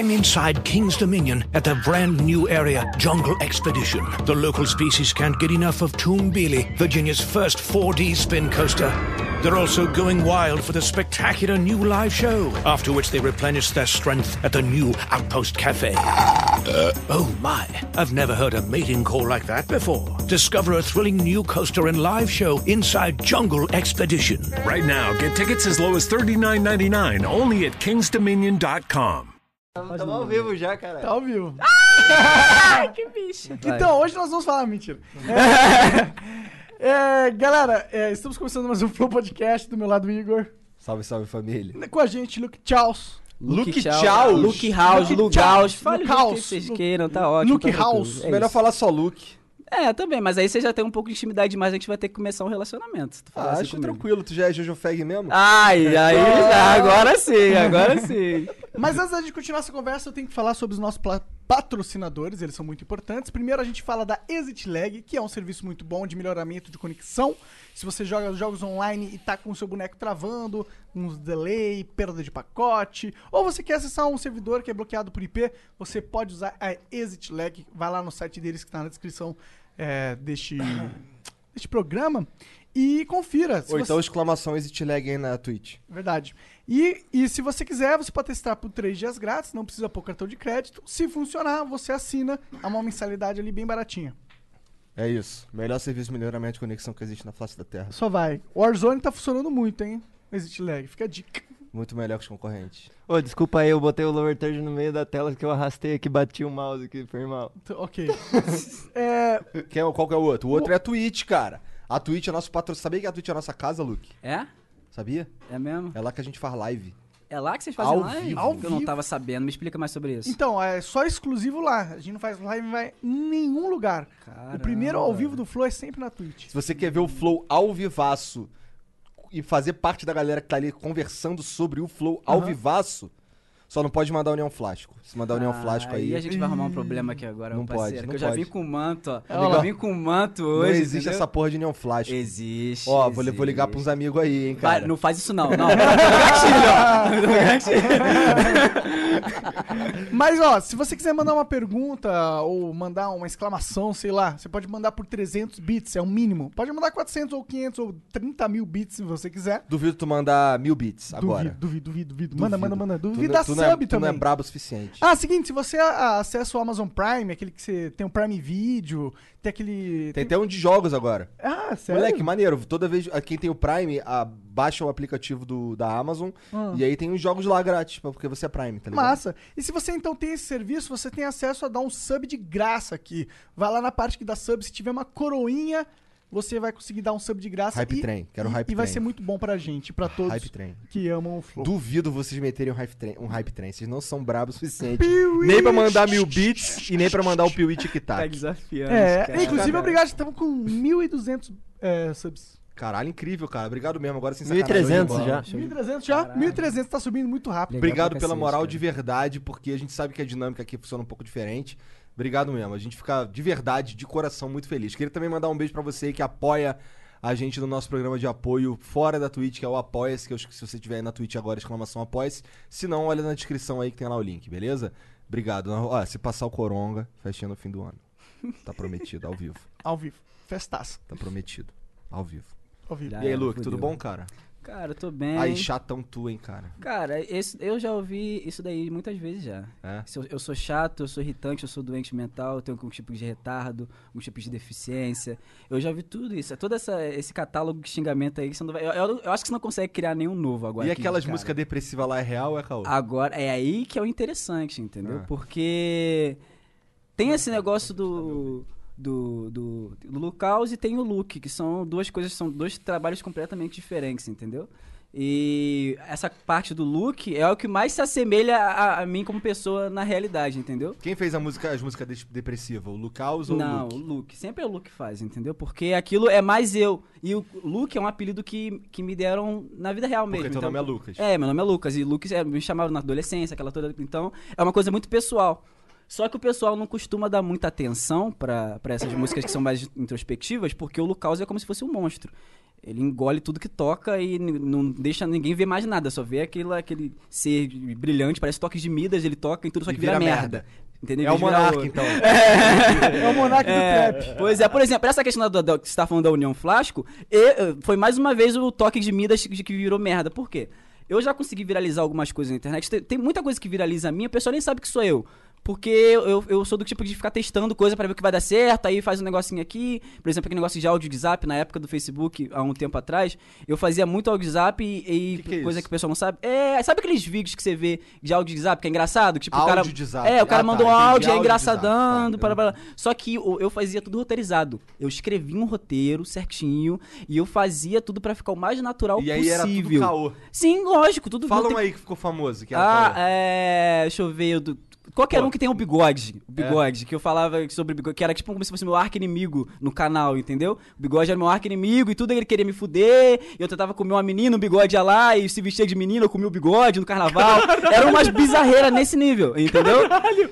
Hang inside King's Dominion at the brand new area, Jungle Expedition. The local species can't get enough of Toonbeely, Virginia's first 4D spin coaster. They're also going wild for the spectacular new live show, after which they replenish their strength at the new Outpost Cafe. Uh. Oh my, I've never heard a mating call like that before. Discover a thrilling new coaster and live show inside Jungle Expedition. Right now, get tickets as low as $39.99 only at kingsdominion.com. Tamo ao vivo já, cara. Tá ao vivo. Ai, que bicho. Então, hoje nós vamos falar. Mentira. É, é, galera, é, estamos começando mais um Flow Podcast do meu lado, Igor. Salve, salve família. Com a gente, Luke Chaus. Luke Tchau. Chaus. Luke House, Luke Luke. House. Fale o Luke que House. vocês Luke- queiram, tá ótimo. Luke tá House. É Melhor isso. falar só Luke. É, também, mas aí você já tem um pouco de intimidade demais, a gente vai ter que começar um relacionamento. Ah, assim acho comigo. tranquilo. Tu já é Jojo Fag mesmo? Ai, aí, agora sim, agora sim. Mas antes da gente continuar essa conversa, eu tenho que falar sobre os nossos patrocinadores, eles são muito importantes. Primeiro a gente fala da Exit Lag, que é um serviço muito bom de melhoramento de conexão. Se você joga jogos online e tá com o seu boneco travando, uns delay, perda de pacote, ou você quer acessar um servidor que é bloqueado por IP, você pode usar a Exit Lag. Vai lá no site deles que tá na descrição é, deste, deste programa e confira. Ou você- então exclamação exit lag aí na Twitch. Verdade. E, e se você quiser, você pode testar por 3 dias grátis, não precisa pôr cartão de crédito. Se funcionar, você assina a uma mensalidade ali bem baratinha. É isso. Melhor serviço de melhoramento de conexão que existe na face da Terra. Só vai. O Warzone tá funcionando muito, hein? Existe lag. Fica a dica. Muito melhor que os concorrentes. Ô, desculpa aí, eu botei o lower third no meio da tela que eu arrastei aqui, bati o mouse aqui, foi mal. Então, ok. é, Quem é, qual que é o outro? O outro é a Twitch, cara. A Twitch é nosso patrocínio. Sabia que a Twitch é a nossa casa, Luke? É? Sabia? É mesmo? É lá que a gente faz live. É lá que vocês fazem Ao live? vivo. Ao Eu não vivo. tava sabendo, me explica mais sobre isso. então, é só exclusivo lá. A gente não faz live em nenhum lugar. O primeiro ao vivo do Flow é sempre na Twitch. Se você quer ver o Flow ao vivaço e fazer parte da galera que tá ali conversando sobre o Flow ao Aham. vivaço, só não pode mandar união flástico. Se mandar união flástico aí, Ah, a gente vai arrumar um problema aqui agora, Não meu pode, parceiro. não que eu já vim com manto, ó. Olha Eu já vim com manto não hoje. existe entendeu? essa porra de união flástico. Existe. Ó, vou, vou ligar existe. amigos aí, hein, Vai, cara. não faz isso não, não. Gatilho, ó. Mas, ó, se você quiser mandar uma pergunta ou mandar uma exclamação, sei lá, você pode mandar por 300 bits, é o mínimo. Pode mandar 400 ou 500 ou 30 mil bits se você quiser. Duvido tu mandar mil bits agora. Duvido, duvido, duvido, duvido. Manda, manda, manda. Tu Duvido não- da tu não é- sub tu não também. é brabo o suficiente. Ah, seguinte, se você acessa o Amazon Prime, aquele que você tem o Prime Video, tem aquele... Tem até um de jogos agora. Ah, sério? Moleque, maneiro. Toda vez. a- Quem tem o Prime, a- baixa o aplicativo do, da Amazon. Ah. E aí tem os jogos lá grátis, porque você é Prime, tá ligado? Massa. E se você então tem esse serviço, você tem acesso a dar um sub de graça aqui. Vai lá na parte que dá sub, se tiver uma coroinha, você vai conseguir dar um sub de graça. Hype e, Train, quero e, Hype E vai Train. ser muito bom pra gente, pra todos Hype Train. que amam o Flow. Duvido vocês meterem um hype train. Um hype train. Vocês não são brabos o suficiente. nem pra mandar mil bits e nem pra mandar o Piuí Tic Tá desafiando. É, cara. inclusive, obrigado, estamos com 1.200 é, subs. Caralho, incrível, cara. Obrigado mesmo. Agora sem 1300 sacanagem. já. 1.300 já? 1.300 tá subindo muito rápido. Legal Obrigado pela moral cara. de verdade, porque a gente sabe que a dinâmica aqui funciona um pouco diferente. Obrigado mesmo. A gente fica de verdade, de coração, muito feliz. Queria também mandar um beijo pra você aí que apoia a gente no nosso programa de apoio fora da Twitch, que é o Apoia-se, que eu acho que se você tiver aí na Twitch agora, exclamação Apoia-se. Se não, olha na descrição aí que tem lá o link, beleza? Obrigado. Ó, se passar o Coronga, festinha no fim do ano. Tá prometido, ao vivo. Ao vivo. Festaça. Tá prometido, ao vivo. Ao vivo. E aí, Luke, tudo fudeu. bom, cara? Cara, eu tô bem. Aí, chatão tu, hein, cara. Cara, esse- eu já ouvi isso daí muitas vezes já. É? Eu, eu sou chato, eu sou irritante, eu sou doente mental, eu tenho algum tipo de retardo, algum tipo de deficiência. Eu já vi tudo isso. É todo essa, esse catálogo de xingamento aí que você não vai. Eu, eu- eu acho que você não consegue criar nenhum novo agora. e aqui aquelas músicas depressivas lá é real ou é caô? Agora, é aí que é o interessante, entendeu? Ah. Porque tem esse negócio do. Do, do, do Lucaus e tem o Luke, que são duas coisas, são dois trabalhos completamente diferentes, entendeu? E essa parte do Luke é o que mais se assemelha a, a mim como pessoa na realidade, entendeu? Quem fez a música, as músicas depressivas? O Lucaus ou Não, o o Luke? Luke. Sempre é o Luke que faz, entendeu? Porque aquilo é mais eu. E o Luke é um apelido que, que me deram na vida real Porque mesmo. teu então- nome é Lucas. É, meu nome é Lucas. E Lucas é, me chamaram na adolescência, aquela toda. Então, é uma coisa muito pessoal. Só que o pessoal não costuma dar muita atenção pra pra essas músicas que são mais introspectivas, porque o Lucas é como se fosse um monstro. Ele engole tudo que toca e não deixa ninguém ver mais nada, só vê aquele, aquele ser brilhante, parece toques de Midas, ele toca em tudo, só que vira, vira merda. merda. Entendeu? É o Monark, então. É o monarca do é, trap. Pois é, por exemplo, essa questão da, da- que você tá falando da União Flasco, e, eh, foi mais uma vez o toque de Midas que virou merda. Por quê? Eu já consegui viralizar algumas coisas na internet. Tem, tem muita coisa que viraliza a minha, o pessoal nem sabe que sou eu. Porque eu, eu sou do tipo de ficar testando coisa pra ver o que vai dar certo, aí faz um negocinho aqui. Por exemplo, aquele negócio de áudio de zap na época do Facebook, há um tempo atrás. Eu fazia muito áudio de zap e, e Que que é coisa que o pessoal não sabe. É, sabe aqueles vídeos que você vê de áudio de zap que é engraçado? Tipo, o Áudio cara. de zap. É, o cara Ah, mandou tá, um áudio, é engraçadando, tá, para, para. Só que eu, eu fazia tudo roteirizado. Eu escrevia um roteiro certinho e eu fazia tudo pra ficar o mais natural E aí era tudo possível. caô. Sim, lógico, tudo Fala um tem- aí que ficou famoso. Que era Ah, caô. é. Deixa eu ver. eu do- Qualquer Pô. um que tem um bigode. O bigode, que eu falava sobre bigode, que era tipo como se fosse meu arco inimigo no canal, entendeu? O bigode era meu arco inimigo e tudo ele queria me fuder. E eu tentava comer uma menina, o bigode ia lá e se vestia de menina, eu comia o bigode no carnaval. Era umas bizarreiras nesse nível, entendeu?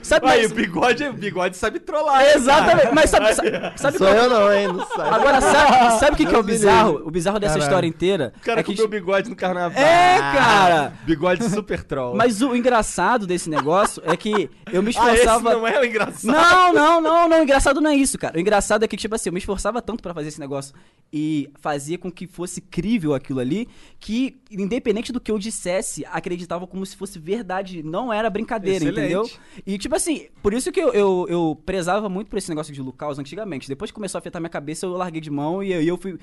Sabe, Aí, mas- o bigode, o bigode sabe trollar. hein, Exatamente, mas sabe, sabe, sabe Sou qual- eu não, hein? Não sabe. Agora, sabe, sabe o que, que é o bizarro? O bizarro dessa Caralho. história inteira O cara é que comeu bigode no carnaval. É, cara! Bigode super troll. Mas o engraçado desse negócio é que eu me ah, esforçava. não é o engraçado. Não, não, não, não. Engraçado não é isso, cara. O engraçado é que, tipo assim, eu me esforçava tanto pra fazer esse negócio e fazia com que fosse crível aquilo ali, que, independente do que eu dissesse, acreditava como se fosse verdade. Não era brincadeira, Excelente. entendeu? E, tipo assim, por isso que eu, eu, eu prezava muito por esse negócio de Lucas antigamente. Depois que começou a afetar minha cabeça, eu larguei de mão e aí eu fui.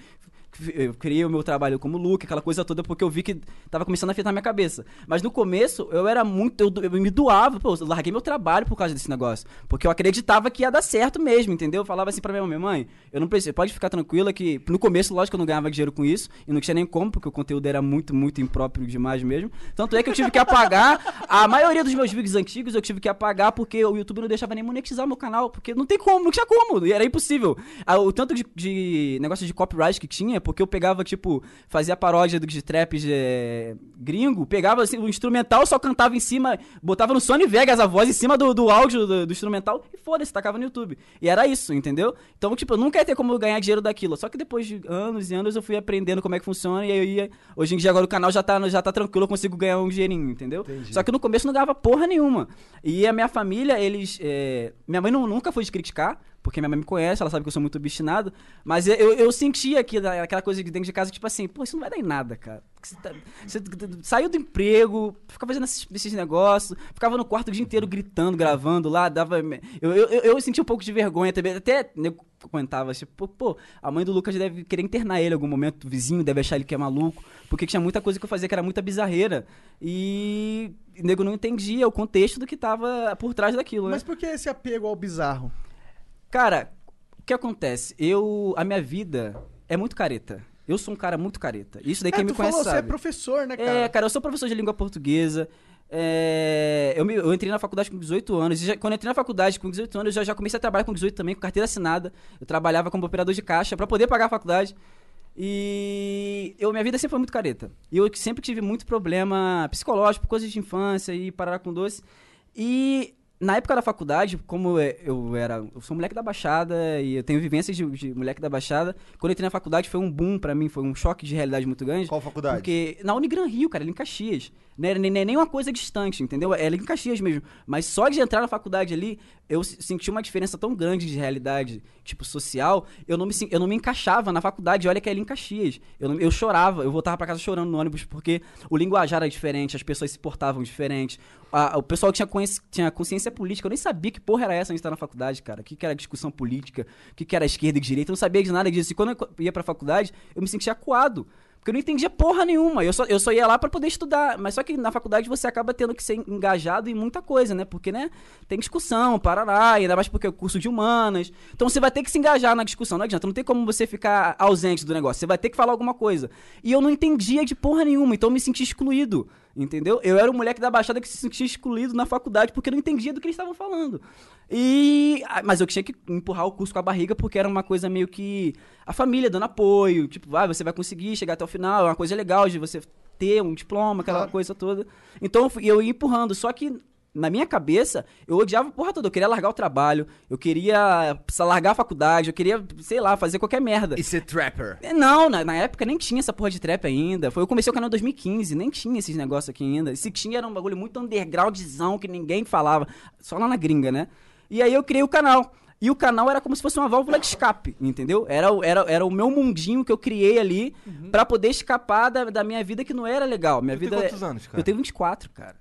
Eu criei o meu trabalho como look, aquela coisa toda, porque eu vi que tava começando a afetar minha cabeça. Mas no começo, eu era muito. Eu, eu me doava, pô, eu larguei meu trabalho por causa desse negócio. Porque eu acreditava que ia dar certo mesmo, entendeu? Eu falava assim pra minha mãe: eu não preciso, pode ficar tranquila que. No começo, lógico eu não ganhava dinheiro com isso, e não tinha nem como, porque o conteúdo era muito, muito impróprio demais mesmo. Tanto é que eu tive que apagar. A maioria dos meus vídeos antigos eu tive que apagar porque o YouTube não deixava nem monetizar meu canal, porque não tem como, não tinha como, e era impossível. Ah, O tanto de, de negócio de copyright que tinha, porque eu pegava, tipo, fazia paródia do de trap é, gringo, pegava assim, o instrumental, só cantava em cima, botava no Sony Vegas a voz em cima do, do áudio do, do instrumental e foda-se, tacava no YouTube. E era isso, entendeu? Então, tipo, eu nunca ia ter como ganhar dinheiro daquilo. Só que depois de anos e anos eu fui aprendendo como é que funciona e aí eu ia. Hoje em dia agora o canal já tá, já tá tranquilo, eu consigo ganhar um dinheirinho, entendeu? Só que no começo não ganhava porra nenhuma. E a minha família, eles. é, Minha mãe não- nunca foi de criticar. Porque minha mãe me conhece, ela sabe que eu sou muito obstinado. Mas eu, eu, eu sentia da- aquela coisa de dentro de casa, tipo assim, pô, isso não vai dar em nada, cara. Você, tá- você saiu do emprego, ficava fazendo esses, esses negócios, ficava no quarto o dia inteiro gritando, gravando lá, dava. Eu, eu, eu, eu sentia um pouco de vergonha também. Até nego comentava, tipo, pô, a mãe do Lucas deve querer internar ele em algum momento, o vizinho deve achar ele que é maluco, porque tinha muita coisa que eu fazia que era muita bizarreira. E o nego não entendia o contexto do que tava por trás daquilo, né? Mas por que esse apego ao bizarro? Cara, o que acontece? Eu. A minha vida é muito careta. Eu sou um cara muito careta. Isso daí é, quem me conhece falou, você é sabe. professor, né, cara? É, cara, eu sou professor de língua portuguesa. É, eu, me- eu entrei na faculdade com 18 anos. e já- quando eu entrei na faculdade com 18 anos, eu já, já comecei a trabalhar com 18 também, com carteira assinada. Eu trabalhava como operador de caixa pra poder pagar a faculdade. E eu, minha vida sempre foi muito careta. E eu sempre tive muito problema psicológico, coisas de infância e parar com doce. E na época da faculdade, como é- eu era. Eu sou moleque da Baixada e eu tenho vivências de, de moleque da Baixada. Quando eu entrei na faculdade foi um boom pra mim, foi um choque de realidade muito grande. Qual faculdade? Porque na Unigran Rio, cara, ali em Caxias. Não era nem, nem nem uma coisa distante, entendeu? É ali em Caxias mesmo. Mas só de entrar na faculdade ali, eu se- senti uma diferença tão grande de realidade, tipo, social. Eu não me, eu não me encaixava na faculdade. Olha que é ali em Caxias. Eu, não- eu chorava, eu voltava pra casa chorando no ônibus, porque o linguajar era diferente, as pessoas se portavam diferente. A- o pessoal que tinha, tinha consciência política, eu nem sabia que porra era essa antes de estar na faculdade, cara. O que, que era discussão política, o que, que era esquerda e direita. Eu não sabia de nada disso. E quando eu ia pra faculdade, eu me sentia acuado. Porque eu não entendia porra nenhuma. Eu só, eu só ia lá pra poder estudar. Mas só que na faculdade você acaba tendo que ser engajado em muita coisa, né? Porque, né? Tem discussão, parará, ainda mais porque é curso de humanas. Então você vai ter que se engajar na discussão. Não adianta, não tem como você ficar ausente do negócio. Você vai ter que falar alguma coisa. E eu não entendia de porra nenhuma, então eu me senti excluído. Entendeu? Eu era o moleque da Baixada que se sentia excluído na faculdade porque não entendia do que eles estavam falando. E. ah, Mas eu tinha que empurrar o curso com a barriga porque era uma coisa meio que. A família dando apoio. Tipo, ah, você vai conseguir chegar até o final. É uma coisa legal de você ter um diploma, aquela coisa toda. Então eu ia empurrando. Só que na minha cabeça, eu odiava porra toda. Eu queria largar o trabalho, eu queria largar a faculdade, eu queria, sei lá, fazer qualquer merda. E ser trapper. É, Não, na, na época nem tinha essa porra de trap ainda. Foi, eu comecei o canal em 2015, nem tinha esses negócios aqui ainda. Se tinha era um bagulho muito undergroundzão que ninguém falava. Só lá na gringa, né? E aí eu criei o canal. E o canal era como se fosse uma válvula de escape, entendeu? Era, o- era, era o meu mundinho que eu criei ali pra poder escapar da, da minha vida que não era legal. Minha Tu tem vida é- quantos anos, cara? Eu tenho 24, cara.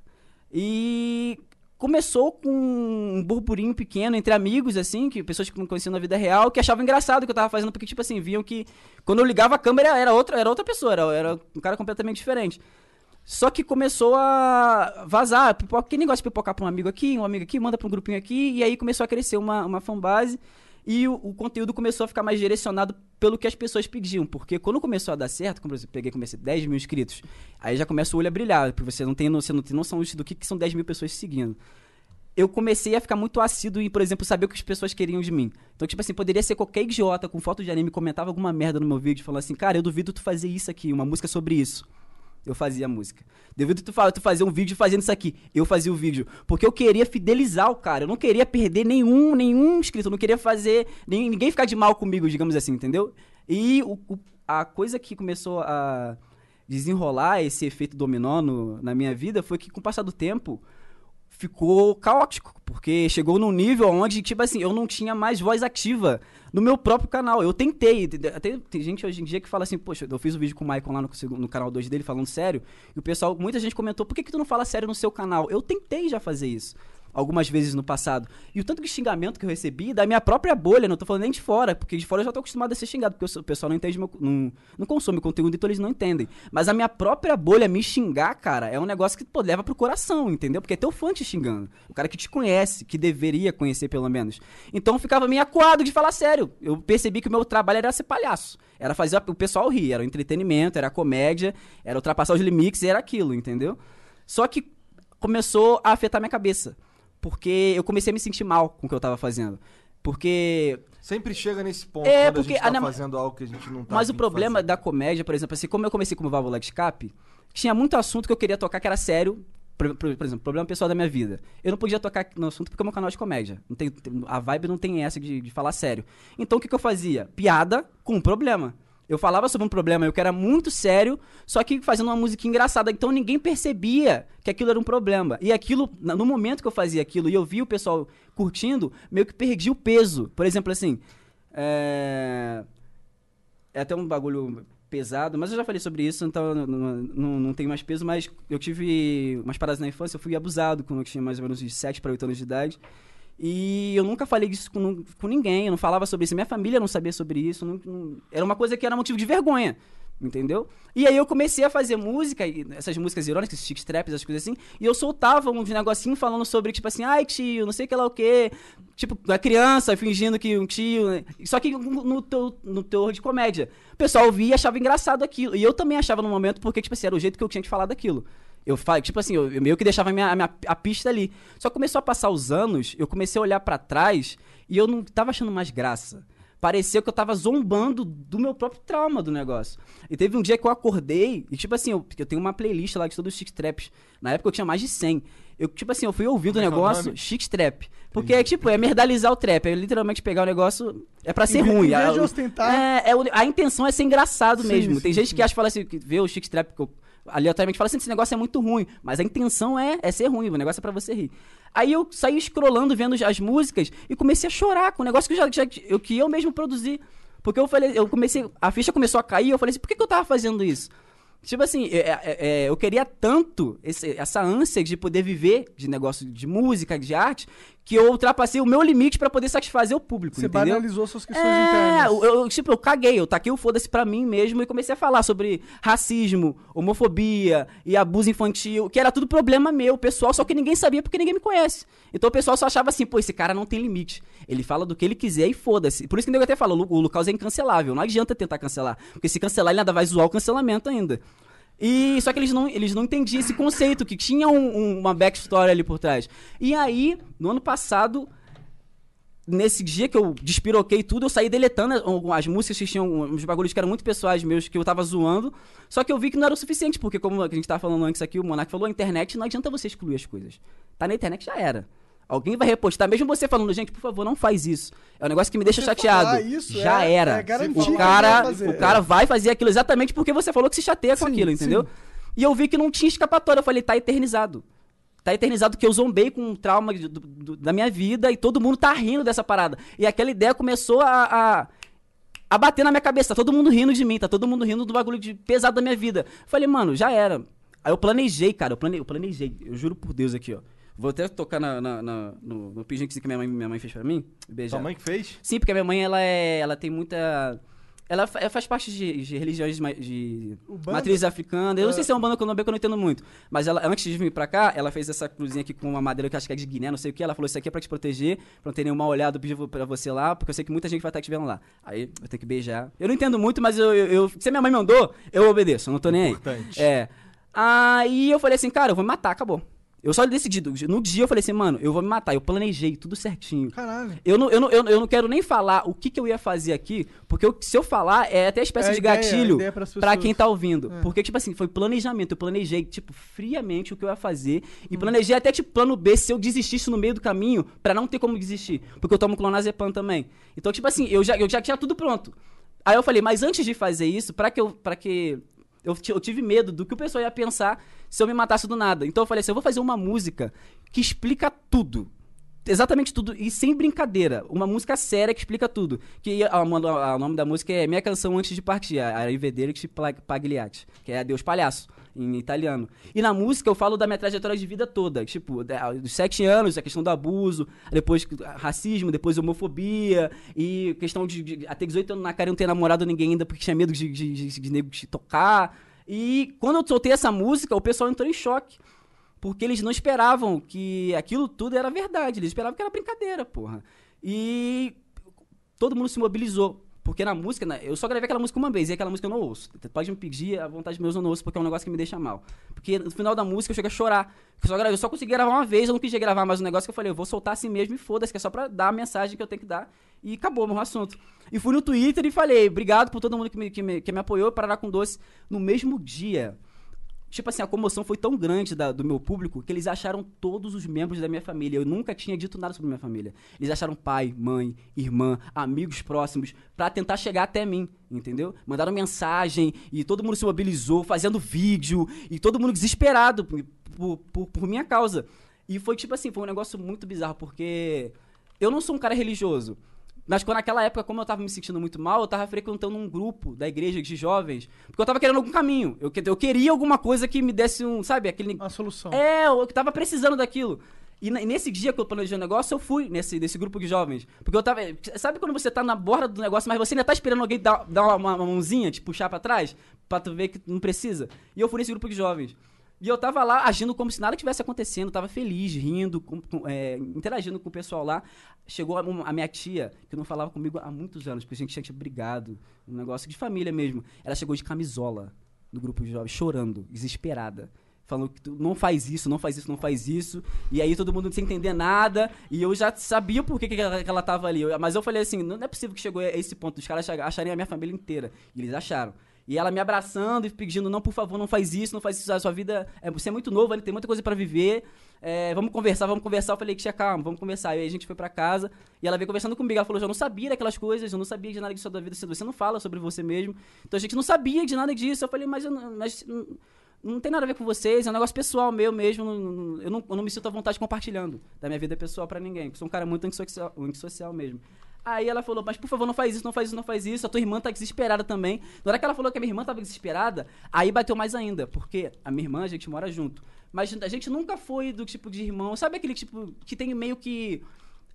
E começou com um burburinho pequeno entre amigos, assim, que pessoas que me conheciam na vida real, que achavam engraçado o que eu tava fazendo, porque, tipo assim, viam que quando eu ligava a câmera era outra, era outra pessoa, era, era um cara completamente diferente. Só que começou a vazar, pipoca, que negócio de pipocar pra um amigo aqui, um amigo aqui, manda pra um grupinho aqui, e aí começou a crescer uma, uma fanbase e o, o conteúdo começou a ficar mais direcionado pelo que as pessoas pediam. Porque quando começou a dar certo, como eu peguei comecei 10 mil inscritos, aí já começa o olho a brilhar, porque você não tem, você não tem noção do que, que são 10 mil pessoas seguindo eu comecei a ficar muito assíduo em, por exemplo, saber o que as pessoas queriam de mim. Então, tipo assim, poderia ser qualquer idiota com foto de anime comentava alguma merda no meu vídeo, falando assim, cara, eu duvido tu fazer isso aqui, uma música sobre isso. Eu fazia música. Duvido tu, fa- tu fazer um vídeo fazendo isso aqui. Eu fazia o vídeo. Porque eu queria fidelizar o cara. Eu não queria perder nenhum, nenhum inscrito. Eu não queria fazer. nem- ninguém ficar de mal comigo, digamos assim, entendeu? E o- o- a coisa que começou a desenrolar esse efeito dominó no- na minha vida foi que, com o passar do tempo, ficou caótico, porque chegou num nível onde, tipo assim, eu não tinha mais voz ativa no meu próprio canal. Eu tentei, até tem gente hoje em dia que fala assim, poxa, eu fiz um vídeo com o Michael lá no, no canal 2 dele falando sério, e o pessoal, muita gente comentou, por que, que tu não fala sério no seu canal? Eu tentei já fazer isso. Algumas vezes no passado. E o tanto de xingamento que eu recebi da minha própria bolha, não tô falando nem de fora, porque de fora eu já tô acostumado a ser xingado, porque o pessoal não entende meu, não, não consome conteúdo, então eles não entendem. Mas a minha própria bolha me xingar, cara, é um negócio que pô, leva pro coração, entendeu? Porque é teu fã te xingando. O cara que te conhece, que deveria conhecer pelo menos. Então eu ficava meio acuado de falar sério. Eu percebi que o meu trabalho era ser palhaço. Era fazer o pessoal rir, era o entretenimento, era a comédia, era ultrapassar os limites, era aquilo, entendeu? Só que começou a afetar minha cabeça. Porque eu comecei a me sentir mal com o que eu tava fazendo. Porque Sempre chega nesse ponto É, quando porque a gente tá a na- fazendo algo que a gente não tá Mas o problema da comédia, por exemplo, assim, como eu comecei como válvula de escape, tinha muito assunto que eu queria tocar que era sério. Por, por- por exemplo, problema pessoal da minha vida. Eu não podia tocar no assunto porque é meu canal de comédia. Não tem, tem- a vibe não tem essa de, de falar sério. Então o que, que eu fazia? Piada com um problema. Eu falava sobre um problema eu que era muito sério, só que fazendo uma música engraçada. Então ninguém percebia que aquilo era um problema. E aquilo, no momento que eu fazia aquilo e eu vi o pessoal curtindo, meio que perdi o peso. Por exemplo, assim. É é até um bagulho pesado, mas eu já falei sobre isso, então não, não, não, não tenho mais peso, mas eu tive umas paradas na infância, eu fui abusado quando eu tinha mais ou menos de 7 para 8 anos de idade. E eu nunca falei disso com, com ninguém, eu não falava sobre isso, minha família não sabia sobre isso, não- não- era uma coisa que era motivo de vergonha. Entendeu? E aí eu comecei a fazer música, essas músicas irônicas, chick traps, essas coisas assim, e eu soltava uns negocinhos falando sobre, tipo assim, ai tio, não sei que lá o que, tipo, a criança fingindo que um tio, né? só que no, no, teu- no teor de comédia. O pessoal via e achava engraçado aquilo, e eu também achava no momento, porque, tipo assim, era o jeito que eu tinha de falar daquilo. Eu fa- tipo assim, eu, eu meio que deixava a minha, a minha a pista ali. Só que começou a passar os anos, eu comecei a olhar pra trás e eu não tava achando mais graça. Parecia que eu tava zombando do meu próprio trauma do negócio. E teve um dia que eu acordei, e tipo assim, eu, eu tenho uma playlist lá de todos os chick traps. Na época eu tinha mais de 100. Eu, tipo assim, eu fui ouvindo o é que é negócio, nome? chick trap. Porque é tipo, é merdalizar o trap. É literalmente pegar o negócio. É pra ser Em ruim. em vez A- de ostentar- É, é a intenção é ser engraçado Sim, mesmo. sim, Tem gente sim. que acha, fala assim, que vê o chick trap que eu aleatoriamente fala assim, esse negócio é muito ruim. Mas a intenção é, é ser ruim, o negócio é pra você rir. Aí eu saí scrollando, vendo as músicas e comecei a chorar com o negócio que eu, já, já- eu, que eu mesmo produzi. Porque eu falei, eu comecei, a ficha começou a cair, eu falei assim, por que, que eu tava fazendo isso? Tipo assim, é- é- é, eu queria tanto esse- essa ânsia de poder viver de negócio de música, de arte, que eu ultrapassei o meu limite pra poder satisfazer o público, Você entendeu? banalizou suas questões É, internas. eu, eu, tipo, eu caguei, eu taquei o foda-se pra mim mesmo e comecei a falar sobre racismo, homofobia e abuso infantil, que era tudo problema meu, pessoal, só que ninguém sabia porque ninguém me conhece. Então o pessoal só achava assim, pô, esse cara não tem limite. Ele fala do que ele quiser e foda-se. Por isso que o nego até fala, o Lu- o Lucas é incancelável, não adianta tentar cancelar, porque se cancelar ele ainda vai zoar o cancelamento ainda. E só que eles não, eles não entendiam esse conceito, que tinha um- um- uma backstory ali por trás. E aí, no ano passado, nesse dia que eu despiroquei tudo, eu saí deletando as músicas que tinham uns bagulhos que eram muito pessoais meus, que eu tava zoando. Só que eu vi que não era o suficiente, porque como a gente tava falando antes aqui, o Monark falou, a internet não adianta você excluir as coisas. Tá na internet, já era. Alguém vai repostar, mesmo você falando, gente, por favor, não faz isso. É um negócio que me deixa Você chateado. falar isso já é- era. é garantia o cara, vai fazer. o cara vai fazer aquilo exatamente porque você falou que se chateia com Sim, aquilo, entendeu? sim. E eu vi que não tinha escapatória. Eu falei, tá eternizado. Tá eternizado que eu zombei com um trauma do- do- da minha vida e todo mundo tá rindo dessa parada. E aquela ideia começou a, a, a bater na minha cabeça. Tá todo mundo rindo de mim, tá todo mundo rindo do bagulho de pesado da minha vida. Eu falei, mano, já era. Aí eu planejei, cara, eu, plane, eu planejei. Eu juro por Deus aqui, ó. Vou até tocar na, na- na- no, no que minha mãe, minha mãe fez pra mim. Beijar. Sua mãe que fez? Sim, porque a minha mãe, ela é. Ela tem muita. Ela fa- ela faz parte de, de religiões de Umbanda? matriz africana. Eu não sei se é um banda ou não, que eu não entendo muito. Mas ela, antes de vir pra cá, ela fez essa cruzinha aqui com uma madeira que eu acho que é de Guiné, não sei o que. Ela falou: Isso aqui é pra te proteger, pra não ter nenhum mal olhado pra você lá, porque eu sei que muita gente vai estar te vendo lá. Aí eu tenho que beijar. Eu não entendo muito, mas eu, eu, eu- se a minha mãe mandou, eu obedeço, eu não tô nem aí. Importante. É. Aí eu falei assim, cara, eu vou me matar, acabou. Eu só decidi. No dia eu falei assim, mano, eu vou me matar. Eu planejei tudo certinho. Caralho. Eu não, eu, não, eu, eu não quero nem falar o que, que eu ia fazer aqui, porque eu- se eu falar, é até espécie É de ideia, a gatilho pra pessoas. quem tá ouvindo. É. Porque, tipo assim, foi planejamento. Eu planejei, tipo, friamente o que eu ia fazer. E planejei até, tipo, plano B se eu desistisse no meio do caminho, pra não ter como desistir. Porque eu tomo clonazepam também. Então, tipo assim, eu já, eu já tinha tudo pronto. Aí eu falei, mas antes de fazer isso, pra que eu. Pra que eu, eu tive medo do que o pessoal ia pensar se eu me matasse do nada. Então eu falei assim: eu vou fazer uma música que explica tudo. Exatamente tudo, e sem brincadeira. Uma música séria que explica tudo. Que o nome da música é Minha Canção Antes de Partir, a Arrivederci Pla- Pagliatti, que é Adeus Palhaço, em italiano. E na música eu falo da minha trajetória de vida toda, tipo, dos sete anos, a questão do abuso, depois racismo, depois homofobia, e questão de, de até 18 anos na cara não ter namorado ninguém ainda porque tinha medo de, de, de, de nego te tocar. E quando eu soltei essa música, o pessoal entrou em choque. Porque eles não esperavam que aquilo tudo era verdade. Eles esperavam que era brincadeira, porra. E todo mundo se mobilizou. Porque na música, eu só gravei aquela música uma vez, e aquela música eu não ouço. Pode me pedir, à vontade meus eu não ouço, porque é um negócio que me deixa mal. Porque no final da música eu chego a chorar. Eu só, gravei, eu só consegui gravar uma vez, eu não quis gravar mais um negócio que eu falei, eu vou soltar assim mesmo e foda-se, que é só pra dar a mensagem que eu tenho que dar. E acabou meu assunto. E fui no Twitter e falei, obrigado por todo mundo que me, que me, que me apoiou, Paraná com Doce. No mesmo dia, Tipo assim, a comoção foi tão grande da- do meu público que eles acharam todos os membros da minha família. Eu nunca tinha dito nada sobre minha família. Eles acharam pai, mãe, irmã, amigos próximos pra tentar chegar até mim, entendeu? Mandaram mensagem e todo mundo se mobilizou, fazendo vídeo e todo mundo desesperado por, por- por minha causa. E foi tipo assim, foi um negócio muito bizarro porque eu não sou um cara religioso. Mas quando naquela época, como eu tava me sentindo muito mal, eu tava frequentando um grupo da igreja de jovens, porque eu tava querendo algum caminho. Eu, eu queria alguma coisa que me desse um, sabe, aquele. Uma solução. É, eu tava precisando daquilo. E nesse dia que eu planejei o negócio, eu fui nesse, nesse grupo de jovens. Porque eu tava. Sabe quando você tá na borda do negócio, mas você ainda tá esperando alguém dar, dar uma, uma mãozinha, te puxar pra trás, pra tu ver que não precisa? E eu fui nesse grupo de jovens. E eu tava lá agindo como se nada tivesse acontecendo, tava feliz, rindo, com- com- é, interagindo com o pessoal lá. Chegou a, a minha tia, que não falava comigo há muitos anos, porque a gente tinha brigado, um negócio de família mesmo. Ela chegou de camisola no grupo de jovens, chorando, desesperada. Falando que não faz isso, não faz isso, não faz isso. E aí todo mundo sem entender nada. E eu já sabia por que, que, ela, que ela tava ali. Eu- mas eu falei assim, não é possível que chegou a esse ponto, os caras achar- acharem a minha família inteira. E eles acharam. E ela me abraçando e pedindo, não, por favor, não faz isso, não faz isso, a sua vida, é, você é muito novo, ainda tem muita coisa pra viver, é, vamos conversar, vamos conversar. Eu falei, tia, calma, vamos conversar. E aí a gente foi pra casa, e ela veio conversando comigo, ela falou, eu não sabia daquelas coisas, eu não sabia de nada disso da vida, você não fala sobre você mesmo. Então a gente não sabia de nada disso. Eu falei, mas, eu mas não tem nada a ver com vocês, é um negócio pessoal meu mesmo, eu não, eu não me sinto à vontade compartilhando da minha vida pessoal pra ninguém, porque sou um cara muito antissocial, antissocial mesmo. Aí ela falou, mas por favor, não faz isso, não faz isso, não faz isso. A tua irmã tá desesperada também. Na hora que ela falou que a minha irmã tava desesperada, aí bateu mais ainda, porque a minha irmã, a gente mora junto. Mas a gente nunca foi do tipo de irmão, sabe aquele tipo que tem meio que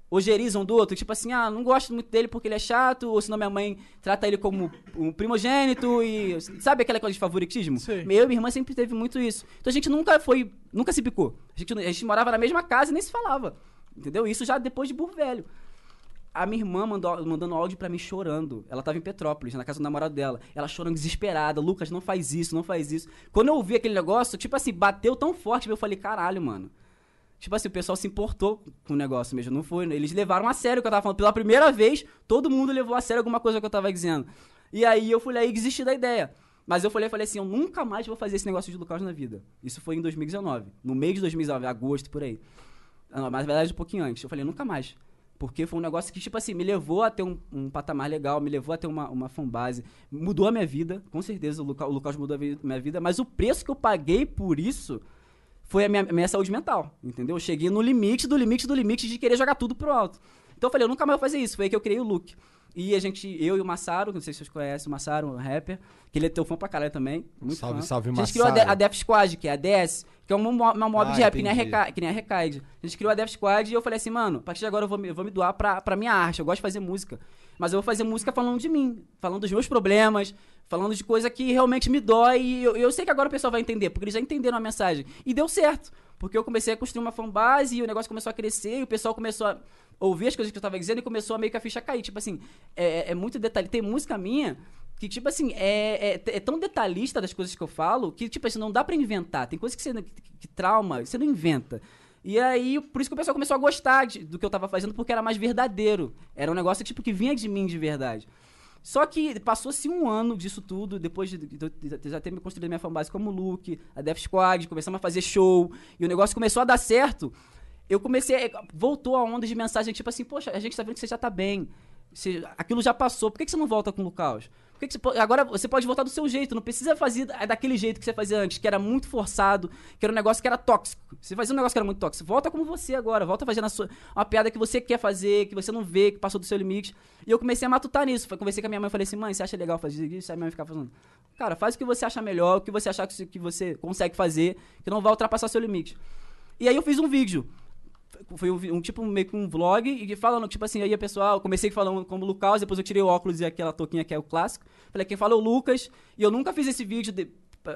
ojeriza um do outro, tipo assim, ah, não gosto muito dele porque ele é chato, ou senão minha mãe trata ele como um primogênito e sabe aquela coisa de favoritismo? Sei. Eu e minha irmã sempre teve muito isso. Então a gente nunca foi, nunca se picou. A gente, a gente morava na mesma casa e nem se falava. Entendeu? Isso já depois de burro velho. A minha irmã mandou, mandando áudio pra mim chorando. Ela tava em Petrópolis, na casa do namorado dela. Ela chorando desesperada. Lucas, não faz isso, não faz isso. Quando eu ouvi aquele negócio, tipo assim, bateu tão forte, eu falei, caralho, mano. Tipo assim, o pessoal se importou com o negócio mesmo. Não foi. Eles levaram a sério o que eu tava falando. Pela primeira vez, todo mundo levou a sério alguma coisa que eu tava dizendo. E aí eu fui lá e desisti da ideia. Mas eu falei, falei assim, eu nunca mais vou fazer esse negócio de Lucas na vida. Isso foi em 2019. No mês de 2019, agosto, por aí. Ah, mas na verdade um pouquinho antes. Eu falei, nunca mais. Porque foi um negócio que, tipo assim, me levou a ter um, um patamar legal, me levou a ter uma, uma fanbase. Mudou a minha vida, com certeza, o Lucas, o Lucas mudou a minha vida. Mas o preço que eu paguei por isso foi a minha, a minha saúde mental, entendeu? Eu cheguei no limite do limite do limite de querer jogar tudo pro alto. Então eu falei, eu nunca mais vou fazer isso. Foi aí que eu criei o look. E a gente, eu e o Massaro, não sei se vocês conhecem o Massaro, um rapper, que ele é teu fã pra caralho também. Muito Salve, fã. salve, A gente criou a, Massaro. De- a Death Squad, que é a DS, que é uma, uma mob Ah, de rap, que nem, a que nem a Recaide. A gente criou a Death Squad e eu falei assim, mano, a partir de agora eu vou me, eu vou me doar pra, pra minha arte. Eu gosto de fazer música. Mas eu vou fazer música falando de mim, falando dos meus problemas, falando de coisa que realmente me dói. E eu, eu sei que agora o pessoal vai entender, porque eles já entenderam a mensagem. E deu certo. Porque eu comecei a construir uma fanbase e o negócio começou a crescer e o pessoal começou a ouvir as coisas que eu tava dizendo e começou a meio que a ficha cair. Tipo assim, é, é muito detalhe. Tem música minha que, tipo assim, é, é, é tão detalhista das coisas que eu falo que, tipo assim, não dá pra inventar. Tem coisas que você que, que trauma, você não inventa. E aí, por isso que o pessoal começou a gostar de- do que eu tava fazendo, porque era mais verdadeiro. Era um negócio, tipo, que vinha de mim de verdade. Só que passou-se um ano disso tudo, depois de, de- de- já ter me construído minha fanbase como Luke, a Death Squad, começamos a fazer show, e o negócio começou a dar certo. Eu comecei. Voltou a onda de mensagem, tipo assim, poxa, a gente tá vendo que você já tá bem. Você- aquilo já passou, por que, que você não volta com o Lucas? Por que que você agora você pode voltar do seu jeito, não precisa fazer da- daquele jeito que você fazia antes, que era muito forçado, que era um negócio que era tóxico. Você fazia um negócio que era muito tóxico. Volta como você agora, volta fazendo a sua, uma piada que você quer fazer, que você não vê, que passou do seu limite. E eu comecei a matutar nisso. Conversei com a minha mãe e falei assim: mãe, você acha legal fazer isso? Aí minha mãe ficava falando: cara, faz o que você acha melhor, o que você achar que você consegue fazer, que não vai ultrapassar seu limite. E aí eu fiz um vídeo foi um, tipo meio que um vlog e falando, tipo assim, aí a pessoal, eu comecei falando como Lucas, depois eu tirei o óculos e aquela touquinha que é o clássico. Falei, quem fala é o Lucas, e eu nunca fiz esse vídeo de-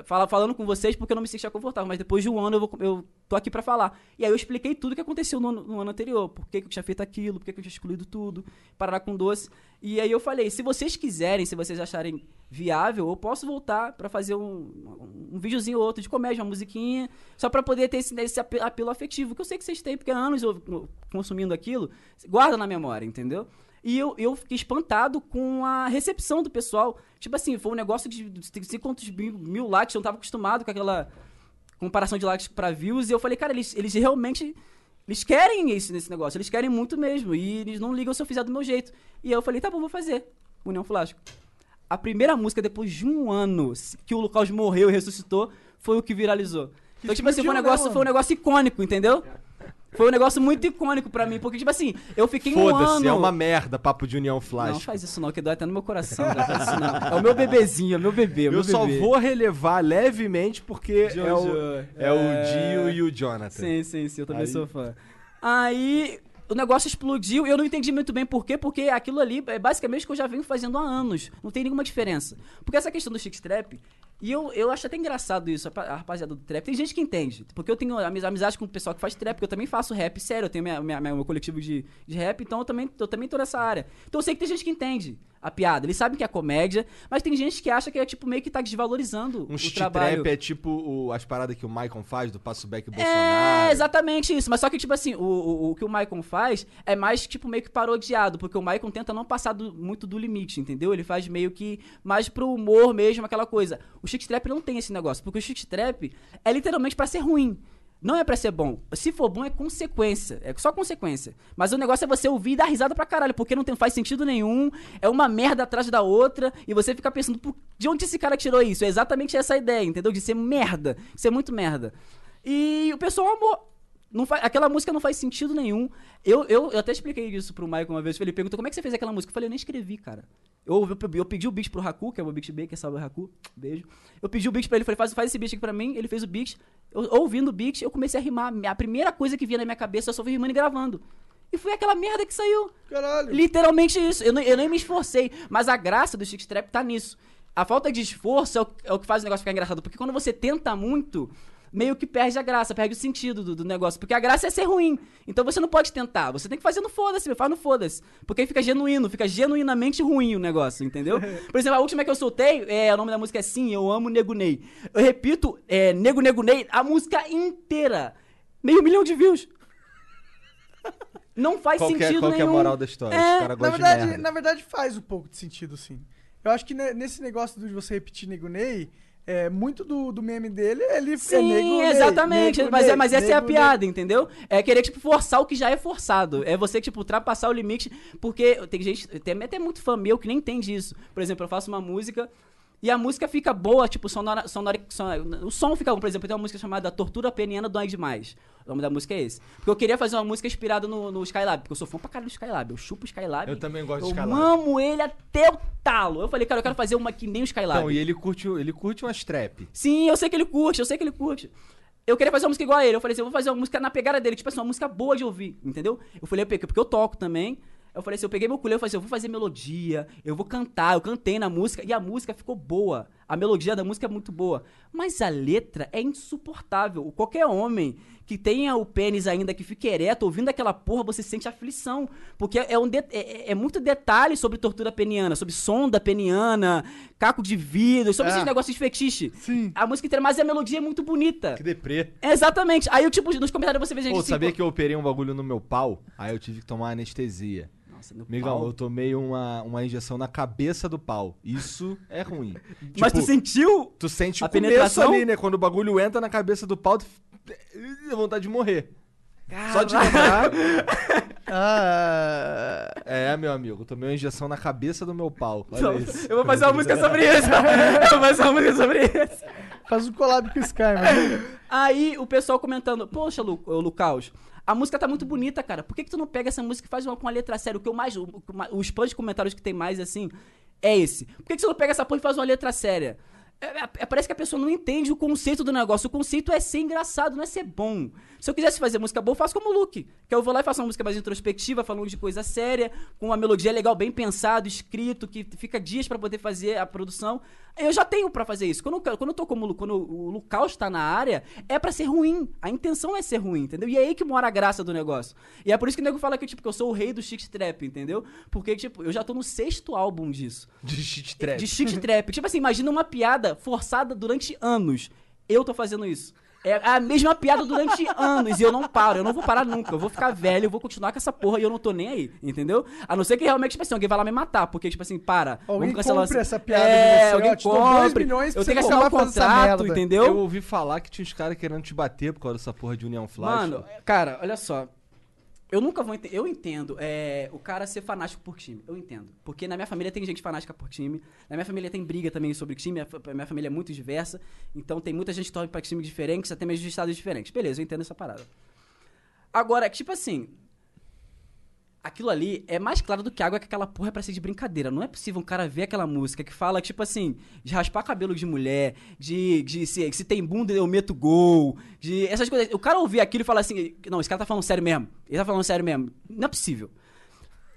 fala, falando com vocês porque eu não me sentia confortável, mas depois de um ano eu, vou, eu tô aqui pra falar. E aí eu expliquei tudo que aconteceu no, ano- no ano anterior, por que, que eu tinha feito aquilo, por que, que eu tinha excluído tudo, parar com doce. E aí eu falei, se vocês quiserem, se vocês acharem viável, eu posso voltar pra fazer um, um videozinho ou outro de comédia, uma musiquinha, só pra poder ter esse, esse ape- apelo afetivo, que eu sei que vocês têm, porque há anos eu consumindo aquilo, guarda na memória, entendeu? E eu, eu fiquei espantado com a recepção do pessoal. Tipo assim, foi um negócio de não sei quantos mil, mil likes, eu não tava acostumado com aquela comparação de likes pra views, e eu falei, cara, eles, eles realmente. Eles querem isso nesse negócio, eles querem muito mesmo, e eles não ligam se eu fizer do meu jeito. E aí eu falei, tá bom, vou fazer. União Flasco. A primeira música, depois de um ano que o Lucas morreu e ressuscitou, foi o que viralizou. Então, tipo assim, foi um negócio, foi um negócio icônico, entendeu? Foi um negócio muito icônico pra mim, porque, tipo assim, eu fiquei um ano... Foda-se, é uma merda papo de União Flash. Não faz isso não, que dói até no meu coração. Não faz isso não. É o meu bebezinho, é o meu bebê. é o Eu meu só bebê. vou relevar levemente porque é o, é o É. Dio e o Jonathan. Sim, sim, sim, eu também Aí- sou fã. Aí o negócio explodiu e eu não entendi muito bem por quê, porque aquilo ali é basicamente o que eu já venho fazendo há anos. Não tem nenhuma diferença. Porque essa questão do chic trap, e eu, eu acho até engraçado isso, a pa- a rapaziada do trap. Tem gente que entende. Porque eu tenho amiz- amizade com o pessoal que faz trap, porque eu também faço rap, sério, eu tenho minha- minha- meu coletivo de, de rap, então eu também, eu também tô nessa área. Então eu sei que tem gente que entende a piada, eles sabem que é comédia, mas tem gente que acha que é tipo meio que tá desvalorizando Um o trabalho. trap é tipo o- as paradas que o Maicon faz do Passo Back É, Bolsonaro. exatamente isso. Mas só que, tipo assim, o, o, o que o Maicon faz é mais, tipo, meio que parodiado. Porque o Maicon tenta não passar do- muito do limite, entendeu? Ele faz meio que mais pro humor mesmo, aquela coisa. O Chic Trap não tem esse negócio. Porque o Chic Trap é literalmente pra ser ruim. Não é pra ser bom. Se for bom, é consequência. É só consequência. Mas o negócio é você ouvir e dar risada pra caralho, porque não tem, faz sentido nenhum. É uma merda atrás da outra. E você fica pensando, "Pô, de onde esse cara tirou isso? É exatamente essa ideia, entendeu? De ser merda. De ser muito merda. E o pessoal amou. Não faz, aquela música não faz sentido nenhum. Eu, eu, eu até expliquei isso pro Michael uma vez. Ele perguntou como é que você fez aquela música. Eu falei, eu nem escrevi, cara. Eu, eu, eu pedi o beat pro Haku, que é o meu beat baker, salve Haku, beijo. Eu pedi o beat pra ele, falei, faz, faz esse beat aqui pra mim. Ele fez o beat. Eu, ouvindo o beat, eu comecei a rimar. A primeira coisa que vinha na minha cabeça, eu só fui rimando e gravando. E foi aquela merda que saiu. Caralho. Literalmente isso. Eu, não- eu nem me esforcei. Mas a graça do Chic Trap tá nisso. A falta de esforço é o, é o que faz o negócio ficar engraçado. Porque quando você tenta muito, meio que perde a graça, perde o sentido do, do negócio. Porque a graça é ser ruim. Então você não pode tentar. Você tem que fazer no foda-se, meu. faz no foda-se. Porque aí fica genuíno, fica genuinamente ruim o negócio, entendeu? Por exemplo, a última que eu soltei, é, o nome da música é Sim, Eu Amo Nego Ney. Eu repito, é, Nego Nego Ney, a música inteira. Meio milhão de views. Não faz Qual que é, sentido qual que é a nenhum. moral da história? É, Os caras Na verdade, na verdade, faz um pouco de sentido, sim. Eu acho que ne- nesse negócio de você repetir Nego Ney, é, muito do, do meme dele, ele é Sim, Nego Ney, exatamente. Nego mas, é, Ney, mas essa é a piada, entendeu? É querer, tipo, forçar o que já é forçado. É você, tipo, ultrapassar o limite. Porque tem gente, tem até muito fã meu que nem entende isso. Por exemplo, eu faço uma música. E a música fica boa, tipo, sonora, sonora, sonora- o som fica bom. Por exemplo, tem uma música chamada Tortura Peniana Dói Demais. O nome da música é esse. Porque eu queria fazer uma música inspirada no, no Skylab, porque eu sou fã pra caralho do Skylab. Eu chupo o Skylab. Eu também gosto de Eu Skylab. amo ele até o talo. Eu falei, cara, eu quero fazer uma que nem o Skylab. Então, e ele curte, ele curte umas trap. Sim, eu sei que ele curte, eu sei que ele curte. Eu queria fazer uma música igual a ele. Eu falei assim, eu vou fazer uma música na pegada dele, tipo assim, uma música boa de ouvir, entendeu? Eu falei, porque porque eu toco também. Eu falei assim, eu peguei meu culé, eu falei assim, eu vou fazer melodia, eu vou cantar, eu cantei na música e a música ficou boa. A melodia da música é muito boa. Mas a letra é insuportável. Qualquer homem que tenha o pênis ainda, que fique ereto, ouvindo aquela porra, você sente aflição. Porque é, um é- é- é muito detalhe sobre tortura peniana, sobre sonda peniana, caco de vidro, sobre É. esses negócios de fetiche. Sim. A música inteira, mas a melodia é muito bonita. Que deprê. Exatamente. Aí, eu, tipo, nos comentários você vê gente Pô, assim, sabia pô- que eu operei um bagulho no meu pau? Aí eu tive que tomar anestesia. Nossa, no Migão, pau. eu tomei uma, uma injeção na cabeça do pau. Isso é ruim. Mas tu Tipo, sentiu? Tu sente a o começo penetração? ali, né? Quando o bagulho entra na cabeça do pau, tu... dá vontade de morrer. Só de lembrar. Ah, É, meu amigo, eu tomei uma injeção na cabeça do meu pau. Olha isso. eu vou fazer uma música sobre isso. eu vou fazer uma música sobre isso. faz um collab com o Sky, mano. Aí o pessoal comentando, poxa, Lu, ô, Lucaus, a música tá muito bonita, cara. Por que, que tu não pega essa música e faz uma com a letra séria? O que eu mais. o- Os spams de comentários que tem mais assim é esse. Por que, que você não pega essa porra e faz uma letra séria? É- é- é- parece que a pessoa não entende o conceito do negócio. O conceito é ser engraçado, não é ser bom. Se eu quisesse fazer música boa, eu faço como o Luke. Que eu vou lá e faço uma música mais introspectiva, falando de coisa séria, com uma melodia legal, bem pensado, escrito, que fica dias pra poder fazer a produção. Eu já tenho pra fazer isso. Quando, eu- quando eu tô como Lu- quando o Lucaus tá na área, é pra ser ruim. A intenção é ser ruim, entendeu? E é aí que mora a graça do negócio. E é por isso que o nego fala que, tipo, que eu sou o rei do chic trap, entendeu? Porque, tipo, eu já tô no sexto álbum disso. De shit trap. De chic trap. tipo assim, imagina uma piada forçada durante anos. Eu tô fazendo isso. É a mesma piada durante anos e eu não paro, eu não vou parar nunca. Eu vou ficar velho, eu vou continuar com essa porra e eu não tô nem aí, entendeu? A não ser que realmente, tipo assim, alguém vai lá me matar, porque, tipo assim, para. Alguém vamos cancelar compre essa- piada de É, você, alguém compre. milhões Eu tenho que assinar um contrato, entendeu? Eu ouvi falar que tinha uns caras querendo te bater por causa dessa porra de União Flash. Mano, cara, olha só. Eu nunca vou entender. Eu entendo é, o cara ser fanático por time. Eu entendo. Porque na minha família tem gente fanática por time. Na minha família tem briga também sobre time. A fa- a minha família é muito diversa. Então tem muita gente que torce pra times diferentes, até mesmo de estados diferentes. Beleza, eu entendo essa parada. Agora, tipo assim. Aquilo ali é mais claro do que água que aquela porra é pra ser de brincadeira. Não é possível um cara ver aquela música que fala, tipo assim, de raspar cabelo de mulher, de, de se, se tem bunda eu meto gol, de essas coisas. O cara ouvir aquilo e falar assim, não, esse cara tá falando sério mesmo. Ele tá falando sério mesmo. Não é possível.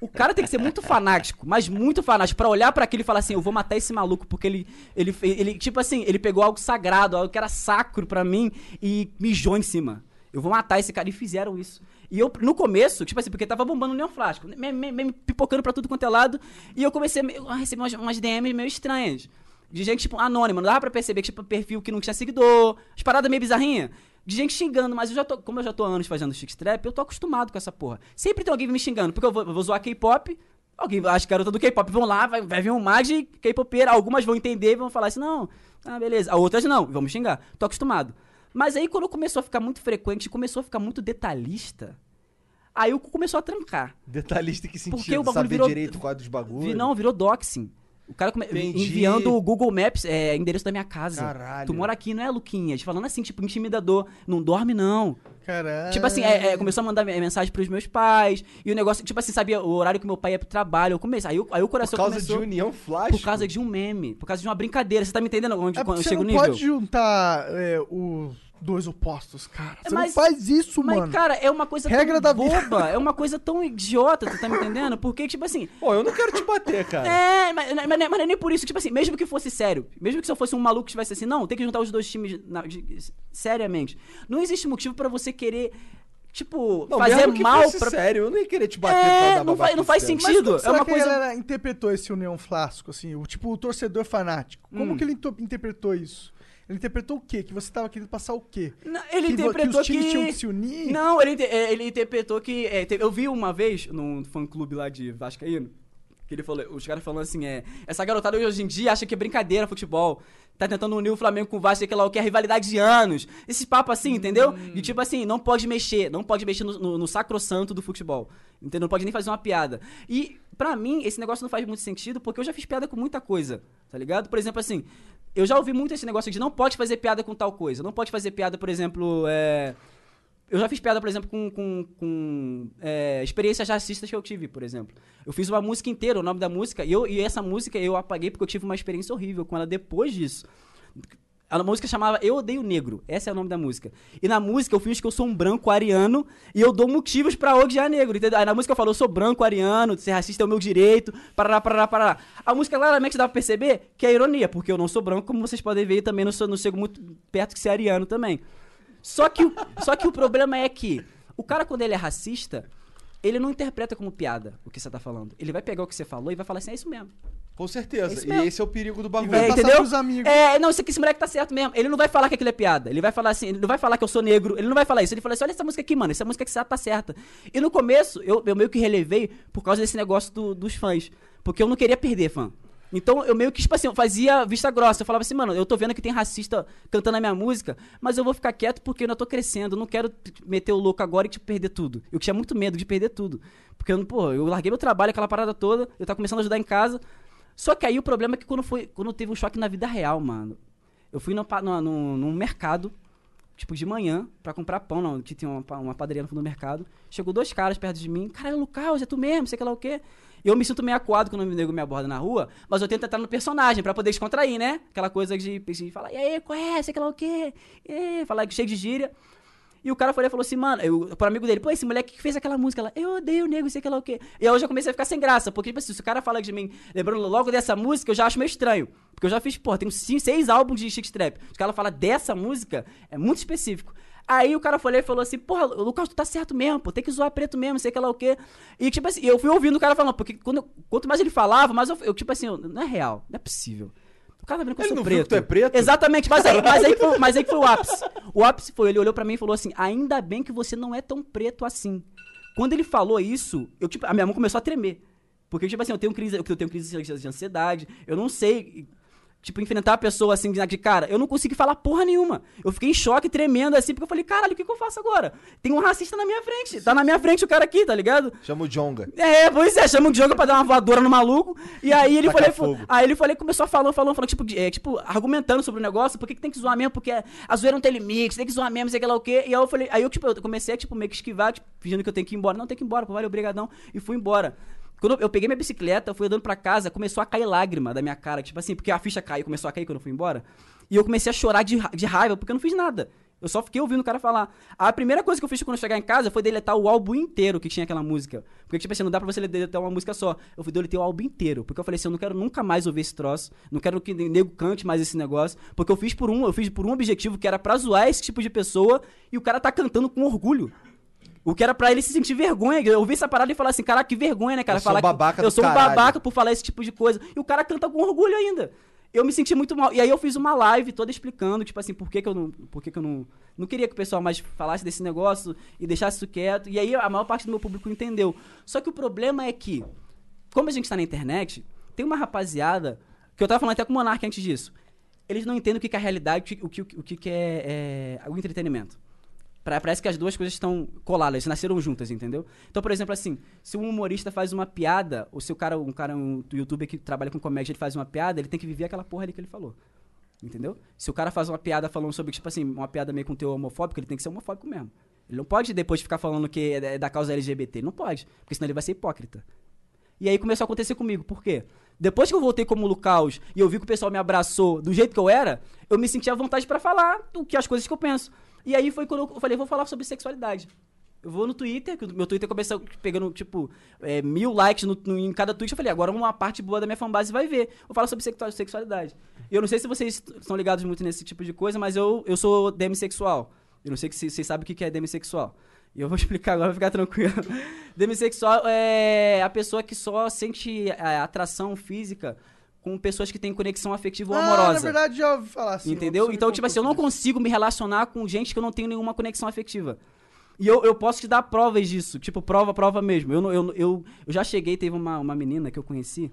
O cara tem que ser muito fanático, mas muito fanático, pra olhar pra aquilo e falar assim, eu vou matar esse maluco porque ele, ele, ele, tipo assim, ele pegou algo sagrado, algo que era sacro pra mim e mijou em cima. Eu vou matar esse cara. E fizeram isso. E eu, no começo, tipo assim, porque tava bombando o Neon Flasco, me, me- me pipocando pra tudo quanto é lado, e eu comecei a receber umas, umas DMs meio estranhas. De gente, tipo, anônima, não dava pra perceber que, tipo, perfil que não tinha seguidor, as paradas meio bizarrinhas. De gente xingando, mas eu já tô, como eu já tô há anos fazendo trap, eu tô acostumado com essa porra. Sempre tem alguém me xingando, porque eu vou, eu vou zoar K-pop, alguém, as garotas do K-pop vão lá, vai, vai vir um de K-popeira, algumas vão entender e vão falar assim, não, ah, beleza. Outras não, me xingar. Tô acostumado. Mas aí quando começou a ficar muito frequente, começou a ficar muito detalhista, aí o cu começou a trancar. Detalhista que Porque sentido, o bagulho saber virou- direito qual é dos bagulhos. Não, virou doxing. O cara come- enviando o Google Maps, é, endereço da minha casa. Caralho. Tu mora aqui, não é, Luquinhas? Falando assim, tipo, intimidador. Não dorme, não. Caralho. Tipo assim, é, é, começou a mandar me- mensagem pros meus pais. E o negócio, tipo assim, sabia o horário que meu pai ia pro trabalho. Eu comecei. Aí, o- aí o Por coração causa começou. de União Flash. Por causa de um meme. Por causa de uma brincadeira. Você tá me entendendo onde É quando porque você chega o não nível? pode juntar é, os dois opostos, cara. Você mas- não faz isso, Mas, mano. cara, é uma coisa Regra tão da vida. boba. É uma coisa tão idiota, tu tá me entendendo? Porque, tipo assim, Pô, eu não quero te bater, cara. É, mas, mas, mas não é nem por isso. Tipo assim, mesmo que fosse sério, mesmo que se eu fosse um maluco que estivesse assim, não, tem que juntar os dois times na- de- seriamente. Não existe motivo pra você querer, tipo, Não, fazer mesmo que mal fosse pra. sério, eu não ia querer te bater É, não faz- não faz sentido. Mas como é uma que coisa- a galera interpretou esse União Flasco, assim? O, tipo, o torcedor fanático. Como Hum. que ele interpretou isso? Ele interpretou o quê? Que você tava querendo passar o quê? Não, ele que, interpretou que os times que... tinham que se unir? Não, ele, é, ele interpretou que. é, eu vi uma vez num fã-clube lá de Vascaíno. Que ele falou, os caras falando assim, é. Essa garotada hoje em dia acha que é brincadeira futebol. Tá tentando unir o Flamengo com o Vasco, lá o que é rivalidade de anos. Esse papo assim, entendeu? De tipo assim, não pode mexer, não pode mexer no, no, no sacrossanto do futebol. Entendeu? Não pode nem fazer uma piada. E, pra mim, esse negócio não faz muito sentido, porque eu já fiz piada com muita coisa, tá ligado? Por exemplo, assim, eu já ouvi muito esse negócio de não pode fazer piada com tal coisa. Não pode fazer piada, por exemplo, é. Eu já fiz piada, por exemplo, com, com, com é, experiências racistas que eu tive, por exemplo. Eu fiz uma música inteira, o nome da música, e, eu, e essa música eu apaguei porque eu tive uma experiência horrível com ela depois disso. A música chamava Eu Odeio Negro. Esse é o nome da música. E na música eu fingo que eu sou um branco ariano e eu dou motivos pra odiar negro, entendeu? Aí na música eu falo, eu sou branco ariano, ser racista é o meu direito, parará, parará, parará. A música claramente dá pra perceber que é ironia, porque eu não sou branco, como vocês podem ver, e também não, sou, não chego muito perto de ser ariano também. Só que, só que o problema é que o cara, quando ele é racista, ele não interpreta como piada o que você tá falando. Ele vai pegar o que você falou e vai falar assim, é isso mesmo. Com certeza. isso e mesmo. esse é o perigo do bagulho. vai É, entendeu? pros amigos. É, não, isso aqui, esse moleque tá certo mesmo. Ele não vai falar que aquilo é piada. Ele vai falar assim, ele não vai falar que eu sou negro. Ele não vai falar isso. Ele fala assim: olha essa música aqui, mano. Essa música que você tá certa. E no começo, eu, eu meio que relevei por causa desse negócio do- dos fãs. Porque eu não queria perder fã. Então eu meio que, tipo assim, eu fazia vista grossa. Eu falava assim, mano, eu tô vendo que tem racista cantando a minha música, mas eu vou ficar quieto porque eu ainda tô crescendo. Eu não quero meter o louco agora e tipo, perder tudo. Eu tinha muito medo de perder tudo. Porque, eu, não- pô, eu larguei meu trabalho, aquela parada toda, eu tava começando a ajudar em casa. Só que aí o problema é que quando, foi, quando teve um choque na vida real, mano. Eu fui no, no, no- num mercado, tipo, de manhã, pra comprar pão, não, que tinha uma, uma padaria no fundo do mercado. Chegou dois caras perto de mim. Caralho, Lucas, é tu mesmo, sei que lá o quê. Eu me sinto meio acuado quando o nego me aborda na rua, mas eu tento entrar no personagem pra poder descontrair, né? Aquela coisa de, de falar, e aí, qual é, sei que lá o quê? E aí, falar cheio de gíria. E o cara foi e falou assim, mano, eu, pro amigo dele, pô, esse moleque que fez aquela música lá, eu odeio o nego, sei que lá o quê. E aí eu já comecei a ficar sem graça, porque, tipo assim, se o cara fala de mim, lembrando logo dessa música, eu já acho meio estranho. Porque eu já fiz, pô, tem cinco, seis álbuns de Chic Trap. Os caras falam dessa música, é muito específico. Aí o cara foi e falou assim, porra, Lucas, tu tá certo mesmo, pô, tem que zoar preto mesmo, sei que lá o quê. E, tipo assim, eu fui ouvindo o cara falando, porque quando, quanto mais ele falava, mais eu, eu tipo assim, eu- não é real, não é possível. O cara tá vendo que eu Ele sou não viu preto. que tu é preto? Exatamente, mas aí, mas, aí foi, mas aí foi o ápice. O ápice foi, ele olhou pra mim e falou assim, ainda bem que você não é tão preto assim. Quando ele falou isso, eu, tipo, a minha mão começou a tremer. Porque, tipo assim, eu tenho crise, eu tenho crise de ansiedade, eu não sei, tipo, enfrentar a pessoa assim, de cara, eu não consegui falar porra nenhuma. Eu fiquei em choque, tremendo assim, porque eu falei, caralho, o que, que eu faço agora? Tem um racista na minha frente, tá na minha frente o cara aqui, tá ligado? Chama o Jonga. É, pois é, chama o Diogo pra dar uma voadora no maluco. E aí ele falou, fogo. aí ele falou, começou falando, falando, falando, tipo, é, tipo, argumentando sobre o negócio, por que, que tem que zoar mesmo, porque a zoeira não tem limite, tem que zoar mesmo, sei lá o quê. E aí eu falei, aí eu, tipo, eu comecei a, tipo, meio que esquivar, tipo, fingindo que eu tenho que ir embora. Não, tem que ir embora, pô, valeu, obrigadão. E fui embora. Quando eu peguei minha bicicleta, fui andando pra casa, começou a cair lágrima da minha cara, tipo assim, porque a ficha caiu, começou a cair quando eu fui embora. E eu comecei a chorar de, de raiva, porque eu não fiz nada. Eu só fiquei ouvindo o cara falar. A primeira coisa que eu fiz quando eu chegar em casa foi deletar o álbum inteiro que tinha aquela música. Porque, tipo assim, não dá pra você deletar uma música só. Eu fui deletei o álbum inteiro. Porque eu falei assim, eu não quero nunca mais ouvir esse troço. Não quero que nego cante mais esse negócio. Porque eu fiz por um, eu fiz por um objetivo que era pra zoar esse tipo de pessoa. E o cara tá cantando com orgulho. O que era pra ele se sentir vergonha. Eu ouvi essa parada e falar assim, caraca, que vergonha, né, cara? Eu sou falar um babaca que eu sou um caralho. babaca por falar esse tipo de coisa. E o cara canta com orgulho ainda. Eu me senti muito mal. E aí eu fiz uma live toda explicando, tipo assim, por que, que eu não. Por que, que eu não. Não queria que o pessoal mais falasse desse negócio e deixasse isso quieto. E aí a maior parte do meu público entendeu. Só que o problema é que, como a gente tá na internet, tem uma rapaziada. Que eu tava falando até com o Monark antes disso. Eles não entendem o que, que é a realidade, o que, o que, o que, que é, é o entretenimento. Parece que as duas coisas estão coladas, nasceram juntas, entendeu? Então, por exemplo, assim, se um humorista faz uma piada, ou se o cara, um cara, um youtuber que trabalha com comédia, ele faz uma piada, ele tem que viver aquela porra ali que ele falou. Entendeu? Se o cara faz uma piada falando sobre, tipo assim, uma piada meio com teor homofóbico, ele tem que ser homofóbico mesmo. Ele não pode depois ficar falando que é da- é da causa LGBT. Não pode, porque senão ele vai ser hipócrita. E aí começou a acontecer comigo. Por quê? Depois que eu voltei como Lucaus e eu vi que o pessoal me abraçou do jeito que eu era, eu me senti à vontade pra falar do que as coisas que eu penso. E aí foi quando eu falei, vou falar sobre sexualidade. Eu vou no Twitter, que meu Twitter começou pegando, tipo, é, mil likes no- no- em cada tweet. Eu falei, agora uma parte boa da minha fanbase vai ver. Vou falar sobre sexua- sexualidade. Eu não sei se vocês estão ligados muito nesse tipo de coisa, mas eu, eu sou demissexual. Eu não sei se vocês sabem o que é demissexual. E eu vou explicar agora, ficar tranquilo. demissexual é a pessoa que só sente a atração física com pessoas que têm conexão afetiva ou Ah, amorosa. na verdade, já ouvi falar assim. Entendeu? Então, tipo assim, eu não consigo me relacionar com gente que eu não tenho nenhuma conexão afetiva. E eu, eu posso te dar provas disso. Tipo, prova, prova mesmo. Eu, eu, eu, eu já cheguei, teve uma, uma menina que eu conheci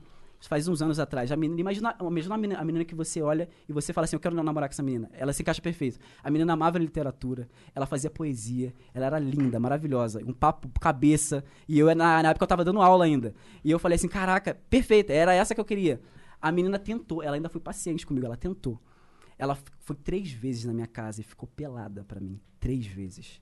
faz uns anos atrás. A menina, imagina, imagina a, menina, a menina que você olha e você fala assim, eu quero namorar com essa menina. Ela se encaixa perfeito. A menina amava literatura, ela fazia poesia, ela era linda, maravilhosa, um papo cabeça. E eu, na, na época, eu tava dando aula ainda. E eu falei assim, caraca, perfeita, era essa que eu queria. A menina tentou, ela ainda foi paciente comigo, ela tentou. Ela foi três vezes na minha casa e ficou pelada pra mim. Três vezes.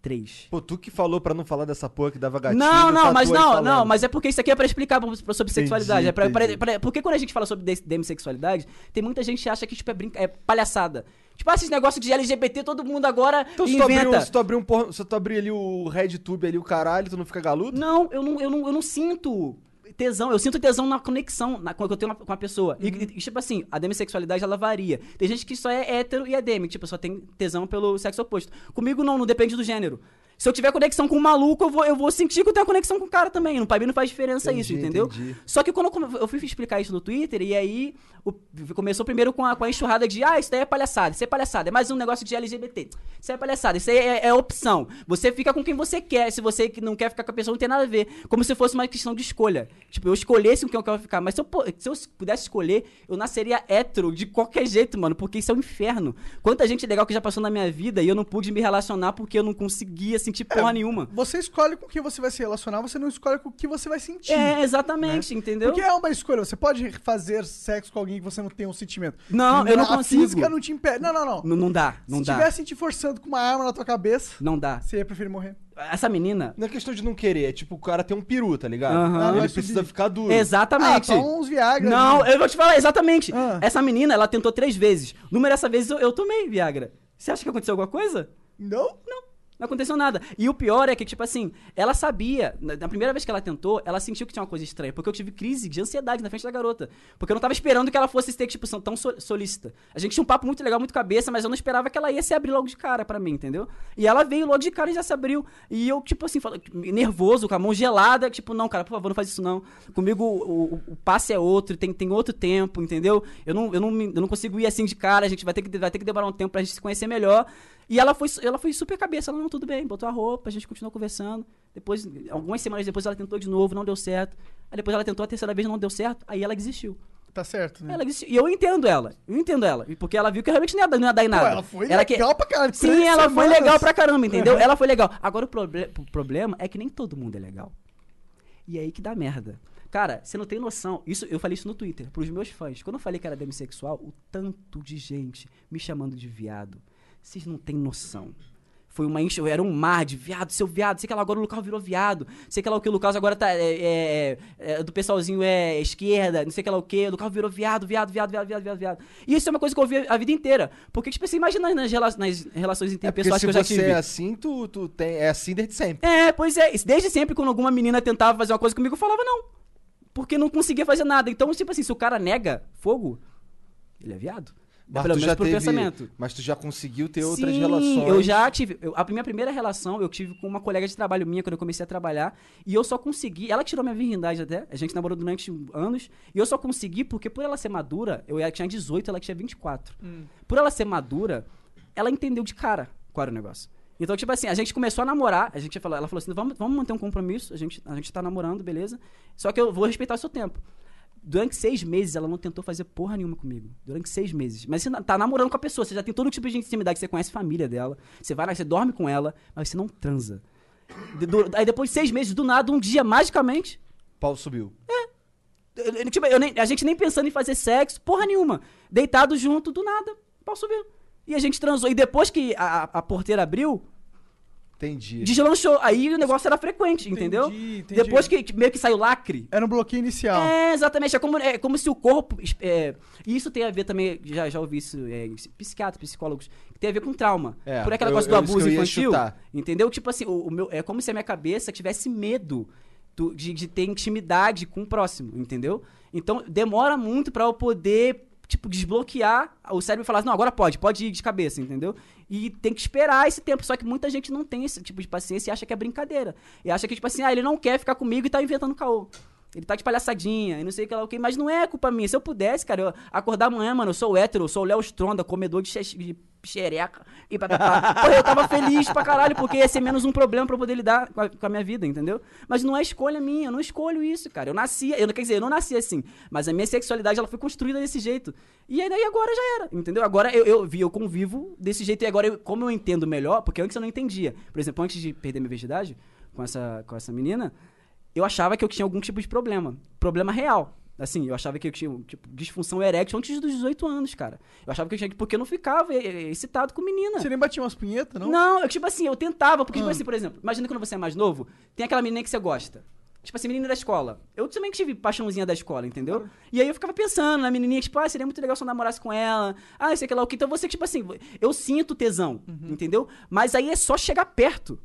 Três. Pô, tu que falou pra não falar dessa porra que dava gatilho. Não, não, tá mas tu não, não, mas é porque isso aqui é pra explicar sobre sexualidade. É pra, pra- entendi. pra- porque quando a gente fala sobre demissexualidade, tem muita gente que acha que tipo, é, brinca, é palhaçada. Tipo, ah, esses negócios de LGBT, todo mundo agora Então se tu, abrir, inventa. um- se tu abrir um porno, se tu abrir ali o RedTube ali, o caralho, tu não fica galudo? Não, eu não, eu, não, eu não sinto tesão. Eu sinto tesão na conexão na, que eu tenho com a pessoa. E, e, tipo assim, a demissexualidade, ela varia. Tem gente que só é hétero e é demi, tipo, só tem tesão pelo sexo oposto. Comigo não, não depende do gênero. Se eu tiver conexão com um maluco, eu vou, eu vou sentir que eu tenho conexão com o cara também. No pra mim não faz diferença Entendi, isso, entendeu? entendi. Só que quando eu, eu fui explicar isso no Twitter, e aí o- começou primeiro com a, com a enxurrada de ah, isso daí é palhaçada, isso é palhaçada, é mais um negócio de LGBT. Isso é palhaçada, isso aí é, é opção. Você fica com quem você quer, se você não quer ficar com a pessoa, não tem nada a ver. Como se fosse uma questão de escolha. Tipo, eu escolhesse com quem eu quero ficar. Mas se eu, se eu pudesse escolher, eu nasceria hétero de qualquer jeito, mano, porque isso é um inferno. Quanta gente legal que já passou na minha vida e eu não pude me relacionar porque eu não conseguia sentir porra nenhuma. Você escolhe com quem você vai se relacionar, você não escolhe com o que você vai sentir. É, exatamente, entendeu? Porque é uma escolha. Você pode fazer sexo com alguém que você não tem um sentimento. Não, eu não A consigo. física não te impede. Não, não, não. Não, não dá, não Se dá. tivessem te forçando com uma arma na tua cabeça, Não dá. você ia preferir morrer. Essa menina. Não é questão de não querer, é tipo, o cara tem um peru, tá ligado? Aham. Ele Vai precisa subir. ficar duro. Exatamente. Ah, toma uns Viagra. Não, ali. eu vou te falar exatamente. Ah. Essa menina, ela tentou três vezes. Número essa vez eu, eu tomei Viagra. Você acha que aconteceu alguma coisa? Não? Não. Aconteceu nada. E o pior é que, tipo assim, ela sabia, na, primeira vez que ela tentou, ela sentiu que tinha uma coisa estranha, porque eu tive crise de ansiedade na frente da garota. Porque eu não tava esperando que ela fosse ter, tipo, tão so- solícita. A gente tinha um papo muito legal, muito cabeça, mas eu não esperava que ela ia se abrir logo de cara pra mim, entendeu? E ela veio logo de cara e já se abriu. E eu, tipo assim, nervoso, com a mão gelada, tipo, não, cara, por favor, não faz isso não. Comigo o, o- o passe é outro, tem, tem outro tempo, entendeu? Eu não, eu, não, eu não consigo ir assim de cara, a gente vai ter que, vai ter que demorar um tempo pra gente se conhecer melhor. E ela foi, ela foi super cabeça, ela, não, tudo bem, botou a roupa, a gente continuou conversando. Depois, algumas semanas depois, ela tentou de novo, não deu certo. Aí depois ela tentou a terceira vez, não deu certo, aí ela desistiu. Tá certo, né? Ela desistiu. E eu entendo ela, eu entendo ela. Porque ela viu que realmente não ia, não ia dar em nada. ela foi que- legal pra caralho, Sim, ela foi semanas. legal pra caramba, entendeu? Ela foi legal. Agora o, proble- o problema é que nem todo mundo é legal. E aí que dá merda. Cara, você não tem noção. Isso, eu falei isso no Twitter, pros meus fãs. Quando eu falei que era demissexual, o tanto de gente me chamando de viado. Vocês não têm noção. Foi uma enche, era um mar de viado, seu viado, sei que lá agora o Lucas virou viado, sei que lá o que o Lucas agora tá. É, é, é, do pessoalzinho é esquerda, não sei que lá o que, o Lucas virou viado, viado, viado, viado, viado, viado, viado. E isso é uma coisa que eu ouvi a vida inteira. Porque, tipo, você imagina nas, rela- nas relações É interpessoais se que eu já você tive. é assim, tu, tu tem, é assim desde sempre. É, pois é. Desde sempre, quando alguma menina tentava fazer uma coisa comigo, eu falava não. Porque não conseguia fazer nada. Então, tipo assim, se o cara nega fogo, ele é viado. Mas pelo tu menos já pro teve, pensamento. Mas tu já conseguiu ter outras Sim, relações. Eu já tive. eu- a minha primeira relação eu tive com uma colega de trabalho minha quando eu comecei a trabalhar. E eu só consegui. Ela tirou minha virgindade até. A gente namorou durante anos. E eu só consegui porque, por ela ser madura, eu tinha 18, ela tinha 24. Por ela ser madura, ela entendeu de cara qual era o negócio. Então, tipo assim, a gente começou a namorar, a gente falou, ela falou assim: vamos, vamos manter um compromisso, a gente, a gente tá namorando, beleza? Só que eu vou respeitar o seu tempo. Durante seis meses, ela não tentou fazer porra nenhuma comigo. Durante seis meses. Mas você tá namorando com a pessoa, você já tem todo tipo de intimidade, você conhece a família dela, você vai lá, você dorme com ela, mas você não transa. De- do- aí depois de seis meses, do nada, um dia, magicamente, Pau subiu. eu- eu- tipo, eu nem- a gente nem pensando em fazer sexo, porra nenhuma. Deitado junto, do nada, pau subiu. E a gente transou. E depois que a, a porteira abriu, Entendi. deslanchou. Aí o negócio era frequente, entendeu? entendi. Depois que meio que saiu lacre. Era um bloqueio inicial. É, exatamente. É como, é como se o corpo. é, e isso tem a ver também, já, já ouvi isso, é, psiquiatras, psicólogos, que tem a ver com trauma. É, Por aquela eu- coisa do abuso infantil. chutar. Entendeu? Tipo assim, o, o meu, é como se a minha cabeça tivesse medo do- de, de ter intimidade com o próximo, entendeu? Então demora muito pra eu poder. Tipo, desbloquear o cérebro e falar, não, agora pode, pode ir de cabeça, entendeu? E tem que esperar esse tempo. Só que muita gente não tem esse tipo de paciência e acha que é brincadeira. E acha que, tipo assim, ah, ele não quer ficar comigo e tá inventando caô. Ele tá de palhaçadinha e não sei o que lá o que, mas não é culpa minha. Se eu pudesse, cara, eu acordar amanhã, mano, eu sou hétero, eu sou o Léo Stronda, comedor de, xe- de xereca e. Porra, eu tava feliz pra caralho, porque ia ser menos um problema pra eu poder lidar com a, com a minha vida, entendeu? Mas não é escolha minha, eu não escolho isso, cara. Eu nasci, eu, quer dizer, eu não nasci assim, mas a minha sexualidade, ela foi construída desse jeito. E aí daí agora já era, entendeu? Agora eu, eu eu convivo desse jeito e agora, eu- como eu entendo melhor, porque antes eu não entendia. Por exemplo, antes de perder minha virgindade com essa, com essa menina, eu achava que eu tinha algum tipo de problema. Problema real. Assim, eu achava que eu tinha tipo, disfunção erétil antes dos 18 anos, cara. Eu achava que eu tinha que. Porque eu não ficava eh, eh, excitado com menina. Você nem batia umas punhetas, não? Não, eu, tipo assim, eu tentava, porque, tipo Ah. assim, por exemplo, imagina quando você é mais novo, tem aquela menina que você gosta. Tipo assim, menina da escola. Eu também tive paixãozinha da escola, entendeu? E aí eu ficava pensando na menininha, tipo, ah, seria muito legal se eu namorasse com ela. Ah, sei que lá o que. Então você, tipo assim, eu sinto tesão, Uhum. entendeu? Mas aí é só chegar perto.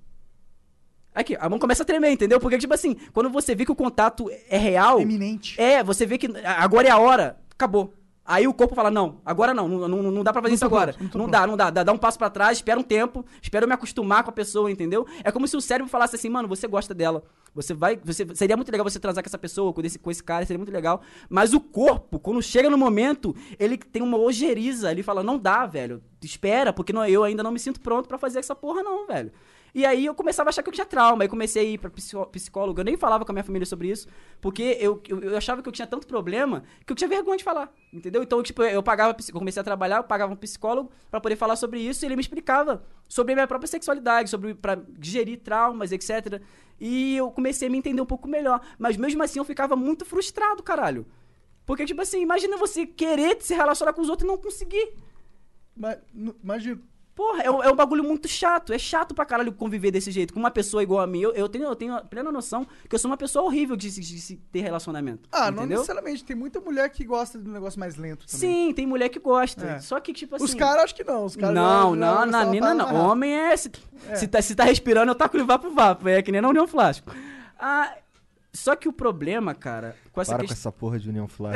Aqui, a mão começa a tremer, entendeu? Porque, tipo assim, quando você vê que o contato é real. Eminente. É, você vê que agora é a hora, acabou. Aí o corpo fala, não, agora não, não, não, não dá pra fazer Não isso agora. pronto, não não dá, não dá, dá. Dá um passo pra trás, espera um tempo, espera eu me acostumar com a pessoa, entendeu? É como se o cérebro falasse assim, mano, você gosta dela. Você vai. Você, seria muito legal você transar com essa pessoa, com esse, com esse cara, seria muito legal. Mas o corpo, quando chega no momento, ele tem uma ojeriza. Ele fala, não dá, velho. Espera, porque não, eu ainda não me sinto pronto pra fazer essa porra, não, velho. E aí eu começava a achar que eu tinha trauma. Aí comecei a ir pra psicó- psicólogo. Eu nem falava com a minha família sobre isso. Porque eu, eu, eu achava que eu tinha tanto problema que eu tinha vergonha de falar. Entendeu? Então, tipo, eu pagava. Eu comecei a trabalhar, eu pagava um psicólogo pra poder falar sobre isso. E ele me explicava sobre a minha própria sexualidade, sobre pra digerir traumas, etc. E eu comecei a me entender um pouco melhor. Mas mesmo assim eu ficava muito frustrado, caralho. Porque, tipo assim, imagina você querer se relacionar com os outros e não conseguir. Mas, Imagina. Porra, é, um- é um bagulho muito chato. É chato pra caralho conviver desse jeito. Com uma pessoa igual a mim. Eu, eu, tenho, eu tenho plena noção que eu sou uma pessoa horrível de, se- de se ter relacionamento. Ah, não entendeu? necessariamente. Tem muita mulher que gosta de um negócio mais lento também. Sim, tem mulher que gosta. É. Só que, tipo assim. Os caras acho que não. Os caras Não, já- já não, na uma Nina não. Homem é. Se, se, tá, se tá respirando, eu taco ele vapo vapo. É que nem na União Flasco. Ah, só que o problema, cara, com essa Para com essa porra de União Flash.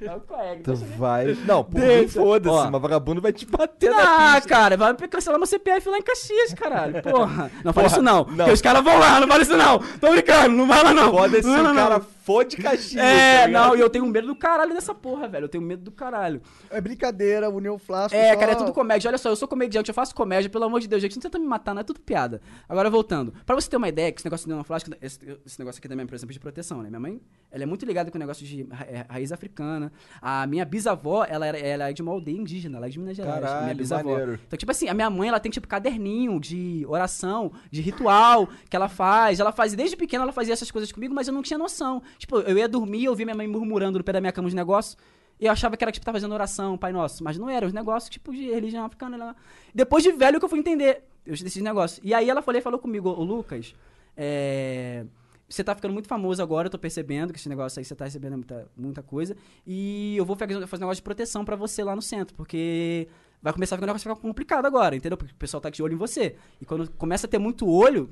É o colega, tu vai. Não, por mim, Deixa. foda-se. Mas vagabundo vai te bater na Ah, cara, vai cancelar meu CPF lá em Caxias, caralho. Porra. Não fala Porra, isso não. não. Porque os caras vão lá, não fala isso não. Tô brincando, não vai lá não. Foda-se o não. cara for de Caxias. É, tá não, e eu tenho medo do caralho dessa porra, velho. Eu tenho medo do caralho. É brincadeira, União Flasco. É, só- cara, é tudo comédia. Olha só, eu sou comediante, eu faço comédia, pelo amor de Deus, gente. Não tenta me matar, não é tudo piada. Agora, voltando. Pra você ter uma ideia, que esse negócio de uma flasca, esse, esse negócio aqui também, por exemplo, de proteção, né? Minha mãe, ela é muito ligada com o negócio de ra- é, raiz africana. A minha bisavó, ela, era, ela é de uma aldeia indígena, ela é de Minas Gerais. Caralho, minha bisavó. maneiro. Então, tipo assim, a minha mãe, ela tem, tipo, caderninho de oração, de ritual que ela faz. Ela faz, desde pequena, ela fazia essas coisas comigo, mas eu não tinha noção. Tipo, eu ia dormir eu via minha mãe murmurando no pé da minha cama os negócios. E eu achava que era, tipo, tá fazendo oração, Pai Nosso. Mas não era, os negócios, tipo, de religião africana. Lá. Depois de velho que eu fui entender esses negócios. E aí ela falou, falou comigo, ô Lucas, é... Você tá ficando muito famoso agora, eu tô percebendo que esse negócio aí você tá recebendo muita, muita coisa. E eu vou fazer, um negócio de proteção pra você lá no centro, porque vai começar a ficar um negócio ficar complicado agora, entendeu? Porque o pessoal tá de olho em você. E quando começa a ter muito olho,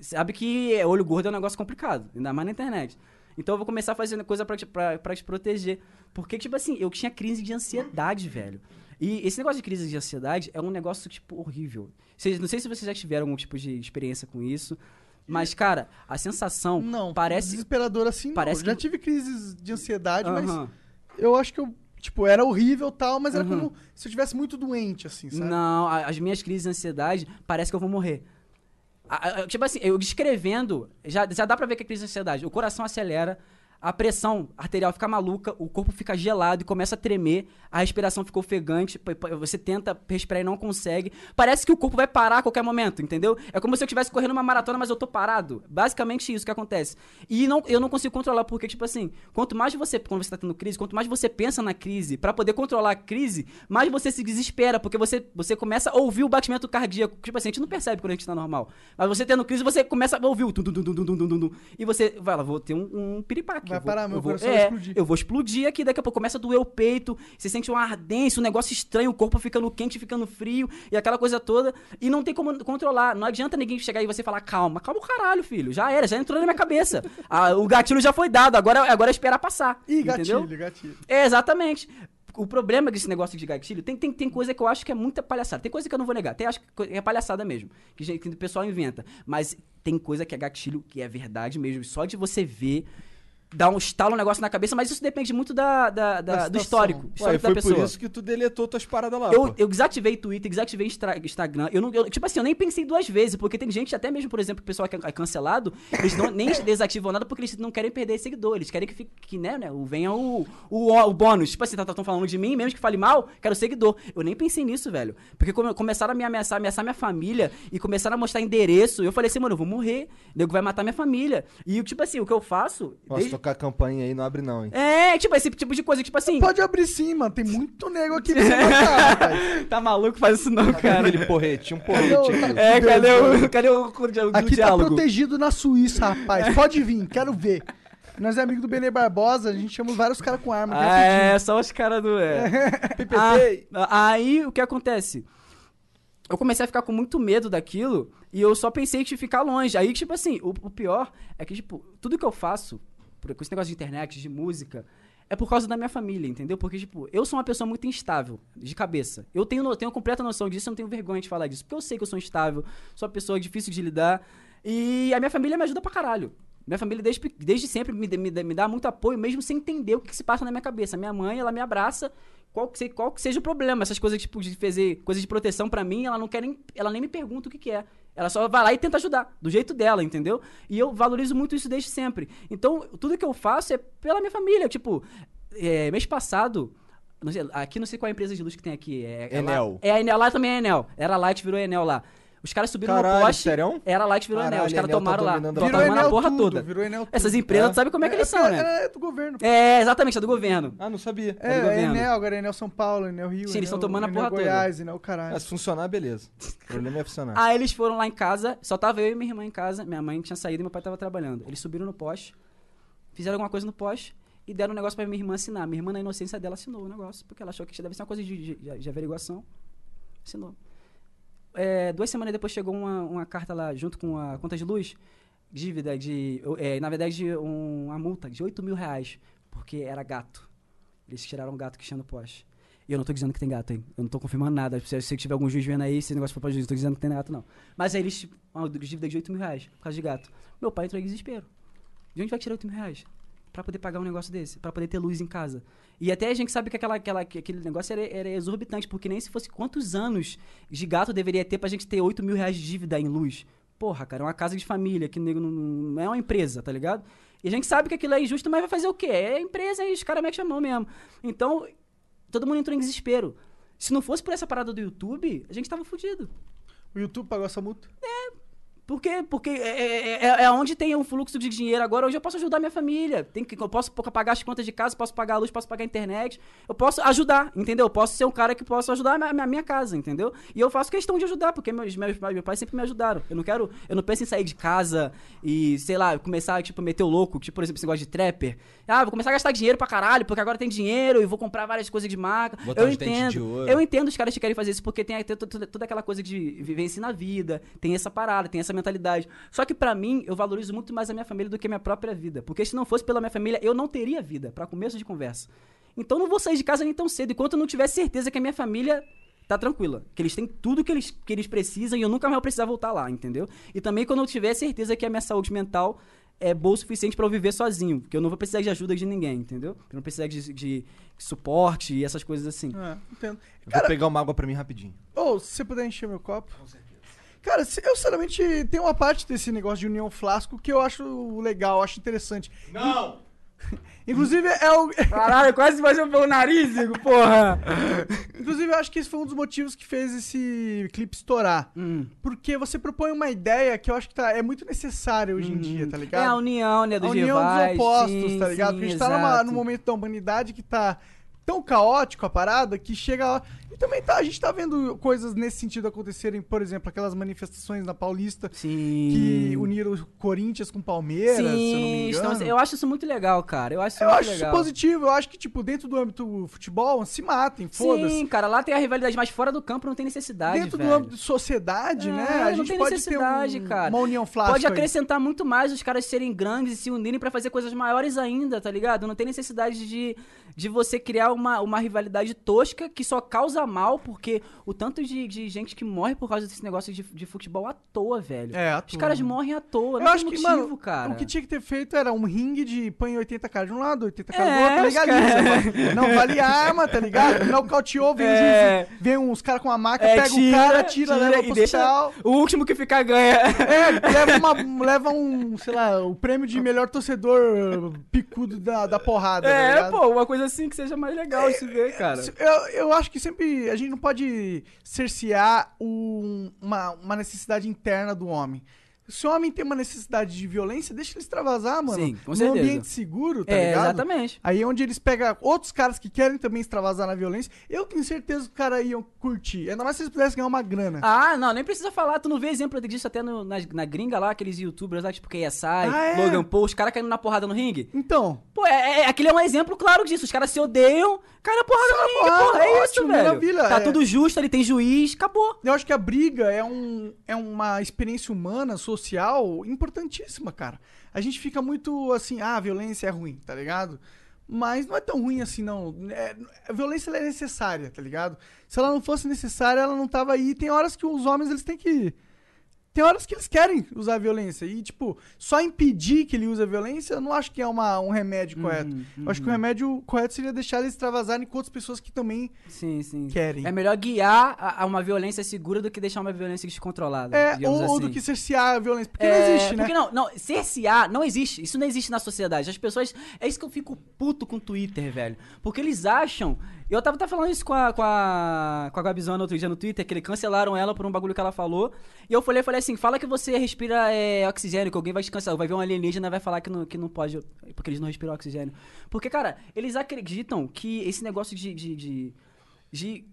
sabe que olho gordo é um negócio complicado, ainda mais na internet. Então eu vou começar fazendo coisa pra pra, pra te proteger. Porque, tipo assim, eu tinha crise de ansiedade, velho. E esse negócio de crise de ansiedade é um negócio, tipo, horrível. Não sei se vocês já tiveram algum tipo de experiência com isso. Mas, cara, a sensação Não, parece. desesperador assim não. parece Já que- tive crises de ansiedade, mas Aham. eu acho que eu, tipo, era horrível e tal, mas era Uhum. como se eu tivesse muito doente, assim, sabe? Não, as minhas crises de ansiedade, parece que eu vou morrer. A- a- tipo assim, eu descrevendo, já, já dá pra ver que é crise de ansiedade. O coração acelera, a pressão arterial fica maluca, o corpo fica gelado e começa a tremer, a respiração fica ofegante, você tenta respirar e não consegue. Parece que o corpo vai parar a qualquer momento, entendeu? É como se eu estivesse correndo uma maratona, mas eu tô parado. Basicamente isso que acontece. E não, eu não consigo controlar, porque, tipo assim, quanto mais você, quando você tá tendo crise, quanto mais você pensa na crise, pra poder controlar a crise, mais você se desespera, porque você, você começa a ouvir o batimento cardíaco. Tipo assim, a gente não percebe quando a gente tá normal. Mas você tendo crise, você começa a ouvir o tum, tum, tum, tum, tum, tum, tum, tum, e você vai lá, vou ter um, um piripaque. Vai eu vou- parar, meu eu vou, coração vai é, explodir. Eu vou explodir aqui, daqui a pouco começa a doer o peito, você sente uma ardência, um negócio estranho, o corpo ficando quente, ficando frio, e aquela coisa toda, e não tem como controlar. Não adianta ninguém chegar e você falar, calma, calma o caralho, filho. Já era, já entrou na minha cabeça. Ah, o gatilho já foi dado, agora, agora é esperar passar. Ih, entendeu? gatilho, gatilho. É, exatamente. O problema desse negócio de gatilho, tem, tem, tem coisa que eu acho que é muita palhaçada. Tem coisa que eu não vou negar. Tem acho que é palhaçada mesmo. Que, gente- que o pessoal inventa. Mas tem coisa que é gatilho, que é verdade mesmo. Só de você ver. Dá um estalo um negócio na cabeça, mas isso depende muito da, da- da- Da do situação. histórico, Ué, histórico foi da pessoa. por isso que tu deletou tuas paradas lá, Eu, eu desativei Twitter, desativei Instagram. Eu não, eu- tipo assim, eu nem pensei duas vezes, porque tem gente, até mesmo, por exemplo, o pessoal que é cancelado, eles não, nem desativam nada porque eles não querem perder seguidor. Eles querem que, fique, que né, né, venha o, o, o bônus. Tipo assim, estão falando de mim, mesmo que fale mal, quero seguidor. Eu nem pensei nisso, velho. Porque come- começaram a me ameaçar, ameaçar minha família e começaram a mostrar endereço. Eu falei assim, mano, eu vou morrer. O nego vai matar minha família. E, tipo assim, o que eu faço. Nossa, desde- tocar a campanha aí não abre não, hein. É, tipo, esse tipo de coisa, tipo assim. Pode abrir sim, mano. Tem muito nego aqui pra você matar, rapaz. Tá maluco? Faz isso não, cara. Aquele porrete, um Cadê porrete aqui. É, cadê o, cadê o, o, o Aqui tá diálogo? protegido na Suíça, rapaz. Pode vir, quero ver. Nós é amigo do Benê Barbosa, a gente chama vários caras com arma. Ah, é, só os caras do. É. Ah, aí o que acontece? Eu comecei a ficar com muito medo daquilo e eu só pensei que ficar longe. Aí, tipo assim, o, o pior é que, tipo, tudo que eu faço, com esse negócio de internet, de música, é por causa da minha família, entendeu? Porque, tipo, eu sou uma pessoa muito instável, de cabeça. Eu tenho, tenho completa noção disso, eu não tenho vergonha de falar disso. Porque eu sei que eu sou instável, sou uma pessoa difícil de lidar. E a minha família me ajuda pra caralho. Minha família desde, desde sempre me, me, me dá muito apoio, mesmo sem entender o que, que se passa na minha cabeça. Minha mãe, ela me abraça, qual que, qual que seja o problema. Essas coisas, tipo, de fazer coisas de proteção pra mim, ela não quer nem. Ela nem me pergunta o que, que é. Ela só vai lá e tenta ajudar, do jeito dela, entendeu? E eu valorizo muito isso desde sempre. Então, tudo que eu faço é pela minha família. Tipo, é, mês passado. não sei, aqui não sei qual é a empresa de luz que tem aqui. É, é lá- Enel. É a Enel, lá também é Enel. Era Light, virou Enel lá. Os caras subiram Caralho, no poste. sério? Era Light, virou Caralho, Enel. Os caras tá tomaram lá. a Virou tomando a porra tudo, toda. virou Enel tudo. Essas empresas, É. tu sabe como é que eles são, né? É, é do governo. É, exatamente, é do governo. Ah, não sabia. É do É, é governo. Enel, agora é Enel São Paulo, Enel Rio. Sim, eles Enel- tão tomando a porra toda. Goiás, Enel caralho. Ah, se funcionar, beleza. O problema é funcionar. Aí eles foram lá em casa, só tava eu e minha irmã em casa, minha mãe tinha saído e meu pai tava trabalhando. Eles subiram no poste, fizeram alguma coisa no poste e deram um negócio pra minha irmã assinar. Minha irmã, na inocência dela, assinou o negócio, porque ela achou que deve ser uma coisa de, de, de averiguação. Assinou. É, duas semanas depois chegou uma, uma carta lá, junto com a conta de luz, dívida de. é, na verdade, um- uma multa de 8 mil reais, porque era gato. Eles tiraram um gato que tinha no poste. E eu não tô dizendo que tem gato, hein? Eu não tô confirmando nada. Se, se tiver algum juiz vendo aí, esse negócio for pra juiz, eu tô dizendo que tem gato, não. Mas aí eles. Uma dívida de 8 mil reais por causa de gato. Meu pai entrou em desespero. De onde vai tirar 8 mil reais? Pra poder pagar um negócio desse, pra poder ter luz em casa. E até a gente sabe que, aquela, aquela, que aquele negócio era, era exorbitante, porque nem se fosse quantos anos de gato deveria ter pra gente ter 8 mil reais de dívida em luz. Porra, cara, é uma casa de família, que não, não é uma empresa, tá ligado? E a gente sabe que aquilo é injusto, mas vai fazer o quê? É empresa e os caras metem a mão mesmo. Então, todo mundo entrou em desespero. Se não fosse por essa parada do YouTube, a gente tava fudido. O YouTube pagou essa multa? Por quê? Porque é, é, é- é onde tem um fluxo de dinheiro agora. Hoje eu posso ajudar minha família. Tem que, eu posso pagar as contas de casa, posso pagar a luz, posso pagar a internet. Eu posso ajudar, entendeu? Eu posso ser um cara que posso ajudar a minha, a minha casa, entendeu? E eu faço questão de ajudar, porque meus, meus, meus pais sempre me ajudaram. Eu não quero. Eu não penso em sair de casa e, sei lá, começar, tipo, meter o louco, tipo, por exemplo, esse negócio de trapper. Ah, vou começar a gastar dinheiro pra caralho, porque agora tem dinheiro e vou comprar várias coisas de marca. Botar eu entendo. Eu entendo os caras que querem fazer isso porque tem, tem toda, toda aquela coisa de vivência na vida, tem essa parada, tem essa mentalidade. Só que pra mim, eu valorizo muito mais a minha família do que a minha própria vida. Porque se não fosse pela minha família, eu não teria vida, pra começo de conversa. Então não vou sair de casa nem tão cedo, enquanto eu não tiver certeza que a minha família tá tranquila. Que eles têm tudo que eles, que eles precisam e eu nunca mais vou precisar voltar lá, entendeu? E também quando eu tiver certeza que a minha saúde mental é boa o suficiente pra eu viver sozinho. Que eu não vou precisar de ajuda de ninguém, entendeu? Eu não precisar de, de suporte e essas coisas assim. É, entendo. Eu Vou pegar uma água pra mim rapidinho. Ô, se você puder encher meu copo. Com certeza. Cara, eu sinceramente tem uma parte desse negócio de união flasco que eu acho legal, acho interessante. Não! Inclusive, é o. Caralho, quase fazendo pelo nariz, Igor, porra! Inclusive, eu acho que esse foi um dos motivos que fez esse clipe estourar. Hum. Porque você propõe uma ideia que eu acho que tá, é muito necessária hoje em dia, tá ligado? É a união, né, dos a união rivais. dos opostos, sim, tá ligado? sim, Porque a gente tá numa, exato. num momento da humanidade que tá tão caótico a parada que chega. E também tá, a gente tá vendo coisas nesse sentido acontecerem, por exemplo, aquelas manifestações na Paulista Sim. que uniram o Corinthians com o Palmeiras, se eu não me Sim, engano. estamos- eu acho isso muito legal, cara. Eu acho isso Eu acho legal. isso positivo, eu acho que, tipo, dentro do âmbito futebol, se matem, foda-se. Sim, cara, lá tem a rivalidade, mas fora do campo não tem necessidade, Dentro velho. do âmbito de sociedade, É, né? A não gente tem pode ter necessidade, um- cara. uma união flácida. Pode acrescentar muito mais os caras serem grandes e se unirem pra fazer coisas maiores ainda, tá ligado? Não tem necessidade de, de você criar uma, uma rivalidade tosca que só causa mal, porque o tanto de, de gente que morre por causa desse negócio de, de futebol à toa, velho. É, à Os toa. caras morrem à toa, Eu não acho tem que, motivo, mano, cara. o que tinha que ter feito era um ringue de põe 80 caras de um lado, 80 caras do É, outro, os legaliza. mano. Não vale arma, tá ligado? Nocauteou, vem, É. vem uns caras com a maca, É, pega o cara, tira, leva pro hospital. o último que ficar ganha. É, leva, uma, leva um, sei lá, o prêmio de melhor torcedor picudo da, da porrada, tá É, ligado? pô, uma coisa assim que seja mais legal de se ver, cara. Eu, eu acho que sempre a gente não pode cercear um- uma, uma necessidade interna do homem. Se o homem tem uma necessidade de violência, deixa ele extravasar, mano. Sim, com Num certeza. ambiente seguro, tá é, ligado? exatamente. Aí é onde eles pegam outros caras que querem também extravasar na violência. Eu tenho certeza que os caras iam curtir. Ainda mais se eles pudessem ganhar uma grana. Ah, não, nem precisa falar. Tu não vê exemplo disso até no- na, na gringa lá, aqueles youtubers lá, tipo KSI, Ah, é? Logan Paul, os caras caindo na porrada no ringue. Então, Pô, é, é- aquele é um exemplo claro disso. Os caras se odeiam, caem na porrada no ringue, porra. É isso, ótimo, velho. maravilha, Tá é. tudo justo, ele tem juiz, acabou. eu acho que a briga é, um, é uma experiência humana, social, importantíssima, cara. A gente fica muito assim, ah, a violência é ruim, tá ligado? Mas não é tão ruim assim, não. É- a violência é necessária, tá ligado? Se ela não fosse necessária, ela não tava aí. Tem horas que os homens, eles têm que... Tem horas que eles querem usar a violência. E, tipo, só impedir que ele use a violência, eu não acho que é uma, um remédio correto. Eu acho que o remédio correto seria deixar eles extravasarem com outras pessoas que também Sim, sim. querem. É melhor guiar a, a uma violência segura do que deixar uma violência descontrolada. É, ou, ou assim. do que cercear a violência. Porque É, não existe, né? Porque não, não, cercear não existe. Isso não existe na sociedade. As pessoas. É isso que eu fico puto com o Twitter, velho. Porque eles acham. Eu tava até falando isso com a, com a, com a Gabizona outro dia no Twitter, que eles cancelaram ela por um bagulho que ela falou. E eu falei, falei assim: fala que você respira é, oxigênio, que alguém vai te cancelar. Vai ver um alienígena vai falar que não, que não pode, porque eles não respiram oxigênio. Porque, cara, eles acreditam que esse negócio de- de- de, de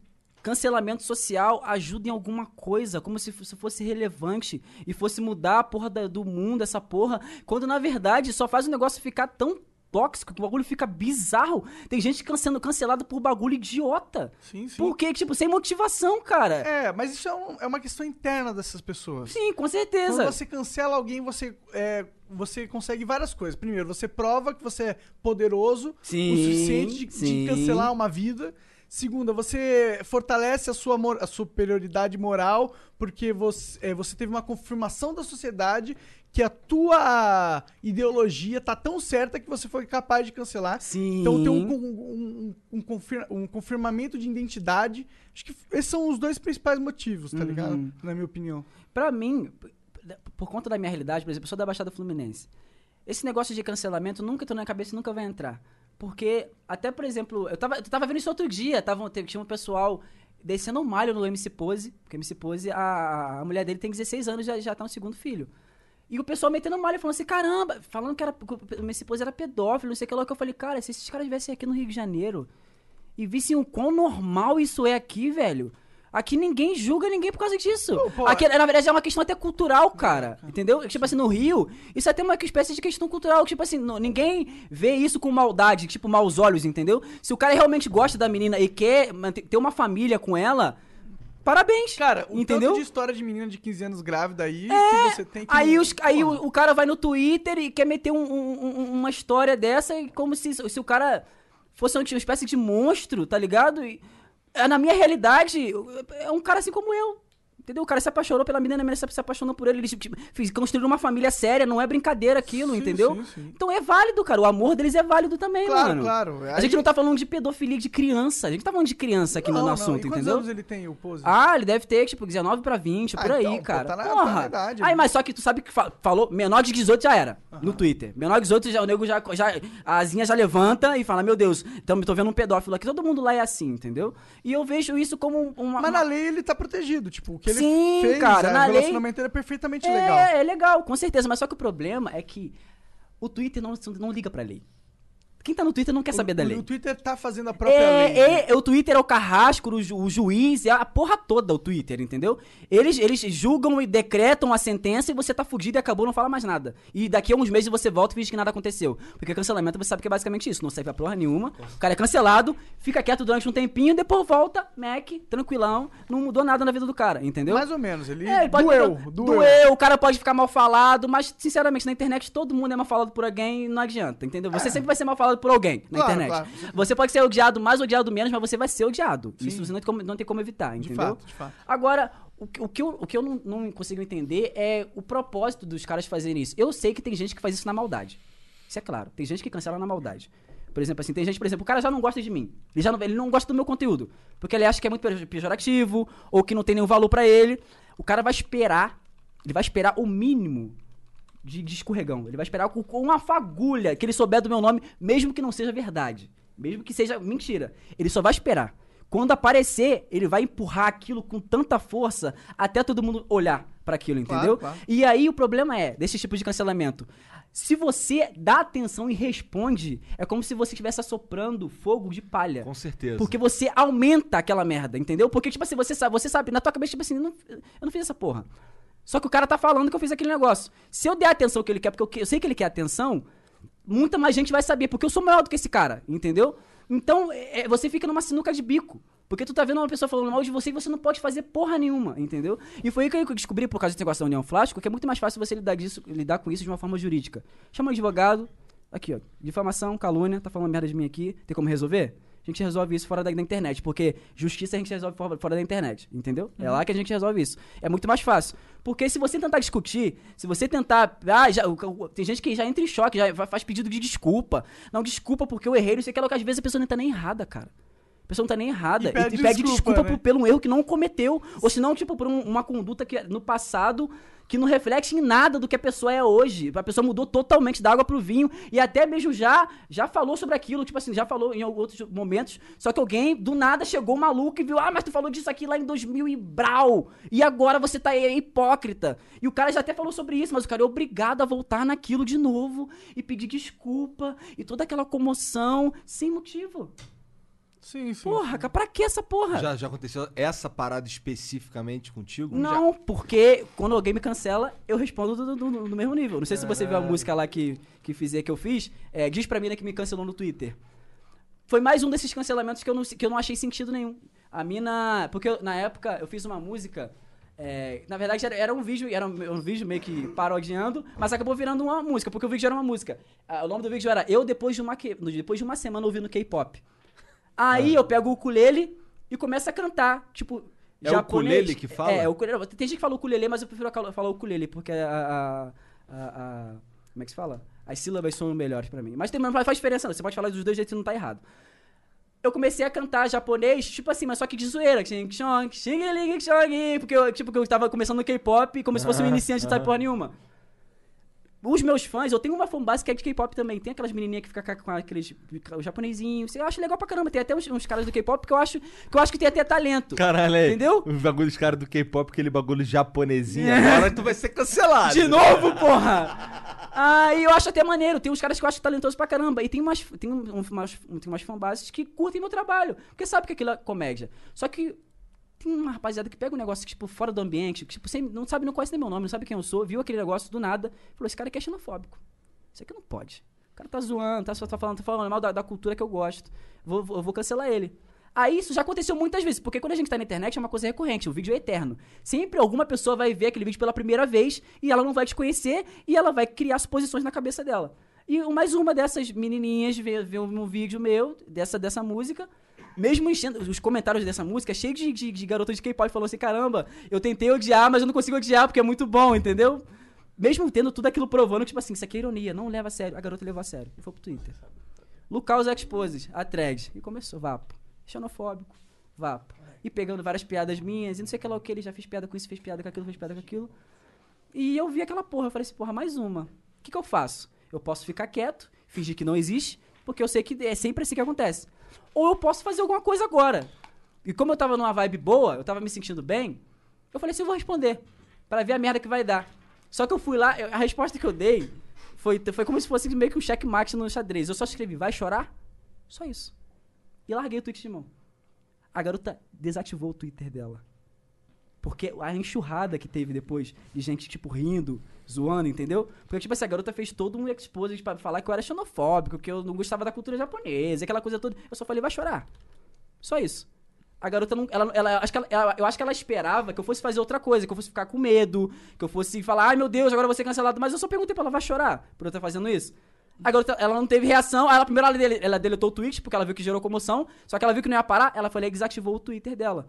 cancelamento social ajuda em alguma coisa, como se fosse relevante e fosse mudar a porra da- do mundo, essa porra, quando na verdade só faz o negócio ficar tão tóxico que o bagulho fica bizarro. Tem gente sendo cancelada por bagulho idiota. Sim, sim. Por quê? Tipo, sem motivação, cara. É, mas isso é, um- é uma questão interna dessas pessoas. Sim, com certeza. Quando você cancela alguém, você, é, você consegue várias coisas. Primeiro, você prova que você é poderoso Sim, o suficiente de, de sim. cancelar uma vida. Segunda, você fortalece a sua a superioridade moral porque você, é, você teve uma confirmação da sociedade que a tua ideologia tá tão certa que você foi capaz de cancelar. Sim. Então tem um, um, um, um confir- um confirmamento de identidade. Acho que esses são os dois principais motivos, tá Uhum. ligado? Na minha opinião. Pra mim, por conta da minha realidade, por exemplo, eu sou da Baixada Fluminense. Esse negócio de cancelamento nunca entrou na minha cabeça e nunca vai entrar. Porque, até por exemplo, eu tava, eu tava vendo isso outro dia, tava, tinha um pessoal descendo um malho no MC Pose, porque MC Pose, a, a mulher dele tem 16 anos e já, já tá no segundo filho. E o pessoal metendo malho, falando assim, caramba, falando que, era, MC Pose era pedófilo, não sei o que lá, que eu falei, cara, se esses caras estivessem aqui no Rio de Janeiro e vissem o quão normal isso é aqui, velho. Aqui ninguém julga ninguém por causa disso. pô, aqui, na verdade, é uma questão até cultural, cara. Entendeu? Tipo assim, no Rio, isso é até uma espécie de questão cultural. Tipo assim, ninguém vê isso com maldade, tipo, maus olhos, entendeu? Se o cara realmente gosta da menina e quer ter uma família com ela, parabéns. Cara, o entendeu? tanto de história de menina de 15 anos grávida aí que você tem que... Aí, os, aí o, o cara vai no Twitter e quer meter um- um- um- uma história dessa como se, se o cara fosse uma espécie de monstro, tá ligado? E, é, na minha realidade, é um cara assim como eu. Entendeu? O cara se apaixonou pela menina, a menina se apaixonou por ele. Eles tipo, construíram uma família séria, não é brincadeira aquilo, Sim, entendeu? sim, sim. Então é válido, cara. O amor deles é válido também, Claro, mano. claro. A gente não tá falando de pedofilia de criança. A gente tá falando de criança aqui no, Não, no não. assunto, E quantos entendeu? anos ele tem, o Pose? Ah, ele deve ter, tipo, 19 pra 20, Ah, por aí, então, pô, cara. tá na- Porra. tá na idade Aí, ali. mas só que tu sabe que fa- falou, menor de 18 já era, no Twitter. Menor de 18, já, o nego já, já. A asinha já levanta e fala: Meu Deus, então, tô vendo um pedófilo aqui. Todo mundo lá é assim, entendeu? E eu vejo isso como um- uma. Mas uma- na lei ele tá protegido. Tipo, o que Sim, fez, cara, é, na o lei- relacionamento ele é perfeitamente é, legal. é legal, com certeza. Mas só que o problema é que o Twitter não, não liga pra lei. Quem tá no Twitter não quer saber o, da o- lei. O Twitter tá fazendo a própria lei. É, né? é, o Twitter é o carrasco, o, ju- o juiz, é a porra toda o Twitter, entendeu? Eles, eles julgam e decretam a sentença e você tá fugido e acabou, não fala mais nada. E daqui a uns meses você volta e finge que nada aconteceu. Porque cancelamento você sabe que é basicamente isso, não serve pra porra nenhuma. O cara é cancelado, fica quieto durante um tempinho, depois volta, Mac, tranquilão, não mudou nada na vida do cara, entendeu? Mais ou menos. Ele, É, ele doeu, ficar- doeu. doeu, o cara pode ficar mal falado, mas, sinceramente, na internet todo mundo é mal falado por alguém e não adianta, entendeu? Você sempre vai ser mal falado cancelado por alguém na Claro, internet. claro. Você pode ser odiado mais, odiado menos, mas você vai ser odiado. Isso você não tem como, não tem como evitar, De entendeu? fato, de fato. Agora, o, que- o que eu, o que eu não, não consigo entender é o propósito dos caras fazerem isso. Eu sei que tem gente que faz isso na maldade. Isso é claro. Tem gente que cancela na maldade. Por exemplo, assim, tem gente, por exemplo, o cara já não gosta de mim. Ele já não, ele não gosta do meu conteúdo. Porque ele acha que é muito pejo- pejorativo, ou que não tem nenhum valor pra ele. O cara vai esperar, ele vai esperar o mínimo de, de escorregão. Ele vai esperar com, com uma fagulha que ele souber do meu nome, mesmo que não seja verdade. Mesmo que seja mentira. Ele só vai esperar. Quando aparecer, ele vai empurrar aquilo com tanta força até todo mundo olhar pra aquilo, Claro, entendeu? claro. E aí o problema é, desse tipo de cancelamento, se você dá atenção e responde, é como se você estivesse assoprando fogo de palha. Com certeza. Porque você aumenta aquela merda, entendeu? Porque, tipo assim, você sabe, você sabe, na tua cabeça, tipo assim, não- eu não fiz essa porra. Só que o cara tá falando que eu fiz aquele negócio. Se eu der a atenção que ele quer, porque eu, eu sei que ele quer atenção, muita mais gente vai saber, porque eu sou maior do que esse cara, entendeu? Então, é- é- você fica numa sinuca de bico. Porque tu tá vendo uma pessoa falando mal de você e você não pode fazer porra nenhuma, entendeu? E foi aí que eu descobri, por causa desse negócio da União Flástico, que é muito mais fácil você lidar, disso, lidar com isso de uma forma jurídica. Chama um advogado, aqui ó, difamação, calúnia, tá falando merda de mim aqui, tem como resolver? A gente resolve isso fora da, da internet, porque justiça a gente resolve fora, fora da internet, entendeu? É lá que a gente resolve isso. É muito mais fácil. Porque se você tentar discutir, se você tentar. Ah, já, tem gente que já entra em choque, já fa- faz pedido de desculpa. Não, desculpa porque eu errei, não sei o que, que às vezes a pessoa não tá nem errada, cara. A pessoa não tá nem errada. E pede e pede desculpa, né? por- pelo erro que não cometeu. Ou se não, tipo, por um- uma conduta que no passado que não reflete em nada do que a pessoa é hoje. A pessoa mudou totalmente da água pro vinho e até mesmo já já falou sobre aquilo, tipo assim, já falou em outros momentos. Só que alguém do nada chegou maluco e viu: "Ah, mas tu falou disso aqui lá em 2000 e brau. E agora você tá aí, é hipócrita". E o cara já até falou sobre isso, mas o cara é obrigado a voltar naquilo de novo e pedir desculpa e toda aquela comoção sem motivo. Sim, sim. Porra, cara, pra que essa porra? Já, já aconteceu essa parada especificamente contigo? Não, porque quando alguém me cancela, eu respondo do, do- do- do mesmo nível. Não sei se você viu a Caralho. música lá que, que, fiz, que eu fiz. É, diz pra mim né, que me cancelou no Twitter. Foi mais um desses cancelamentos que eu não, que eu não achei sentido nenhum. A mina. Porque eu- na época eu fiz uma música. é, na verdade, era, era um vídeo, era um, um vídeo meio que parodiando, mas acabou virando uma música, porque o vídeo era uma música. Ah, o nome do vídeo era Eu depois de uma, que- depois de uma semana ouvindo K-pop. Aí eu pego o ukulele e começo a cantar, tipo. É o ukulele que fala? É, o ukulele. Tem gente que fala ukulele, mas eu prefiro falar ukulele, porque a, a, a, a- Como é que se fala? As sílabas são melhores pra mim. Mas tem, não faz diferença, não. Você pode falar dos dois jeitos e não tá errado. Eu comecei a cantar japonês, tipo assim, mas só que de zoeira. Porque eu, tipo, que eu tava começando no K-pop como se fosse um iniciante, não sabe porra nenhuma. Os meus fãs, eu tenho uma fanbase que é de K-pop também. Tem aquelas menininhas que ficam com aqueles o japonesinhos. Eu acho legal pra caramba. Tem até uns, uns caras do K-pop que eu acho que eu acho que tem até talento. Caralho, aí. Entendeu? Os bagulhos caras do K-pop, aquele bagulho japonesinho. Agora tu vai ser cancelado. De novo, porra! Aí eu acho até maneiro. Tem uns caras que eu acho talentosos pra caramba. E tem umas, tem um- umas, tem umas fanbases que curtem meu trabalho. Porque sabe que aquilo é comédia. Só que tem uma rapaziada que pega um negócio, tipo, fora do ambiente, que, tipo, sem, não sabe, não conhece nem meu nome, não sabe quem eu sou, viu aquele negócio do nada, falou, esse cara aqui é xenofóbico. Isso aqui não pode. O cara tá zoando, tá, tá falando, tá falando mal da, da cultura que eu gosto. Vou, vou, vou cancelar ele. Aí isso já aconteceu muitas vezes, porque quando a gente tá na internet é uma coisa recorrente, o vídeo é eterno. Sempre alguma pessoa vai ver aquele vídeo pela primeira vez e ela não vai te conhecer e ela vai criar suposições na cabeça dela. E mais uma dessas menininhas vê, vê um vídeo meu, dessa, dessa música, mesmo enchendo os comentários dessa música, cheio de, de, de garotas de K-pop falando assim: caramba, eu tentei odiar, mas eu não consigo odiar porque é muito bom, entendeu? Mesmo tendo tudo aquilo provando, tipo assim, isso aqui é ironia, não leva a sério. A garota levou a sério. E foi pro Twitter. Lucas Exposes, a thread. E começou, vapo. Xenofóbico, vapo. E pegando várias piadas minhas, e não sei o que lá o que, ele já fez piada com isso, fez piada com aquilo, fez piada com aquilo. E eu vi aquela porra, eu falei assim, porra, mais uma. O que, que eu faço? Eu posso ficar quieto, fingir que não existe, porque eu sei que é sempre assim que acontece. Ou eu posso fazer alguma coisa agora. E como eu tava numa vibe boa, eu tava me sentindo bem, eu falei assim, eu vou responder. Pra ver a merda que vai dar. Só que eu fui lá, eu- a resposta que eu dei foi, foi como se fosse meio que um checkmate no xadrez. Eu só escrevi, vai chorar? Só isso. E larguei o tweet de mão. A garota desativou o Twitter dela. Porque a enxurrada que teve depois de gente, tipo, rindo, zoando, entendeu? Porque, tipo assim, a garota fez todo um expose pra falar que eu era xenofóbico, que eu não gostava da cultura japonesa, aquela coisa toda. Eu só falei, vai chorar. Só isso. A garota não. Ela, ela, acho que ela, ela- eu acho que ela esperava que eu fosse fazer outra coisa, que eu fosse ficar com medo, que eu fosse falar, ai meu Deus, agora eu vou ser cancelado. Mas eu só perguntei pra ela, vai chorar por eu estar fazendo isso? A garota, ela não teve reação. Aí ela primeiro ela, dele- ela deletou o tweet, porque ela viu que gerou comoção. Só que ela viu que não ia parar, ela foi lá e desativou o Twitter dela.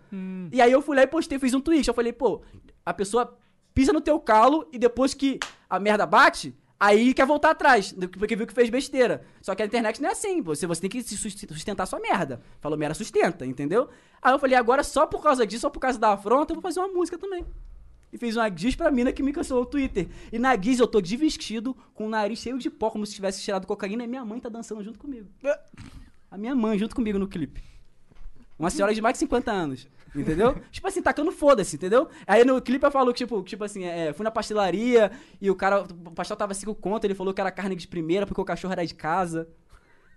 E aí eu fui lá e postei, fiz um tweet. Eu falei, pô, a pessoa pisa no teu calo e depois que a merda bate, aí quer voltar atrás, porque viu que fez besteira. Só que a internet não é assim, você, você tem que sustentar sua merda. Falou merda, sustenta, entendeu? Aí eu falei, agora só por causa disso, só por causa da afronta, eu vou fazer uma música também. E fiz uma guiz pra mina que me cancelou no Twitter. E na guiz eu tô de vestido, com o nariz cheio de pó, como se tivesse tirado cocaína, e minha mãe tá dançando junto comigo. A minha mãe junto comigo no clipe. Uma senhora de mais de 50 anos. Entendeu? tipo assim, tacando foda-se, entendeu? Aí no clipe eu falo, tipo, tipo assim, é, fui na pastelaria e o cara, o pastel tava 5 conto, ele falou que era carne de primeira porque o cachorro era de casa.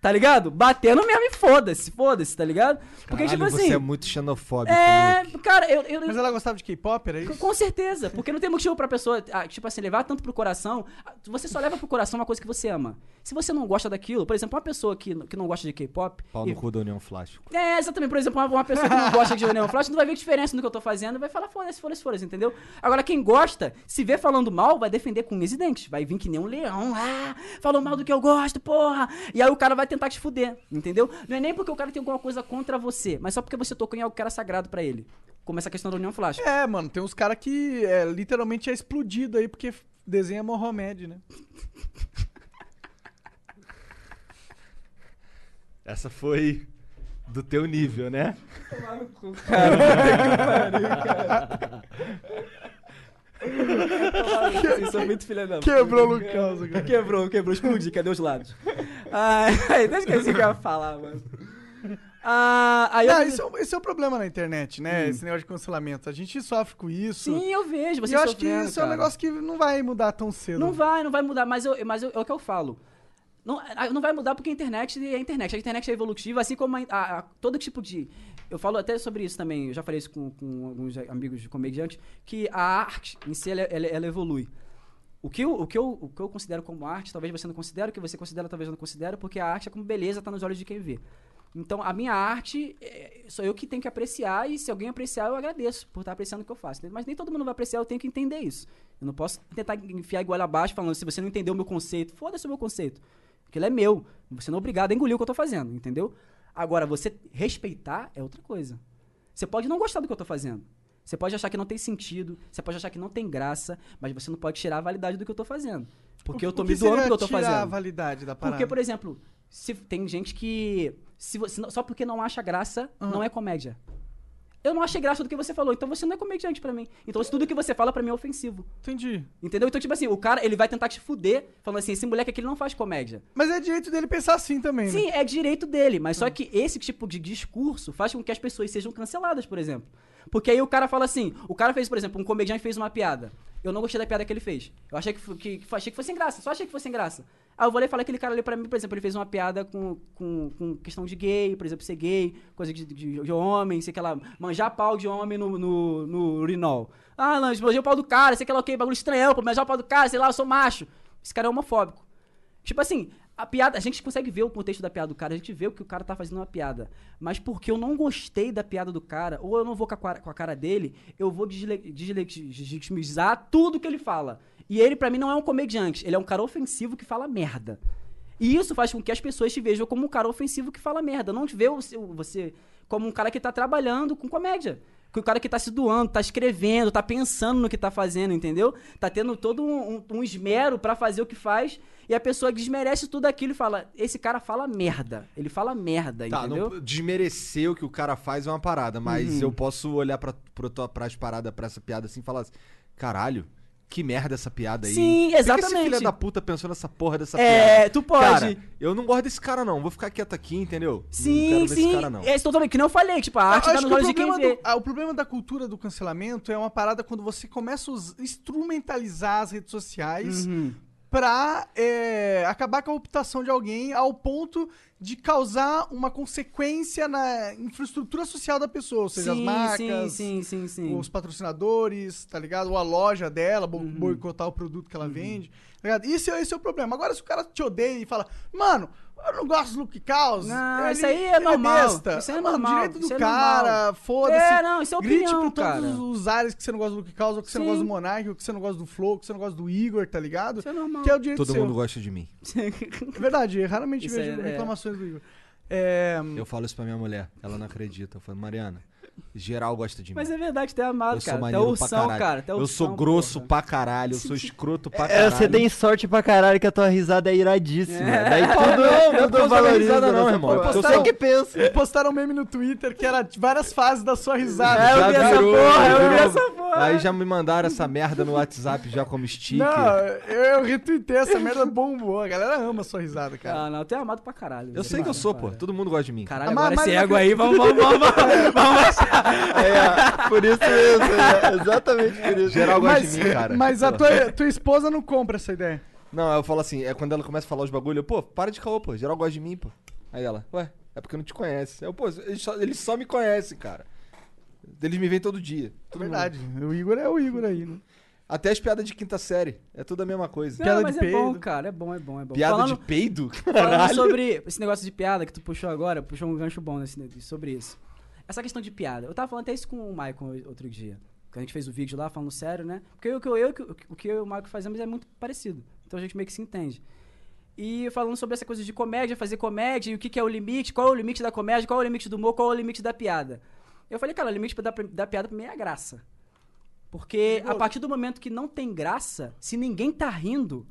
Tá ligado? Batendo mesmo e foda-se, foda-se, tá ligado? Porque, Caralho, tipo você assim. é muito xenofóbico. É, Luke. cara, eu, eu, Mas ela gostava de K-pop, era isso? Com certeza, porque não tem motivo pra pessoa, ah, tipo assim, levar tanto pro coração. Ah, Você só leva pro coração uma coisa que você ama. Se você não gosta daquilo, por exemplo, uma pessoa que, que não gosta de K-pop. Pau e- no cu da União Flástico. É, exatamente. Por exemplo, uma, uma pessoa que não gosta de Neon Flash não vai ver diferença no que eu tô fazendo, vai falar foda-se, foda-se, foda-se, entendeu? Agora, quem gosta, se vê falando mal, vai defender com unhas e dentes. Vai vir que nem um leão, ah, falou mal do que eu gosto, porra. E aí o cara vai tentar te fuder, entendeu? Não é nem porque o cara tem alguma coisa contra você, mas só porque você tocou em algo que era sagrado pra ele. Como essa questão da União Flash. É, mano, tem uns caras que é, literalmente é explodido aí porque desenha Mohamed, né? Essa foi do teu nível, né? Vocês são muito filha da Quebrou o Lucas agora. Quebrou, quebrou, explodi, cadê os lados? Ai, até esqueci o que eu ia falar, mano. Ah, aí Não, eu... esse, é, o- esse é o problema na internet, né? Esse negócio de cancelamento. A gente sofre com isso. Sim, eu vejo, e você eu acho que isso é um cara. negócio que não vai mudar tão cedo. Não vai, não vai mudar, mas, eu, mas eu- é o que eu falo. Não, a- não vai mudar porque a internet é a internet. A internet é evolutiva, assim como a, a- a- todo tipo de. Eu falo até sobre isso também, eu já falei isso com, com alguns amigos de comediantes, que a arte em si ela, ela- ela evolui. O que, eu, o, que eu, o que eu considero como arte, talvez você não considere, o que você considera, talvez eu não considere, porque a arte é como beleza, tá nos olhos de quem vê. Então, a minha arte, é, sou eu que tenho que apreciar, e se alguém apreciar, eu agradeço por estar apreciando o que eu faço. Mas nem todo mundo vai apreciar, eu tenho que entender isso. Eu não posso tentar enfiar igual abaixo, falando, se você não entendeu o meu conceito, foda-se o meu conceito. Ele é meu. Você não é obrigado a engolir o que eu tô fazendo, entendeu? Agora, você respeitar é outra coisa. Você pode não gostar do que eu tô fazendo. Você pode achar que não tem sentido, você pode achar que não tem graça, mas você não pode tirar a validade do que eu tô fazendo. Porque O- eu tô me que doando seria porque eu tô tirar a fazendo. validade da parada. Porque, por exemplo, se tem gente que. Se você, só porque não acha graça, não é comédia. Eu não achei graça do que você falou, então você não é comediante pra mim. Então tudo que você fala pra mim é ofensivo. Entendi. Entendeu? Então, tipo assim, o cara, ele vai tentar te fuder, falando assim, esse moleque aqui ele não faz comédia. Mas é direito dele pensar assim também, né? Sim, é direito dele, mas só que esse tipo de discurso faz com que as pessoas sejam canceladas, por exemplo. Porque aí o cara fala assim, o cara fez, por exemplo, um comediante fez uma piada. Eu não gostei da piada que ele fez. Eu achei que, que, que achei que fosse sem graça, só achei que fosse sem graça. Aí eu vou lá e falar aquele cara ali pra mim, por exemplo, ele fez uma piada com, com, com questão de gay, por exemplo, ser gay, coisa de, de, de homem, sei que lá, manjar pau de homem no, no, no urinol. Ah, Lange, manjei o pau do cara, sei que lá, ok, bagulho estranhão, pô, manjar o pau do cara, sei lá, eu sou macho. Esse cara é homofóbico. Tipo assim, a piada, a gente consegue ver o contexto da piada do cara, a gente vê o que o cara tá fazendo uma piada. Mas porque eu não gostei da piada do cara, ou eu não vou com a, cara- com a cara dele, eu vou desle- deslegitimizar tudo que ele fala. E ele, pra mim, não é um comediante, ele é um cara ofensivo que fala merda. E isso faz com que as pessoas te vejam como um cara ofensivo que fala merda. Não te vê você como um cara que tá trabalhando com comédia. Que o cara que tá se doando, tá escrevendo, tá pensando no que tá fazendo, entendeu? Tá tendo todo um, um- um esmero pra fazer o que faz. E a pessoa desmerece tudo aquilo e fala: Esse cara fala merda. Ele fala merda, Tá, entendeu? não, desmerecer o que o cara faz é uma parada, mas eu posso olhar pra, pra tua pras paradas, pra essa piada assim e falar assim, caralho, que merda essa piada aí. Sim, hein? Por que esse exatamente. filho da puta pensou nessa porra dessa É, piada? tu pode. Cara, eu não gosto desse cara não, vou ficar quieto aqui, entendeu? não Sim, quero ver sim. esse cara não. É totalmente que não eu falei, tipo, a arte Eu tá nos olhos de quem problema, vê. do, ah, o problema da cultura do cancelamento é uma parada quando você começa a instrumentalizar as redes sociais Uhum. pra é, acabar com a reputação de alguém ao ponto de causar uma consequência na infraestrutura social da pessoa, ou seja, as marcas, Sim, sim, sim, sim. os patrocinadores, tá ligado? Ou a loja dela, Uhum. bo- boicotar o produto que ela vende. Tá ligado? Esse, é- esse é o problema. Agora, se o cara te odeia e fala, mano, Eu não gosto do Luke Caos. Não, ele- isso aí é normal. besta. Isso aí é Mano, normal. direito do Isso é cara, normal. foda-se. É, não, isso é Grite opinião, por todos cara. os áreas que você não gosta do Luke Caos, ou que você não Sim. gosta do Monark, ou que você não gosta do Flow, ou que você não gosta do Igor, tá ligado? Isso é normal. Que é o direito Todo seu. mundo gosta de mim. É verdade, eu raramente Isso vejo é- é. reclamações do Igor. É, Eu falo isso pra minha mulher, ela não acredita. Eu falo, Mariana, geral gosta de mim. Mas é verdade, tu é amado, eu sou cara. É maneiro pra ursão, caralho. cara. tu é eu sou grosso porra. pra caralho, eu sou escroto pra É, caralho. você tem sorte pra caralho que a tua risada é iradíssima. É. Daí tudo, Não, não é tudo causa da valoriza não, nessa irmão. É eu Você sou- que pensa. postaram um meme no Twitter que era várias fases da sua risada. É, eu Já vi essa virou, porra, eu vi essa porra. Aí já me mandaram essa merda no WhatsApp já como sticker. Não, eu, eu retuitei essa merda bombou. A galera ama a sua risada, cara. Ah, não, tu é amado pra caralho. eu sei que eu sou, pô. Todo mundo gosta de mim. Caralho, mas- agora esse não ego aí, vamos, vamos, vamos, vamos. É, por isso mesmo, é, exatamente por isso. Geral gosta Mas, de mim, cara. mas a tua, tua esposa não compra essa ideia. Não, eu falo assim, é quando ela começa a falar os bagulho, eu, pô, para de caô, pô. Geral gosta de mim, pô. Aí ela, ué, é porque não te conhece. Eu, pô, eles só, eles só me conhecem, cara. Eles me veem todo dia. É Todo mundo. verdade. O Igor é o Igor aí, né? Até as piadas de quinta série. É tudo a mesma coisa. Piada Não, de mas é bom, peido. cara, é bom, é bom, é bom. Piada falando, de peido? falando Caralho. sobre esse negócio de piada que tu puxou agora, puxou um gancho bom nesse, sobre isso. Essa questão de piada. Eu tava falando até isso com o Michael outro dia. Que a gente fez o vídeo lá falando sério, né? Porque o que eu, eu, o que eu e o Michael fazemos é muito parecido. Então a gente meio que se entende. E falando sobre essa coisa de comédia, fazer comédia, e o que, que é o limite, qual é o limite da comédia, qual é o limite do humor, qual é o limite da piada. Eu falei, cara, o limite da, da piada pra mim é a graça. Porque a partir do momento que não tem graça, se ninguém tá rindo,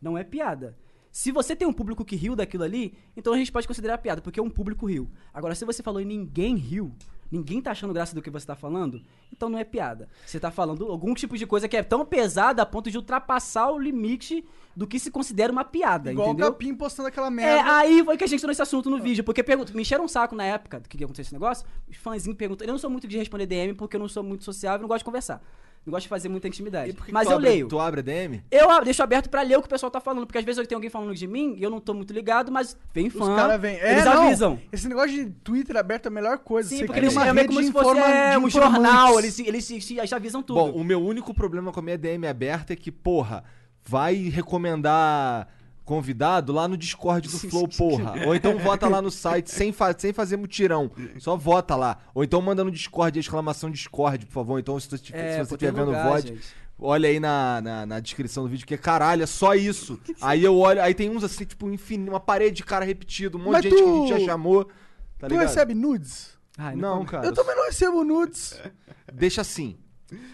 não é piada. Se você tem um público que riu daquilo ali, então a gente pode considerar piada, porque um público riu. Agora, se você falou e ninguém riu, ninguém tá achando graça do que você tá falando, então não é piada. Você tá falando algum tipo de coisa que é tão pesada a ponto de ultrapassar o limite do que se considera uma piada, Igual entendeu? o Capim postando aquela É, merda. aí foi que a gente entrou nesse assunto no vídeo, porque pergunta, me encheram um saco na época do que ia acontecer esse negócio, os fãzinhos perguntam, eu não sou muito de responder DM porque eu não sou muito sociável, não gosto de conversar. Não gosto de fazer muita intimidade. Mas eu abre- leio. Tu abre DM? Eu ab- deixo aberto pra ler o que o pessoal tá falando, porque às vezes tem alguém falando de mim e eu não tô muito ligado, mas vem Os fã. caras vêm. É, eles não, avisam. Esse negócio de Twitter aberto é a melhor coisa. Sim, Você porque eles é meio como se fosse é, um jornal, eles, eles se- já avisam tudo. Bom, o meu único problema com a minha DM aberta é que, porra, vai recomendar convidado lá no Discord do Flow, porra. Ou então vota lá no site sem, fa sem fazer mutirão. Só vota lá. Ou então manda no Discord, exclamação Discord, por favor. Então, se você estiver É, se você estiver vendo o VOD, gente. olha aí na, na, na descrição do vídeo, que caralho, é só isso. aí eu olho, aí tem uns assim, tipo, infin- uma parede de cara repetido, um monte Mas de gente que a tu- gente já chamou. Tá Tu ligado? recebe nudes? Ai, Não, como- cara. Eu também não recebo nudes. Deixa assim.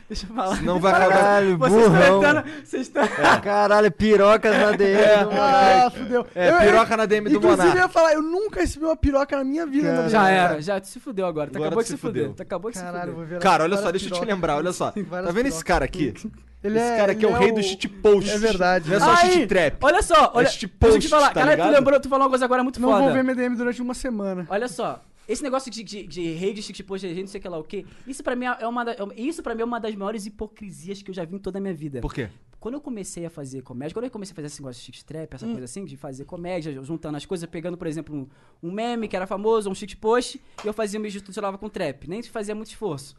Deixa eu falar. Não vai acabar. Caralho, Vocês estão burrão. entrando. Vocês estão. Caralho, pirocas na DM. do Ah, Monark. fudeu. É, Eu- piroca na DM do Inclusive, eu Monark. ia falar, eu nunca recebi uma piroca na minha vida. Na Já era, já se fudeu agora. Tu Agora acabou de se se fudeu. fuder. Tu acabou de se Caralho, eu fuder. vou ver Cara, olha só, deixa eu te lembrar, olha só. Tá vendo esse cara aqui? Ele esse é, cara aqui é o rei do shitpost. É verdade. Não é só Aí, shittrap. Olha só, olha. shit deixa eu te post, falar. tá Caralho, tu lembrou, tu falou uma coisa agora muito Não foda. vou ver MDM durante uma semana. Olha só, esse negócio de, de, de rede, shitpost, de gente, não sei o que lá o quê, isso pra mim é uma, da- é isso pra mim é uma das maiores hipocrisias que eu já vi em toda a minha vida. Por quê? Quando eu comecei a fazer comédia, quando eu comecei a fazer esse negócio de shit trap, Hum. essa coisa assim, de fazer comédia, juntando as coisas, pegando, por exemplo, um, um meme que era famoso, um shit post, e eu fazia me misturava com trap, nem fazia muito esforço.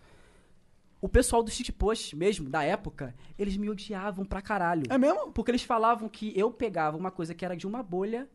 O pessoal do shit post mesmo, da época, eles me odiavam pra caralho. É mesmo? Porque eles falavam que eu pegava uma coisa que era de uma bolha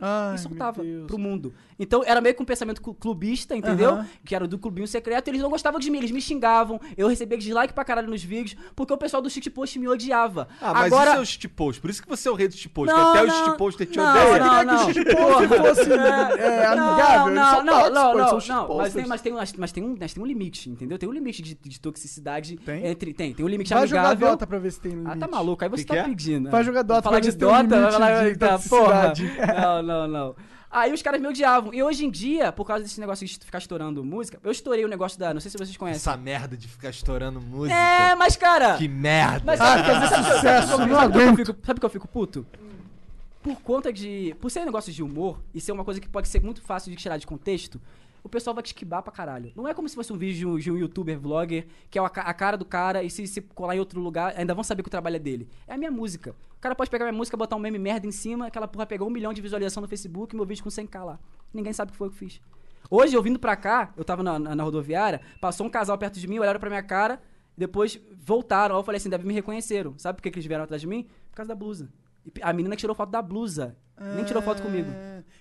Ai, e soltava pro mundo. Então era meio que um pensamento clu- clubista, entendeu? Aham. Que era do clubinho secreto, e eles não gostavam de mim, eles me xingavam, eu recebia dislike pra caralho nos vídeos, porque o pessoal do shitpost me odiava. Ah, mas Agora, isso é o shitpost. Por isso que você é o rei do shitpost. Não, até não, o shitposter te não, odeia. não, não. que o shitpost fosse é, amigável. Não, não, não, não, não, não, mas tem, mas tem, mas, mas tem um, mas tem um limite, entendeu? Tem um limite de, de toxicidade Tem? entre, tem, tem um limite Vai jogar amigável. Dota pra ver se tem limite. Ah, tá maluco, aí você Que tá que é? pedindo. Vai né? jogar Dota Falar pra de ver se tem um Dota, vai limite falar, de porra. toxicidade. Não, não, não. Aí os caras me odiavam. E hoje em dia, por causa desse negócio de ficar estourando música, eu estourei o negócio da. Não sei se vocês conhecem. Essa merda de ficar estourando música. É, mas cara. Que merda. Mas Ah, sabe, fazer sabe- sabe- sucesso, sabe- não sabe que eu aguento. fico- Sabe que eu fico puto? Por conta de. Por ser um negócio de humor e ser uma coisa que pode ser muito fácil de tirar de contexto, o pessoal vai te esquibar pra caralho. Não é como se fosse um vídeo de um, youtuber, vlogger, que é a, ca- a cara do cara e se, se colar em outro lugar, ainda vão saber que o trabalho é dele. É a minha música. O cara pode pegar minha música, botar um meme merda em cima, aquela porra pegou um milhão de visualização no Facebook e meu vídeo com 100k lá. Ninguém sabe o que foi que eu fiz. Hoje, eu vindo pra cá, eu tava na, na- na rodoviária, passou um casal perto de mim, olharam pra minha cara, depois voltaram. Aí eu falei assim, deve me reconheceram. Sabe por que, que eles vieram atrás de mim? Por causa da blusa. E a menina que tirou foto da blusa. Nem tirou foto comigo.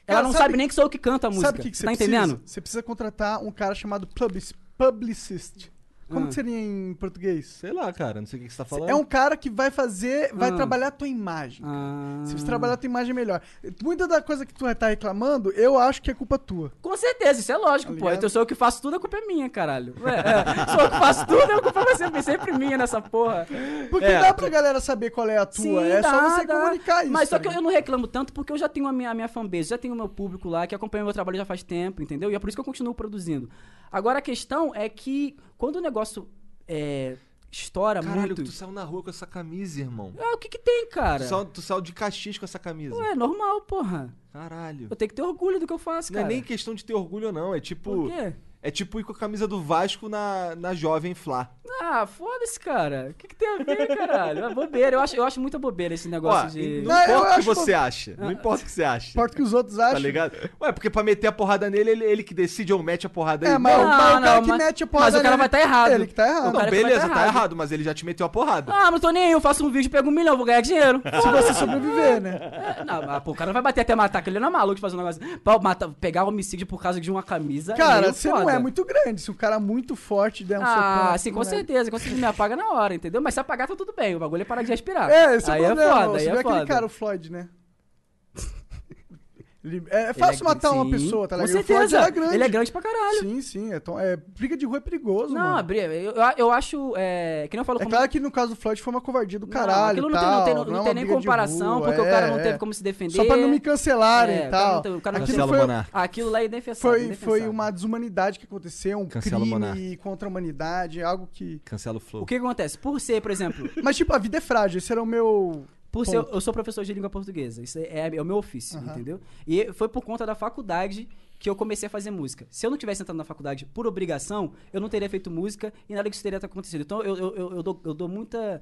Ela Cara, não sabe- sabe, nem que sou eu que canto a música. Sabe o que, que você tá precisa? entendendo? Você precisa contratar um cara chamado public- publicist. Como Ah. que seria em português? Sei lá, cara, não sei o que você tá falando. É um cara que vai fazer, vai Ah. trabalhar a tua imagem. Ah. Se você trabalhar a tua imagem melhor. Muita da coisa que tu vai estar reclamando, eu acho que é culpa tua. Com certeza, isso é lógico, Tá pô. Então sou eu que faço tudo, a culpa é minha, caralho. É, sou eu que faço tudo, a culpa vai ser sempre minha nessa porra. Porque É. dá pra galera saber qual é a tua. Sim, é só dá, você dá. comunicar isso. Mas só tá que eu não reclamo tanto porque eu já tenho a minha, a minha fanbase, já tenho o meu público lá que acompanha o meu trabalho já faz tempo, entendeu? E é por isso que eu continuo produzindo. Agora a questão é que quando o negócio é, estoura Caralho, muito. tu saiu na rua com essa camisa, irmão. Ah, o que que tem, cara? Tu saiu, tu saiu de caxias com essa camisa. Ué, é normal, porra. Caralho. Eu tenho que ter orgulho do que eu faço, Não é cara. nem questão de ter orgulho, não. É tipo. Por quê? É tipo ir com a camisa do Vasco na, na Jovem Flá. Ah, foda-se, cara. O que, que tem a ver, caralho? É bobeira. Eu acho, eu acho muita bobeira esse negócio Ó, de. não Não, eu importa o que você acha. Não importa o que você acha. Importa o que os outros acham. Tá ligado? Ué, porque pra meter a porrada nele, ele, ele que decide ou mete a porrada É, nele. mas, não, mas o cara não, que mas- mete a porrada mas o cara nele- vai estar errado. Ele que tá errado. Não, beleza, tá tá errado. errado, mas ele já te meteu a porrada. Ah, não tô nem aí. Eu faço um vídeo, pego um milhão, vou ganhar dinheiro. Se você sobreviver, né? É, não, mas, pô, o cara não vai bater até matar, que ele não é maluco de fazer um negócio. Pra matar, pegar homicídio por causa de uma camisa. é Cara, meio você não foda. é muito grande. Se um cara muito forte der um socão... Ah, sim, com no certeza. Com certeza me apaga na hora, entendeu? Mas se apagar, tá tudo bem. O bagulho é parar de respirar. É, esse aí é o problema. é foda, você aí viu é aquele foda. cara, o Floyd, né? Ele- é, é fácil Ele é- matar uma sim, pessoa, tá Com ligado? Floyd certeza. era grande. Ele é grande pra caralho. Sim, sim. É, tão- é, briga de rua é perigoso, Não, mano. Bri- eu, eu, eu acho. É, que nem eu falo É como- claro que no caso do Floyd foi uma covardia do Não, caralho aquilo e não tal, tem, não tem, não, é tem uma nem comparação, rua, porque o é, cara não é. teve como se defender. Só pra não me cancelarem É, e tal. não teve- o cara não Aquilo Cancela foi. Aquilo lá é indefensável. foi, foi uma desumanidade que aconteceu, um Cancela Monar. crime contra a humanidade, algo que... Cancela o flow. O que acontece? Por ser, por exemplo, Mas, tipo, a vida é frágil, esse era o meu... por ser, eu sou professor de língua portuguesa, isso é, é o meu ofício, Aham. entendeu? E foi por conta da faculdade que eu comecei a fazer música. Se eu não tivesse entrado na faculdade por obrigação, eu não teria feito música e nada disso teria acontecido. Então eu, eu, eu dou, eu dou muita.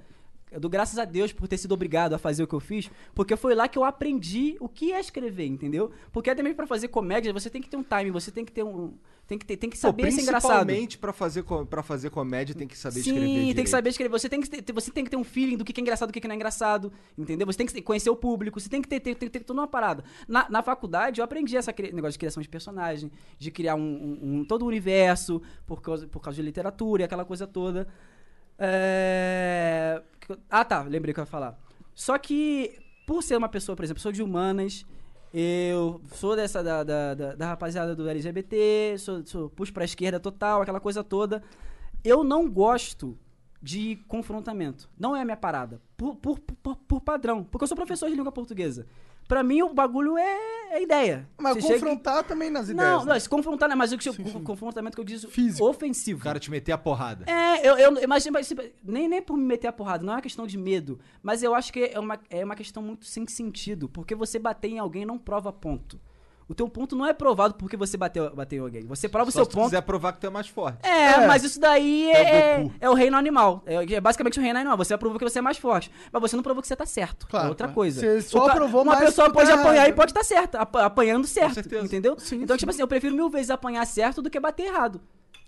Eu dou graças a Deus por ter sido obrigado a fazer o que eu fiz, porque foi lá que eu aprendi o que é escrever, entendeu? Porque até mesmo pra fazer comédia, você tem que ter um time, você tem que ter um. Tem que, ter, tem que Pô, saber ser engraçado. principalmente pra fazer, pra fazer comédia tem que saber Sim, escrever tem direito. que saber escrever. Você tem que, ter, você tem que ter um feeling do que é engraçado e do que não é engraçado. Entendeu? Você tem que conhecer o público, você tem que ter, ter, ter, ter toda uma parada. Na, na faculdade, eu aprendi esse negócio de criação de personagem, de criar um, um- um- todo o universo por causa, por causa de literatura e aquela coisa toda. É... Ah, tá, lembrei o que eu ia falar. Só que, por ser uma pessoa, por exemplo, sou de humanas, eu sou dessa da, da, da, da rapaziada do LGBT, sou, sou, puxo pra esquerda total, aquela coisa toda. Eu não gosto de confrontamento. Não é a minha parada. Por, por, por, por padrão. Porque eu sou professor de língua portuguesa. Pra mim, o bagulho é, é ideia. Mas Você chega- confrontar também nas ideias. Não, né? não, se confrontar, né? Mas o que eu- Sim, sim. confrontamento que eu disse Físico. ofensivo. O cara te meter a porrada. É, eu, eu mas, mas, nem, nem por me meter a porrada, não é uma questão de medo. Mas eu acho que é uma, é uma questão muito sem sentido. Porque você bater em alguém não prova ponto. O teu ponto não é provado porque você bateu, bateu alguém. Você prova o Só seu se ponto. quiser provar que tu é mais forte. É, É. mas isso daí É o é, é o reino animal. É, é basicamente o reino animal. Você provou que você é mais forte. Mas você não provou que você tá certo. Claro, é outra claro. coisa. Você só O provou Uma mais pessoa pode tá apanhar errado. e pode estar certa. ap- apanhando certo. certeza. Entendeu? Sim, então, sim. tipo assim, eu prefiro mil vezes apanhar certo do que bater errado.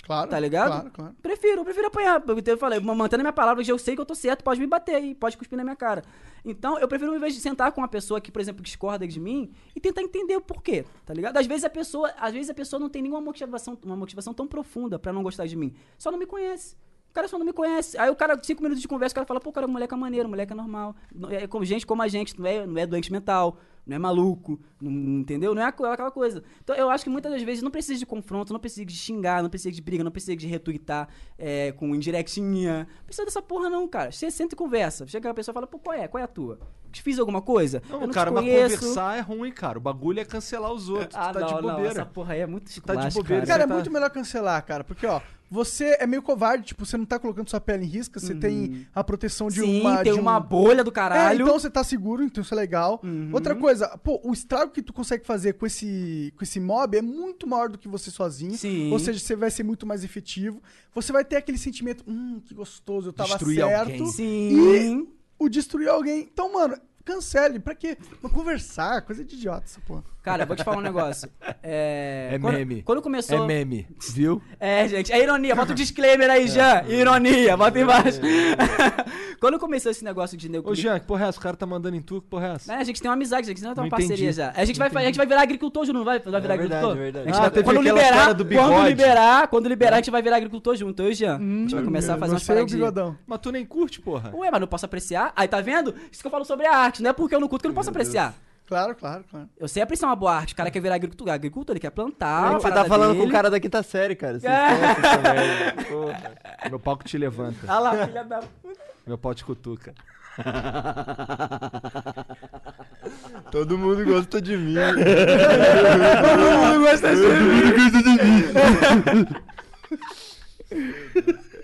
Claro, Tá ligado? Claro, claro. Prefiro, eu prefiro apanhar. Eu falei, mantendo a minha palavra, que eu sei que eu tô certo, pode me bater aí, pode cuspir na minha cara. Então, eu prefiro, ao invés de sentar com uma pessoa que, por exemplo, discorda de mim e tentar entender o porquê, tá ligado? Às vezes a pessoa, às vezes a pessoa não tem nenhuma motivação, uma motivação tão profunda pra não gostar de mim. Só não me conhece. O cara só não me conhece. Aí o cara, cinco minutos de conversa, o cara fala, pô, cara, o moleque é maneiro, o moleque é normal. É como gente como a gente, não é, não é doente mental, não é maluco, não- entendeu? Não é aqu- aquela coisa. Então eu acho que muitas das vezes não precisa de confronto, não precisa de xingar, não precisa de briga, não precisa de retweetar é, com indirectinha. Não precisa dessa porra não, cara. Você senta e conversa. Chega a pessoa e fala, pô, qual é? Qual é a tua? Te fiz alguma coisa? Não, eu não cara, te mas conversar é ruim, cara. O bagulho é cancelar os outros. Ah, tu tá não, de não, bobeira. essa porra aí é muito tá de esculacho, bobeira, cara. Cara, é tá- muito melhor cancelar, cara. Porque, ó, você é meio covarde, tipo, você não tá colocando sua pele em risco, você tem a proteção de Uhum. Sim, uma. tem de um- uma bolha do É, caralho. então você tá seguro, então isso é legal. Uhum. Outra coisa, pô, o estrago que tu consegue fazer com esse, com esse mob é muito maior do que você sozinho. Sim. Ou seja, você vai ser muito mais efetivo. Você vai ter aquele sentimento, hum, que gostoso, eu tava Destruir certo. alguém. Sim. O destruir alguém. Então, mano, cancele. Pra quê? Pra conversar, coisa de idiota essa porra. Cara, vou te falar um negócio. É, É quando, meme. Quando começou. É meme, viu? É, gente, é ironia. Bota o disclaimer aí, Jean. Ironia, bota embaixo. Quando começou esse negócio de nego. Ô, Jean, que porra é essa? O cara tá mandando em tu, que porra é essa? né, a gente tem uma amizade, a gente não tem uma Não parceria entendi. já. A gente, vai, a gente vai virar agricultor, junto, não vai, vai virar verdade, agricultor? é verdade. A gente Ah, vai, teve quando aquela liberar, história do quando liberar, quando liberar, a gente vai virar agricultor junto, eu e Jean. a gente vai começar a fazer umas e o paradinhas. bigodão. Mas tu nem curte, porra. Ué, mas não posso apreciar? Aí, tá vendo? Isso que eu falo sobre a arte. Não é porque eu não curto que eu não posso apreciar. Claro, claro, claro. Eu sei apreciar uma boa arte. O cara quer virar agricultor. Agricultor, ele quer plantar. Você tá falando com dele. o cara da quinta série, cara. Você É. Porra. Meu pau que te levanta. Ah lá, filha da puta. Meu pau te cutuca. Todo mundo gosta de mim.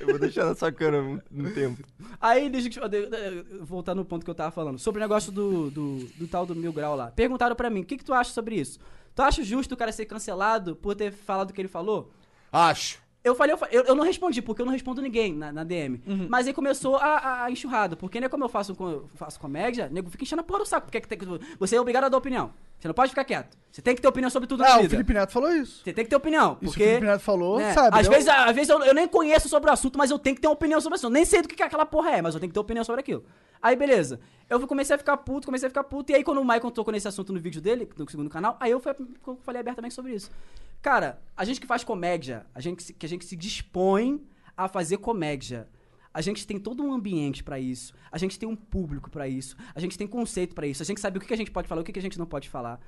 Eu vou deixar na sua cara um, um tempo. Aí, deixa eu voltar no ponto que eu tava falando. Sobre o negócio do, do, do tal do Mil Grau lá. Perguntaram pra mim, o que, que tu acha sobre isso? Tu acha justo o cara ser cancelado por ter falado o que ele falou? Acho. Eu falei, eu, fa- eu, eu não respondi, porque eu não respondo ninguém na, na DM. Uhum. Mas aí começou a, a enxurrada. Porque, né, como eu faço, com- eu faço comédia, nego fica enchendo a porra do saco. Porque é que tem você é obrigado a dar opinião. Você não pode ficar quieto. Você tem que ter opinião sobre tudo na Ah, o vida. Felipe Neto falou isso. Você tem que ter opinião. Porque, que o Felipe Neto falou, né, sabe? Às eu- vezes, às vezes eu, eu nem conheço sobre o assunto, mas eu tenho que ter uma opinião sobre o assunto. Nem sei do que, que aquela porra é, mas eu tenho que ter opinião sobre aquilo. Aí, beleza. Eu comecei a ficar puto, comecei a ficar puto. E aí, quando o Michael tocou nesse assunto no vídeo dele, no segundo canal, aí eu, falei abertamente sobre isso. Cara, a gente que faz comédia, a gente, que a gente se dispõe a fazer comédia. A gente tem todo um ambiente pra isso. A gente tem um público pra isso. A gente tem conceito pra isso. A gente sabe o que a gente pode falar, o que a gente não pode falar.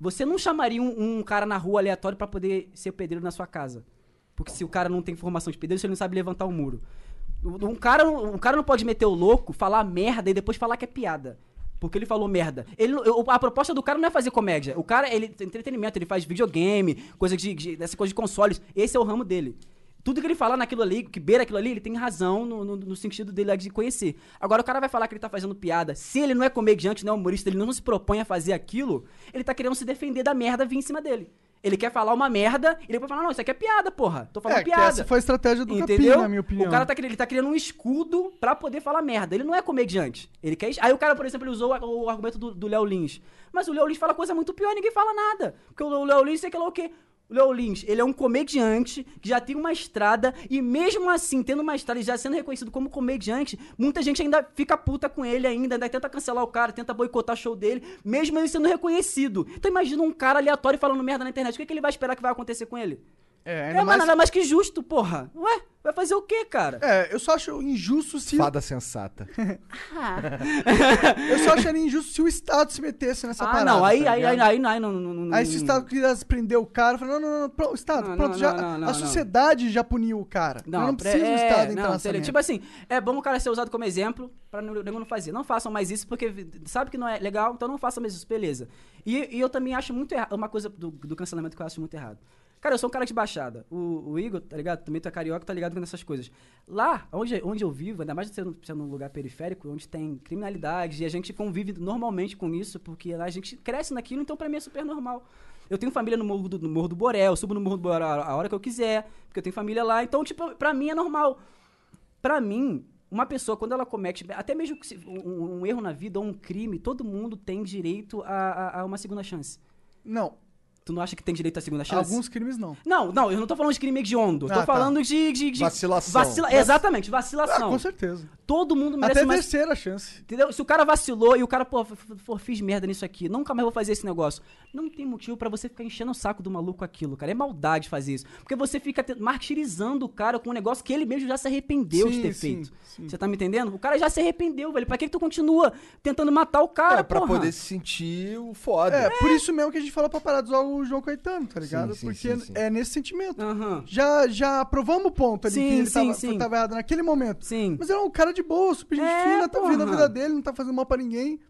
Você não chamaria um, um cara na rua aleatório pra poder ser pedreiro na sua casa. Porque se o cara não tem formação de pedreiro, se ele não sabe levantar um muro. Um cara, um cara não pode meter o louco, falar merda e depois falar que é piada. Porque ele falou merda. Ele, a proposta do cara não é fazer comédia. O cara, ele tem entretenimento, ele faz videogame, coisa de, de, coisa de consoles. Esse é o ramo dele. Tudo que ele falar naquilo ali, que beira aquilo ali, ele tem razão no, no- no sentido dele lá de conhecer. Agora, o cara vai falar que ele tá fazendo piada. Se ele não é comediante, não é humorista, ele não se propõe a fazer aquilo, ele tá querendo se defender da merda vir em cima dele. Ele quer falar uma merda e depois falar, não, isso aqui é piada, porra. Tô falando É, piada. essa foi a estratégia do Capim, Entendeu? na minha opinião. O cara tá, ele tá criando um escudo pra poder falar merda. Ele não é comediante. Ele quer. Aí o cara, por exemplo, ele usou o, argumento do do Léo Lins. Mas o Léo Lins fala coisa muito pior e ninguém fala nada. Porque o Léo Lins, sei que lá o quê? O Léo Lins, ele é um comediante que já tem uma estrada e mesmo assim, tendo uma estrada e já sendo reconhecido como comediante, muita gente ainda fica puta com ele ainda, ainda tenta cancelar o cara, tenta boicotar o show dele, mesmo ele sendo reconhecido. Então imagina um cara aleatório falando merda na internet, o que, que ele vai esperar que vai acontecer com ele? É, É, ainda mas mais... nada mais que justo, porra. Ué, vai fazer o quê, cara? É, eu só acho injusto se... Fada sensata. Eu só acharia injusto se o Estado se metesse nessa ah, parada. não, aí, tá aí, aí, aí, não, aí não, não, não- Aí se o Estado quisesse prender o cara, falou, não, não, não, pro- Estado, Não, pronto, não, já, não, a sociedade já puniu o cara. Não, eu não pre- preciso do é, Estado entrar não, nessa seria- merda. Tipo assim, é bom o cara ser usado como exemplo pra não, nego não fazer. Não façam mais isso porque sabe que não é legal, então não façam mais isso, beleza. E, e eu também acho muito errado, uma coisa do, do cancelamento que eu acho muito errado. Cara, eu sou um cara de baixada. O, o Igor, tá ligado? Também tu é carioca, tá ligado com essas coisas. Lá, onde, onde eu vivo, ainda mais sendo, sendo um lugar periférico, onde tem criminalidade, e a gente convive normalmente com isso, porque lá a gente cresce naquilo, então pra mim é super normal. Eu tenho família no Morro do, no Morro do Borel, eu subo no Morro do Borel a, hora que eu quiser, porque eu tenho família lá, então, tipo, pra mim é normal. Pra mim, uma pessoa, quando ela comete, até mesmo um, um erro na vida ou um crime, todo mundo tem direito a, a- a uma segunda chance. Não, Tu não acha que tem direito à segunda chance? alguns crimes não. Não, não, eu não tô falando de crime hediondo. Ah, tô tá. falando de, de, de- Vacilação. vacila- Exatamente, Ah, vacilação. com certeza. Todo mundo merece Até mais. terceira chance. Entendeu? Se o cara vacilou e o cara, pô, pô, fiz merda nisso aqui, nunca mais vou fazer esse negócio. Não tem motivo pra você ficar enchendo o saco do maluco com aquilo, cara. É maldade fazer isso. Porque você fica te- martirizando o cara com um negócio que ele mesmo já se arrependeu de Sim, ter sim, feito. sim. Você tá me entendendo? O cara já se arrependeu, velho. Pra que, que tu continua tentando matar o cara, é, pra porra? poder se sentir o foda. É, por isso mesmo que a gente falou pra parar de usar o João Caetano, tá ligado? Sim, sim, Porque sim, sim. é nesse sentimento. Aham. Já, já provamos o ponto ali Sim, que ele sim, tava, sim. tava errado naquele momento. Sim. Mas ele é um cara de boa, super gente É, fina, tá vivendo a vida dele, não tá fazendo mal pra ninguém.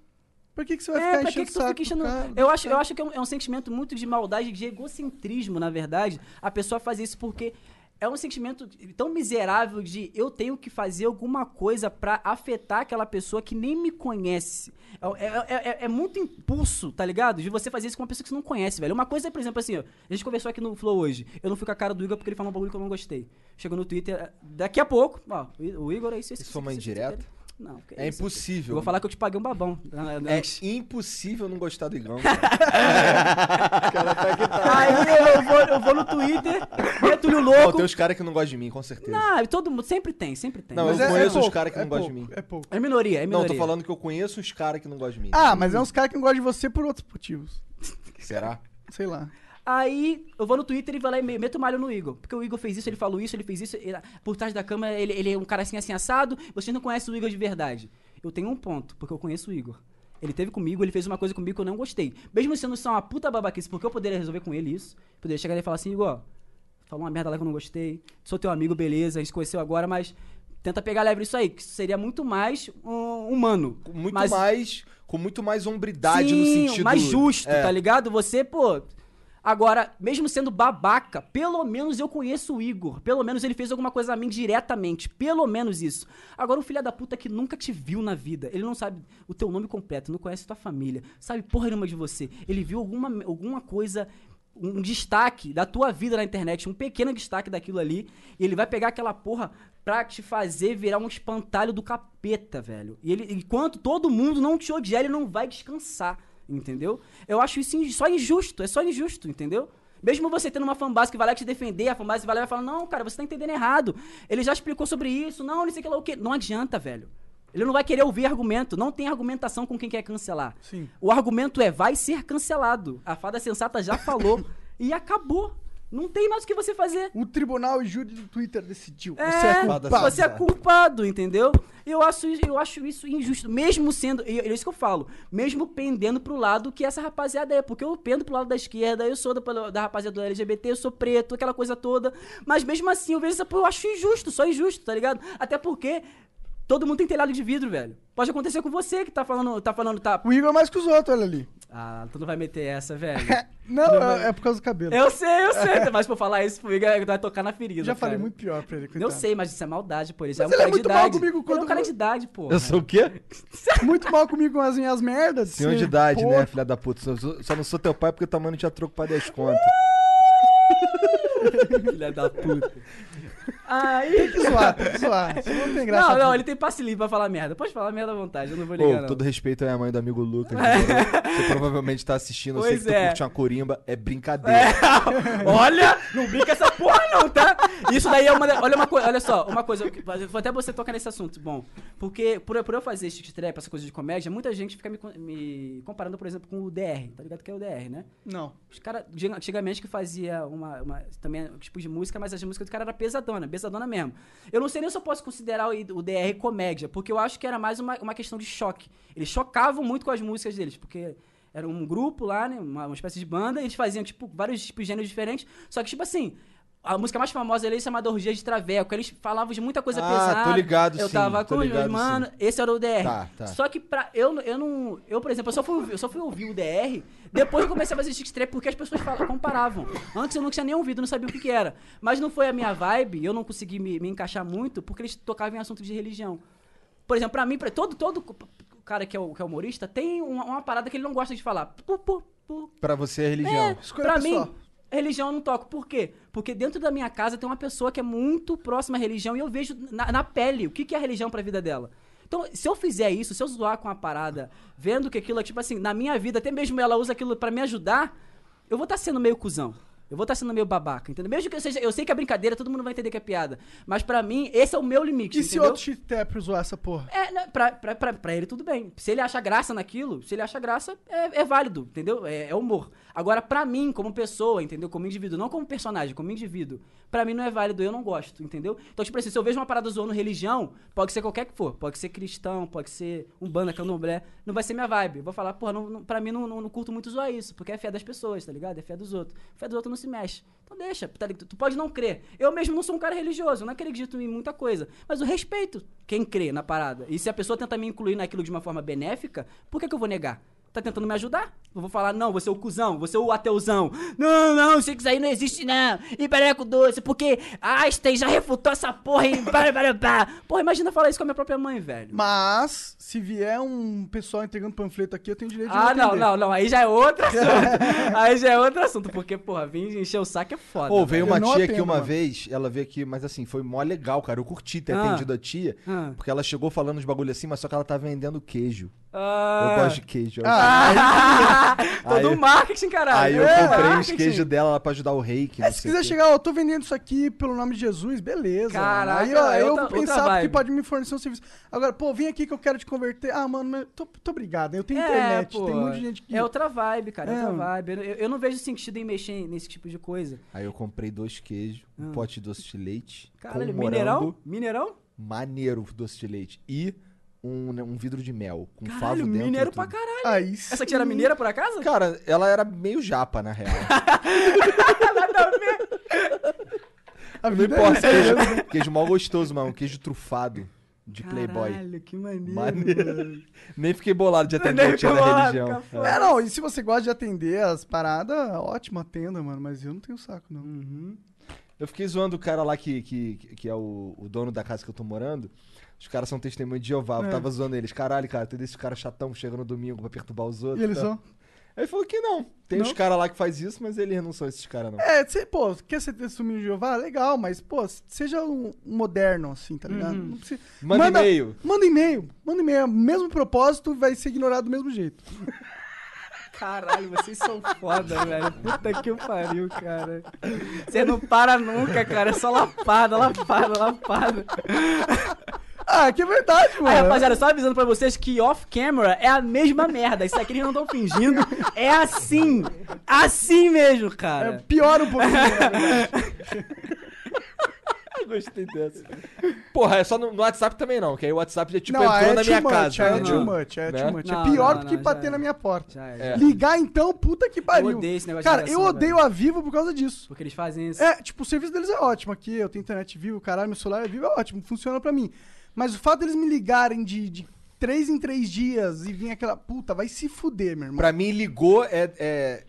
Por que, que você vai É, ficar enchendo que, que saco fica enchendo. do cara? Eu acho, eu acho que é um, é um sentimento muito de maldade, de egocentrismo, na verdade, a pessoa fazer isso porque é um sentimento tão miserável de eu tenho que fazer alguma coisa pra afetar aquela pessoa que nem me conhece. É, é- é- é muito impulso, tá ligado? De você fazer isso com uma pessoa que você não conhece, velho. Uma coisa é, por exemplo, assim, ó, a gente conversou aqui no Flow hoje. Eu não fui com a cara do Igor porque ele falou um bagulho que eu não gostei. Chegou no Twitter, daqui a pouco, ó, o Igor é isso, isso. Foi uma indireta? Não, que É isso? impossível. Eu vou falar que eu te paguei um babão. É impossível não gostar do Igão. Aí eu vou, eu vou no Twitter, meto-lhe o Pô, louco. tem os caras que não gostam de mim, com certeza. Não, todo mundo, sempre tem, sempre tem. Não, Mas eu é, conheço os pouco, caras que não gostam de mim. É pouco. é minoria, é Não, minoria. tô falando que eu conheço os caras que não gostam de mim. Ah, mas é uns caras que não gostam de você por outros motivos. Será? Sei lá. Aí eu vou no Twitter e vou lá e me- meto malho no Igor. Porque o Igor fez isso, ele falou isso, ele fez isso. ele- por trás da câmera, ele, ele é um cara assim, assim, assado. Vocês não conhecem o Igor de verdade. Eu tenho um ponto, porque eu conheço o Igor. Ele teve comigo, ele fez uma coisa comigo que eu não gostei. Mesmo sendo só uma puta babaquice, porque eu poderia resolver com ele isso. Poderia chegar e falar assim, Igor, falou uma merda lá que eu não gostei. Sou teu amigo, beleza, a gente se conheceu agora, mas tenta pegar leve isso aí, que seria muito mais um, humano. Muito Mas- mais. Com muito mais hombridade no Sim, sentido. mais justo, É. tá ligado? Você, pô. Agora, mesmo sendo babaca, pelo menos eu conheço o Igor. Pelo menos ele fez alguma coisa a mim diretamente. Pelo menos isso. Agora, um filho da puta que nunca te viu na vida. Ele não sabe o teu nome completo, não conhece tua família, sabe porra nenhuma de você. Ele viu alguma, alguma coisa. Um destaque da tua vida na internet, um pequeno destaque daquilo ali, e ele vai pegar aquela porra pra te fazer virar um espantalho do capeta, velho. E ele, enquanto todo mundo não te odiar, ele não vai descansar, entendeu? Eu acho isso só injusto, é só injusto, entendeu? Mesmo você tendo uma fanbase que vai lá te defender, a fanbase vai lá e vai falar, não, cara, você tá entendendo errado. Ele já explicou sobre isso, não, não sei o que lá o quê. Não adianta, velho. Ele não vai querer ouvir argumento, não tem argumentação com quem quer cancelar. Sim. O argumento é, vai ser cancelado. A fada sensata já falou e acabou. Não tem mais o que você fazer. O tribunal e júri do Twitter decidiu. É, Você é culpado. você é culpado, entendeu? Eu acho, isso- eu acho isso injusto, mesmo sendo, é isso que eu falo, mesmo pendendo pro lado que essa rapaziada é, porque eu pendo pro lado da esquerda, eu sou da, da rapaziada do LGBT, eu sou preto, aquela coisa toda, mas mesmo assim eu vejo essa, eu acho injusto, só injusto, tá ligado? Até porque todo mundo tem telhado de vidro, velho. Pode acontecer com você que tá falando, tá falando, tá... O Igor é mais que os outros, olha ali. Ah, tu não vai meter essa, velho. Não, é, é por causa do cabelo. Eu sei, eu sei, mas por falar isso, comigo vai tocar na ferida, Já falei cara. muito pior pra ele, Eu coitado. sei, mas isso é maldade, pô. Ele já é um ele é cara de muito mal idade. comigo Ele é quando um cara eu- de idade, pô. Eu sou o quê? Muito mal comigo com as minhas merdas. Senhor de idade, Pô, né, filha da puta? Só, só- só não sou teu pai porque tua mãe não tinha troco pra 10 conto. Filha da puta. Aí. Tem que zoar, tem que zoar. Isso não tem graça. Não, não, ele tem passe livre pra falar merda. Pode falar merda à vontade, eu não vou ligar, Pô, não. todo respeito aí à mãe do amigo Lucas. Você provavelmente tá assistindo, eu sei Pois que tu é. curte uma corimba, é brincadeira. Olha, não brinca essa porra não, tá? Isso daí é uma... Olha uma coisa, olha só, uma coisa, vou até você tocar nesse assunto, bom, porque por, por eu fazer esse trap, essa coisa de comédia, muita gente fica me, me comparando, por exemplo, com o DR, tá ligado que é o DR, né? Não. Os caras, antigamente, que fazia uma, uma- também um tipo de música, mas as músicas do cara era pesadona, pesadona mesmo. Eu não sei nem se eu posso considerar o, o DR comédia, porque eu acho que era mais uma, uma questão de choque. Eles chocavam muito com as músicas deles, porque era um grupo lá, né, uma, uma espécie de banda, e eles faziam, tipo, vários tipos de gêneros diferentes, só que, tipo assim... A música mais famosa deles é chamada Orgia de Traveco. Eles falavam de muita coisa Ah, pesada. tô ligado, Eu sim, tava tô com os meus ligado, mano. Esse era o DR. Tá, tá. Só que pra. Eu, eu não. Eu, por exemplo, eu só fui, ouvir- eu só fui ouvir o DR depois que eu comecei a fazer Chic Trap porque as pessoas falavam, comparavam. Antes eu não tinha nem ouvido, não sabia o que, que era. Mas não foi a minha vibe, eu não consegui me, me encaixar muito porque eles tocavam em assunto de religião. Por exemplo, pra mim, pra todo, todo cara que é, o, que é humorista tem uma, uma parada que ele não gosta de falar. Pu, pu, pu. Pra você é religião. É, Escolha pra pessoal. mim, religião eu não toco. Por quê? Porque dentro da minha casa tem uma pessoa que é muito próxima à religião e eu vejo na, na pele o que, que é a religião pra vida dela. Então, se eu fizer isso, se eu zoar com a parada, vendo que aquilo é tipo assim, na minha vida, até mesmo ela usa aquilo pra me ajudar, eu vou estar sendo meio cuzão. Eu vou estar sendo meio babaca, entendeu? Mesmo que eu seja. Eu sei que é brincadeira, todo mundo vai entender que é piada. Mas pra mim, esse é o meu limite. E se entendeu? outro cheat tap zoar essa porra? É, né, pra, pra, pra, pra ele tudo bem. Se ele acha graça naquilo, se ele acha graça, é, é válido, entendeu? É, é humor. Agora, pra mim, como pessoa, entendeu? Como indivíduo, não como personagem, como indivíduo, pra mim não é válido, eu não gosto, entendeu? Então, tipo assim, se eu vejo uma parada zoando religião, pode ser qualquer que for. Pode ser cristão, pode ser umbanda, candomblé, não vai ser minha vibe. Eu vou falar, porra, não, não, pra mim não, não, não curto muito zoar isso, porque é fé das pessoas, tá ligado? É fé dos outros. Fé dos outros não se mexe. Então deixa, tá? Tu pode não crer. Eu mesmo não sou um cara religioso, eu não acredito em muita coisa. Mas eu respeito quem crê na parada. E se a pessoa tenta me incluir naquilo de uma forma benéfica, por que, que eu vou negar? Tá tentando me ajudar. Eu vou falar, não, você é o cuzão, você é o ateuzão. Não, não, sei que isso aí não existe, não. E pereco doce, porque Einstein já refutou essa porra e pá, pá, pá. Porra, imagina falar isso com a minha própria mãe, velho. Mas, se vier um pessoal entregando panfleto aqui, eu tenho direito de Ah, não, não, não, aí já é outro assunto. aí já é outro assunto, porque, porra, vir encher o saco é foda. Pô, veio uma tia aqui atendo, uma mano. vez, ela veio aqui, mas assim, foi mó legal, cara. Eu curti ter Ah. atendido a tia, Ah. porque ela chegou falando uns bagulho assim, mas só que ela tá vendendo queijo. Ah. Eu gosto de queijo. Ah, Todo Aí- marketing, caralho. Aí eu É, comprei os marketing. queijos dela pra ajudar o reiki. É, se quiser chegar, eu tô vendendo isso aqui pelo nome de Jesus, beleza. Caraca, aí, ó, é eu outra- outra porque vibe. pode me fornecer um serviço. Agora, pô, vem aqui que eu quero te converter. Ah, mano, tô, tô obrigado. Eu tenho É, internet, pô, tem muita gente que. É outra vibe, cara, é É. outra vibe. Eu, eu não vejo sentido em mexer nesse tipo de coisa. Aí eu comprei dois queijos, um pote de doce de leite. Ah. Caralho, com mineirão? Mineirão? Maneiro doce de leite. E um, né, um vidro de mel, com favo Caralho, dentro. mineiro pra caralho. Aí Essa sim. aqui era mineira, por acaso? Cara, ela era meio japa, na real. A Não vida importa, é queijo, queijo mal gostoso, mano. Um queijo trufado de Playboy. Caralho, que maneiro. Maneiro. Nem fiquei bolado de atender a tia da religião. fica É, não, e se você gosta de atender as paradas, ótimo, atenda, mano. Mas eu não tenho saco, não. Uhum. Eu fiquei zoando o cara lá que, que, que é o, o dono da casa que eu tô morando. Os caras são testemunho de Jeová. Eu É. tava zoando eles. Caralho, cara, tem desses caras chatão que chegam no domingo pra perturbar os outros. E eles tá? são. Aí ele falou que não. Tem Não? uns caras lá que faz isso, mas eles não são esses caras, não. É, cê, pô, quer ser testemunho de Jeová? Legal, mas, pô, seja um moderno, assim, tá ligado? Uhum. Não precisa- Manda e-mail. Manda e-mail. Manda e-mail. Mesmo propósito, vai ser ignorado do mesmo jeito. Caralho, vocês são foda, velho. Puta que pariu, cara. Você não para nunca, cara. É só lapada, lapada, lapada. Ah, que é verdade, mano. Aí, rapaziada, só avisando pra vocês que off-camera é a mesma merda. Isso aqui eles não estão fingindo. É assim. Assim mesmo, É, cara. pior um pouquinho. Eu gostei dessa. Porra, é só no, no WhatsApp também não, que aí o WhatsApp já tipo não, entrou é na minha much, casa. é né? too much, é Né? too much. Não, é pior não, do que não, bater já na é. minha porta. É. já. Ligar então, puta que pariu. Eu odeio esse negócio de Cara, ligação, eu odeio a Vivo por causa disso. Porque eles fazem isso. É, tipo, o serviço deles é ótimo aqui, eu tenho internet vivo, caralho, meu celular é vivo, é ótimo, funciona pra mim. Mas o fato deles me ligarem de, de três em três dias e vir aquela. Puta, vai se fuder, meu irmão. Pra mim, ligou é, é.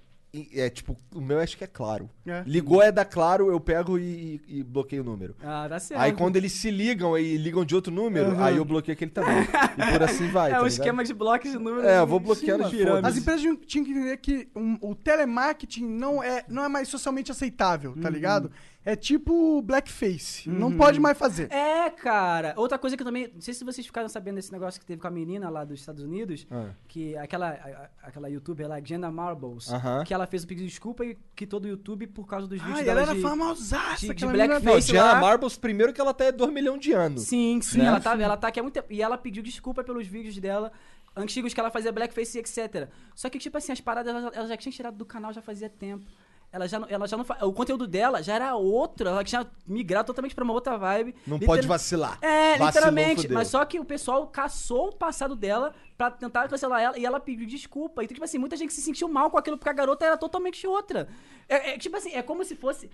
É tipo, o meu acho que é claro. É. Ligou é da Claro, eu pego e, e bloqueio o número. Ah, dá certo. Aí quando eles se ligam e ligam de outro número, Uhum. aí eu bloqueio aquele também. e por assim vai. É tá um ligado? esquema de blocos de números. É, eu vou bloqueando as pirâmide. As empresas tinham- que entender que um- o telemarketing não é, não é mais socialmente aceitável, Uhum. tá ligado? É tipo blackface. Não pode mais fazer. É, cara. Outra coisa que eu também. Não sei se vocês ficaram sabendo desse negócio que teve com a menina lá dos Estados Unidos. Ah. Que aquela, a- aquela youtuber lá, Jenna Marbles. Que ela fez o pedido de desculpa e quitou do YouTube por causa dos vídeos Ai, dela ela era de, famosaça, de, de blackface. Não, lá. Marbles, primeiro que ela até é 2 milhões de anos. Sim, sim. Né? Ela, tá, ela tá aqui há muito tempo. E ela pediu desculpa pelos vídeos dela. Antigos que ela fazia blackface e etc. Só que, tipo assim, as paradas ela, ela já tinha tirado do canal já fazia tempo. Ela já, não- ela já não O conteúdo dela já era outro. Ela tinha migrado totalmente pra uma outra vibe. Não Literal- pode vacilar. É, Vacilou, literalmente. fudeu. Mas só que o pessoal caçou o passado dela pra tentar cancelar ela e ela pediu desculpa. Então, tipo assim, muita gente se sentiu mal com aquilo porque a garota era totalmente outra. É, é, tipo assim, é como se fosse.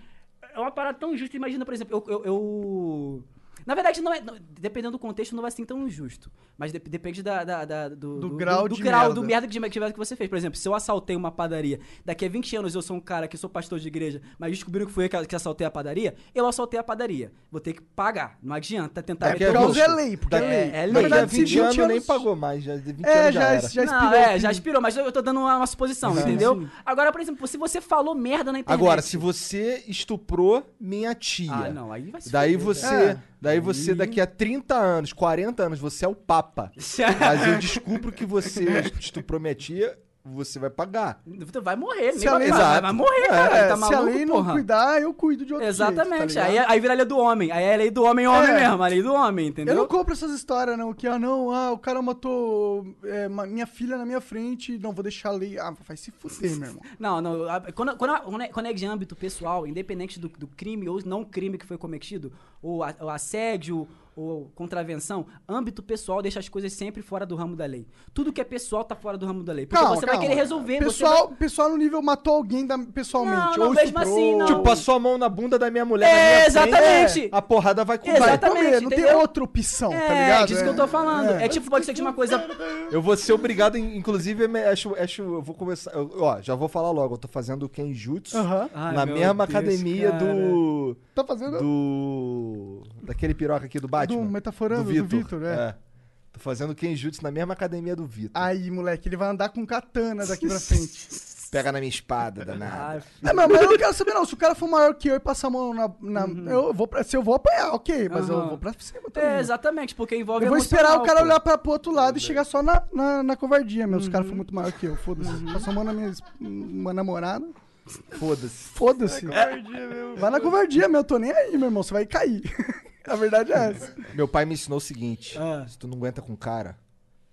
É uma parada tão injusta. Imagina, por exemplo, eu. eu- eu- Na verdade, não é, não- dependendo do contexto, não vai ser tão injusto. Mas dep- depende da, da- da- do, Do grau do, de grau merda. do merda que, que que você fez. Por exemplo, se eu assaltei uma padaria, daqui a 20 anos eu sou um cara que sou pastor de igreja, mas descobriram que fui eu que, que assaltei a padaria, eu assaltei a padaria. Vou ter que pagar. Não adianta tentar Daqui meter a o Porque vinte- louco. é lei, porque daqui- é lei. é Na lei. Daqui a verdade, se 20 anos 20 nem pagou mais. Já, 20 É, anos já, já, já Não, expirou. é, o já expirou, mas eu tô dando uma, uma suposição, Sim, entendeu? sim. Agora, por exemplo, se você falou merda na internet. Agora, se você estuprou minha tia. Ah, não, aí vai se Daí você, É. daí você daqui a 30 anos, 40 anos, você é o papa. Mas eu descubro que você estuprou minha tia, você vai pagar. Tu vai morrer, Se nem vai, lei- vai, Exato. vai morrer, É, cara. Tá se maluco, a lei não porra? cuidar, eu cuido de outro Exatamente. jeito, tá aí, aí vira a lei do homem. Aí é a lei do homem-homem É. mesmo, a lei do homem, entendeu? Eu não compro essas histórias, não. Que, ah, não, ah, o cara matou é, minha filha na minha frente, não, vou deixar a lei. Ah, vai se fuder, meu irmão. Não, não. quando, quando é, quando é de âmbito pessoal, independente do, do crime ou não crime que foi cometido, ou, a- ou assédio, ou contravenção, âmbito pessoal deixa as coisas sempre fora do ramo da lei. Tudo que é pessoal tá fora do ramo da lei. Porque Calma, você vai calma. querer resolver. você Pessoal, vai- pessoal no nível matou alguém da- pessoalmente. Não, não, ou mesmo estuprou. assim, não. Tipo, passou a mão na bunda da minha mulher É, na minha frente, exatamente. a porrada vai. Vai Exatamente, comer, não tem outra opção, É, tá ligado? disso que eu tô falando. É, tipo, pode ser de uma coisa. Eu vou ser obrigado, in- inclusive, acho, acho, eu vou começar. eu- ó, já vou falar logo. Eu tô fazendo Kenjutsu Aham. Ai, na mesma Deus, academia cara. do. Tá fazendo Do. Daquele piroca aqui do Batman. do metaforando, do Vitor, é. Tô fazendo Kenjutsu na mesma academia do Vitor. Aí, moleque, ele vai andar com katana daqui pra frente. Pega na minha espada, danada. Ai, É, mas, eu não quero saber, não. Se o cara for maior que eu e passar a mão na. na- eu vou pra, se eu vou apanhar, ok, mas eu Uhum. vou pra cima também. É, exatamente, porque envolve eu vou esperar o cara pô. olhar pra, pro outro lado e chegar só na, na, na covardia, meu. Se o cara for muito maior que eu, foda-se. Passou a mão na minha, uma namorada. Foda-se. Foda-se. Vai na covardia, meu. Eu tô nem aí, meu irmão. Você vai cair. a verdade é essa. Meu pai me ensinou o seguinte: Ah. se tu não aguenta com o cara,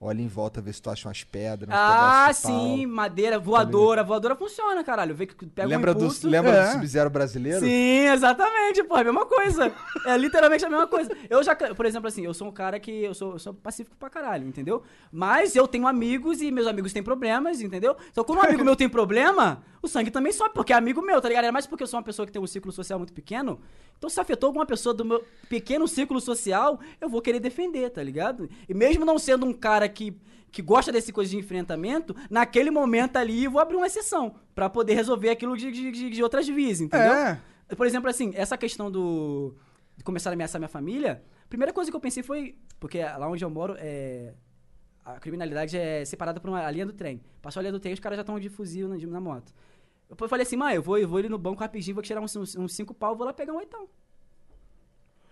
olha em volta, vê se tu acha umas pedras. uns Ah, sim, madeira, voadora. Voadora funciona, caralho. Vê que pega Lembra, um do, impulso. lembra É. do Sub-Zero brasileiro? Sim, exatamente, pô, é a mesma coisa. É literalmente a mesma coisa. Eu já, por exemplo, assim, eu sou um cara que eu sou, eu sou pacífico pra caralho, entendeu? Mas eu tenho amigos e meus amigos têm problemas, entendeu? Então, quando um amigo meu tem problema, o sangue também sobe, porque é amigo meu, tá ligado? É mais porque eu sou uma pessoa que tem um ciclo social muito pequeno. Então, se afetou alguma pessoa do meu pequeno ciclo social, eu vou querer defender, tá ligado? E mesmo não sendo um cara que que gosta desse coisa de enfrentamento, naquele momento ali eu vou abrir uma exceção pra poder resolver aquilo de, de, de- de outras vias, entendeu? É. Por exemplo, assim, essa questão do. de começar a ameaçar minha família, a primeira coisa que eu pensei foi. Porque lá onde eu moro, é. A criminalidade é separada por uma a linha do trem. Passou a linha do trem, os caras já estão de fuzil na, de- na moto. Eu falei assim, mãe, eu vou, eu vou ali no banco rapidinho, vou tirar uns, uns, uns cinco pau, vou lá pegar um oitão.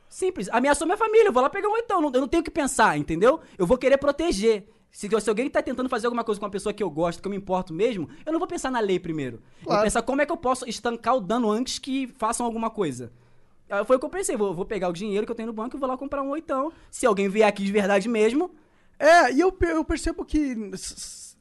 Simples. Ameaçou minha família, eu vou lá pegar um oitão. Não- eu não tenho o que pensar, entendeu? Eu vou querer proteger. Se, se alguém tá tentando fazer alguma coisa com uma pessoa que eu gosto, que eu me importo mesmo, eu não vou pensar na lei primeiro. Eu Claro. vou pensar como é que eu posso estancar o dano antes que façam alguma coisa. Aí Foi o que eu pensei, vou, vou pegar o dinheiro que eu tenho no banco e vou lá comprar um oitão. Se alguém vier aqui de verdade mesmo, É, e eu, eu percebo que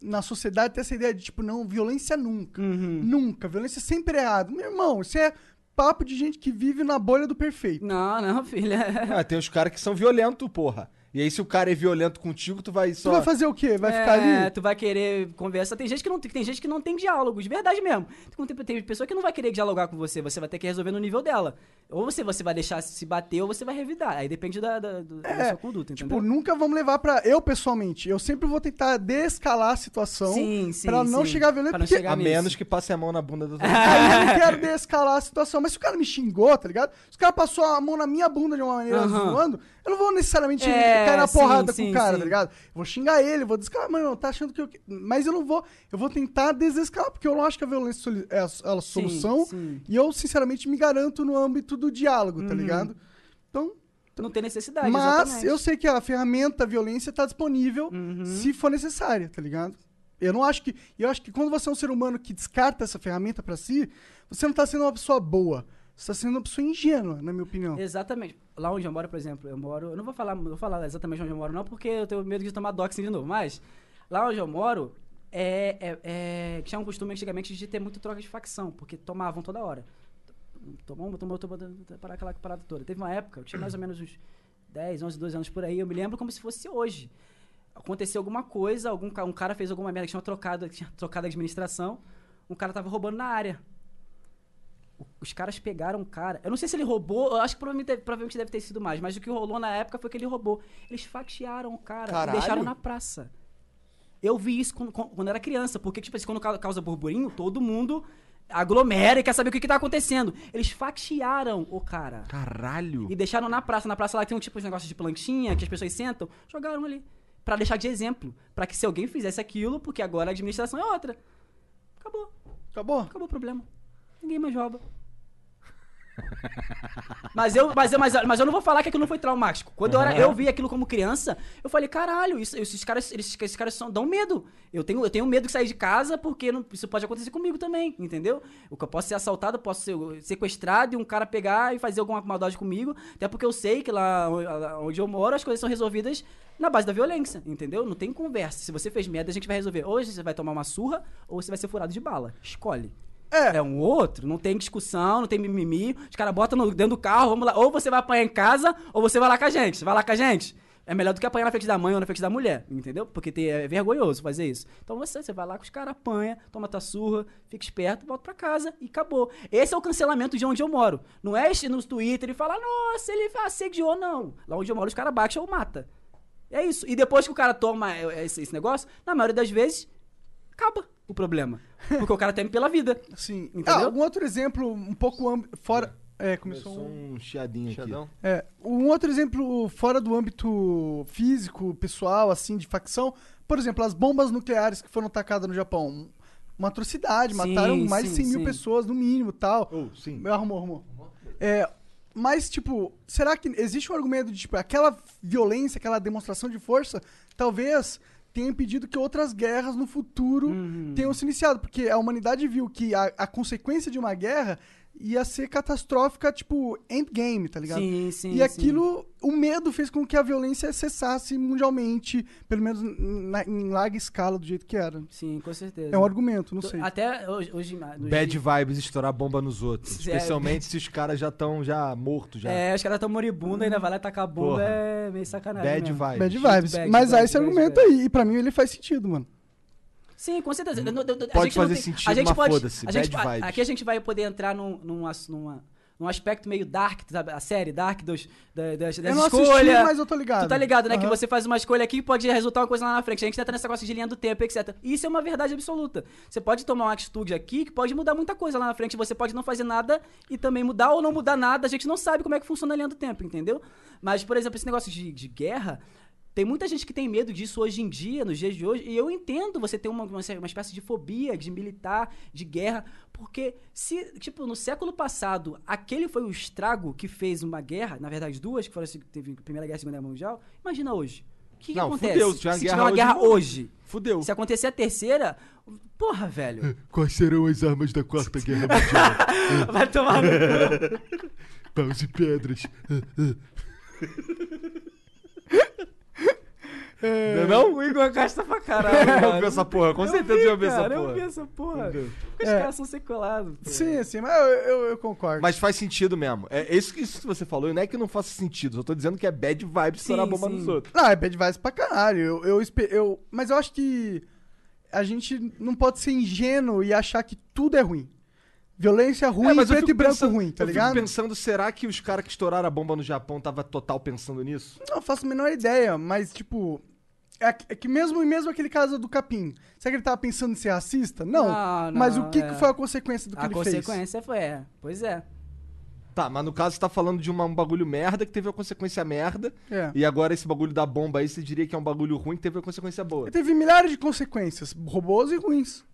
na sociedade tem essa ideia de, tipo, não, violência nunca. Uhum. Nunca. Violência sempre é errado. Meu irmão, isso é papo de gente que vive na bolha do perfeito. não, não, filha. Ah, tem os caras que são violentos, porra. E aí, se o cara é violento contigo, tu vai Tu só. vai fazer o quê? Vai É, ficar ali? tu vai querer conversar. Tem gente que não tem, gente que não tem diálogo, de verdade mesmo. Tem, tem, tem pessoa que não vai querer dialogar com você, você vai ter que resolver no nível dela. Ou você, você vai deixar se bater ou você vai revidar. Aí depende da, da, do- da É, sua conduta, entendeu? Tipo, nunca vamos levar pra. Eu, pessoalmente, eu sempre vou tentar desescalar a situação sim, sim, pra não sim. chegar violento, não porque chegar A nisso. menos que passe a mão na bunda do outro. Aí eu não quero desescalar a situação. Mas se o cara me xingou, tá ligado? Se o cara passou a mão na minha bunda de uma maneira Aham. zoando, eu não vou necessariamente É, cair na sim, porrada com sim, o cara, sim. tá ligado? Eu vou xingar ele, vou desescalar, mano, tá achando que eu. Mas eu não vou. Eu vou tentar desescalar, porque eu não acho que a violência é a, é a solução. E eu, sinceramente, me garanto no âmbito do diálogo, tá ligado? Então. Não tem necessidade, Mas exatamente. eu sei que a ferramenta violência tá disponível Uhum. se for necessária, tá ligado? Eu não acho que. Eu acho que quando você é um ser humano que descarta essa ferramenta pra si, você não tá sendo uma pessoa boa. Você tá sendo uma pessoa ingênua, na minha opinião. Exatamente. Lá onde eu moro, por exemplo, eu moro. Eu não vou falar, não vou falar exatamente onde eu moro, não, porque eu tenho medo de tomar doxing de novo. Mas lá onde eu moro é, é, é tinha um costume antigamente de ter muita troca de facção, porque tomavam toda hora. Tomou, tomou, tomou, parar aquela parada toda. Teve uma época, eu tinha mais ou menos uns 10, 11, 12 anos por aí, eu me lembro como se fosse hoje. Aconteceu alguma coisa, algum, um cara fez alguma merda, tinha trocado, tinha trocado a administração, um cara tava roubando na área. Os caras pegaram o cara. Eu não sei se ele roubou, eu acho que provavelmente deve, provavelmente deve ter sido mais, mas o que rolou na época foi que ele roubou. Eles fatiaram o cara Caralho. e deixaram na praça. Eu vi isso quando, quando era criança, porque, tipo assim, quando ca- causa burburinho, todo mundo aglomera e quer saber o que, que tá acontecendo. Eles fatiaram o cara. Caralho. E deixaram na praça. Na praça lá tem um tipo de negócio de planchinha que as pessoas sentam. Jogaram ali. Pra deixar de exemplo. Pra que se alguém fizesse aquilo, porque agora a administração é outra. Acabou. Acabou? Acabou o problema. Ninguém mais rouba. Mas eu, mas, eu, mas, eu- mas eu não vou falar que aquilo não foi traumático. Quando eu, era, eu vi aquilo como criança, eu falei, caralho, isso- esses caras, eles, esses caras são, dão medo. Eu tenho, eu tenho medo de sair de casa porque não- isso pode acontecer comigo também, entendeu? O que eu posso ser assaltado, eu posso ser sequestrado e um cara pegar e fazer alguma maldade comigo. Até porque eu sei que lá onde- eu moro as coisas são resolvidas na base da violência, entendeu? Não tem conversa. Se você fez merda, a gente vai resolver. Ou você vai tomar uma surra ou você vai ser furado de bala. Escolhe. É. É um outro, não tem discussão, não tem mimimi. Os caras botam no- dentro do carro, vamos lá. Ou você vai apanhar em casa, ou você vai lá com a gente. Vai lá com a gente. É melhor do que apanhar na frente da mãe ou na frente da mulher, entendeu? Porque é vergonhoso fazer isso. Então você, você vai lá com os caras, apanha, toma tua surra, fica esperto, volta pra casa e acabou. Esse é o cancelamento de onde eu moro. Não é este no Twitter e falar, nossa, ele assediou, não. Lá onde eu moro, os caras baixam ou mata. É isso. E depois que o cara toma é, esse, esse negócio, na maioria das vezes, acaba o problema. Porque o cara teme pela vida. Sim. Entendeu? Ah, um outro exemplo um pouco amb- fora. É, começou Começou um... um chiadinho aqui. Xadão? É, um outro exemplo fora do âmbito físico, pessoal, assim, de facção. Por exemplo, as bombas nucleares que foram atacadas no Japão. Uma atrocidade, Sim, mataram mais de sim, 100 mil sim. pessoas, no mínimo, tal. Oh, sim. Arrumou, arrumou. É, mas, tipo, será que existe um argumento de, tipo, aquela violência, aquela demonstração de força, talvez tenha impedido que outras guerras no futuro Uhum. tenham se iniciado? Porque a humanidade viu que a, a consequência de uma guerra ia ser catastrófica, tipo, endgame, tá ligado? Sim, sim. e sim. aquilo, o medo fez com que a violência cessasse mundialmente, pelo menos na- em larga escala, do jeito que era. Sim, com certeza. É um argumento, não sei. Até hoje. hoje Bad vibes estourar bomba nos outros. É. Especialmente se os caras já estão já mortos já. É, os caras tão moribundos, ainda vai lá tacar bomba, Porra. é meio sacanagem. Bad mesmo. vibes. Bad vibes. bad, Mas bad, há esse bad, argumento bad. aí, e pra mim ele faz sentido, mano. Sim, com certeza. No- a Pode gente não fazer tem- sentido, a gente mas foda-se. Aqui a gente vai poder entrar num, num, numa- num aspecto meio dark, sabe? A série dark dos, da, das, das Eu não assisti, escolhas. mas eu tô ligado. Tu tá ligado, né? Que Aham. você faz uma escolha aqui e pode resultar uma coisa lá na frente. A gente entra nesse negócio de linha do tempo, etc. E isso é uma verdade absoluta. Você pode tomar uma atitude aqui que pode mudar muita coisa lá na frente. Você pode não fazer nada e também mudar ou não mudar nada. A gente não sabe como é que funciona a linha do tempo, entendeu? Mas, por exemplo, esse negócio de, de guerra. Tem muita gente que tem medo disso hoje em dia, nos dias de hoje, e eu entendo você ter uma, uma, uma espécie de fobia de militar, de guerra, porque se, tipo, no século passado, aquele foi o estrago que fez uma guerra, na verdade duas, que foram, assim, teve a Primeira Guerra e a Segunda Guerra Mundial, imagina hoje. O que, que Não, acontece? fudeu, se tiver uma se guerra tiver uma hoje, hoje, Fudeu. se acontecer a terceira, porra, velho, Quais serão as armas da Quarta Guerra Mundial? vai tomar no cu. Paus e pedras. É, Não, O Igor gasta pra caralho, Eu vi essa porra, com Eu certeza vi, eu vi essa cara, Eu porra. vi essa porra. Os É. caras são seculados. pô. Sim, sim, mas eu, eu, eu concordo. Mas faz sentido mesmo. É isso que, isso que você falou. Não é que não faça sentido. Eu tô dizendo que é bad vibes estourar Sim, bomba sim. nos outros. Não, é bad vibes pra caralho. Eu, eu, eu, mas eu acho que a gente não pode ser ingênuo e achar que tudo é ruim. Violência ruim, É, mas eu preto e branco pensando- ruim, tá eu ligado? fico pensando, será que os caras que estouraram a bomba no Japão tava total pensando nisso? Não faço a menor ideia, mas tipo. É que- é que mesmo, mesmo aquele caso do Capim, será que ele tava pensando em ser racista? Não. Não, mas não, o que, é. que foi a consequência do que A ele consequência foi, é. Pois é. Tá, mas no caso você tá falando de uma- um bagulho merda que teve uma consequência merda. fez? É. E agora esse bagulho da bomba aí, você diria que é um bagulho ruim que teve uma consequência boa. Ele teve milhares de consequências, robôs e ruins.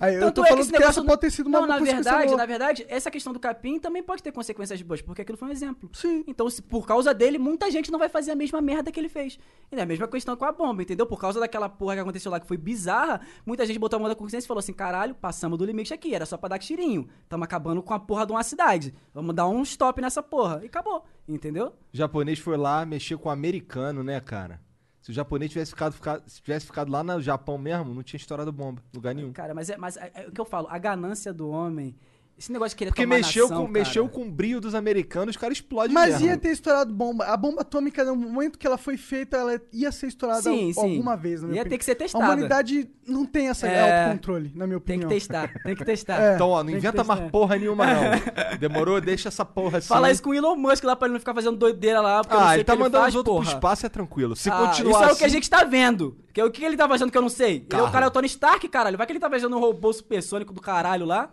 Aí eu tô é que falando esse que, negócio essa pode ter sido uma Não, na verdade, na verdade, essa questão do capim também pode ter consequências boas, porque aquilo foi um exemplo. Sim. Então, se, por causa dele, muita gente não vai fazer a mesma merda que ele fez. E é a mesma questão com a bomba, entendeu? Por causa daquela porra que aconteceu lá que foi bizarra, muita gente botou a mão na consciência e falou assim: caralho, passamos do limite aqui, era só pra dar tirinho. Tamo acabando com a porra de uma cidade. Vamos dar um stop nessa porra. E acabou, entendeu? O japonês foi lá mexer com o americano, né, cara? Se o japonês tivesse ficado, fica- se tivesse ficado lá no Japão mesmo, não tinha estourado bomba, lugar nenhum. Cara, mas é, mas é, é o que eu falo, a ganância do homem. Esse negócio de querer Porque tomar mexeu, nação, com, mexeu com o brilho dos americanos, os caras explodem Mas mesmo. ia ter estourado bomba. A bomba atômica, no momento que ela foi feita, ela ia ser estourada Sim, al- sim. alguma vez, na minha Ia opinião. ter que ser A testada. humanidade não tem essa É. autocontrole, na minha Tem opinião. que testar, tem que testar. É. Então, ó, não Tem inventa mais porra nenhuma, não. Demorou? Deixa essa porra assim. Fala isso com o Elon Musk lá pra ele não ficar fazendo doideira lá, porque eu não Ah, sei ele tá que mandando faz, os outros porra. pro espaço, é tranquilo. Se Ah, continuar Isso é o assim... que a gente tá vendo. Que, o que ele tá fazendo que eu não sei? Ele é o cara, é o Tony Stark, caralho. Vai que ele tá fazendo um robô supersônico do caralho lá.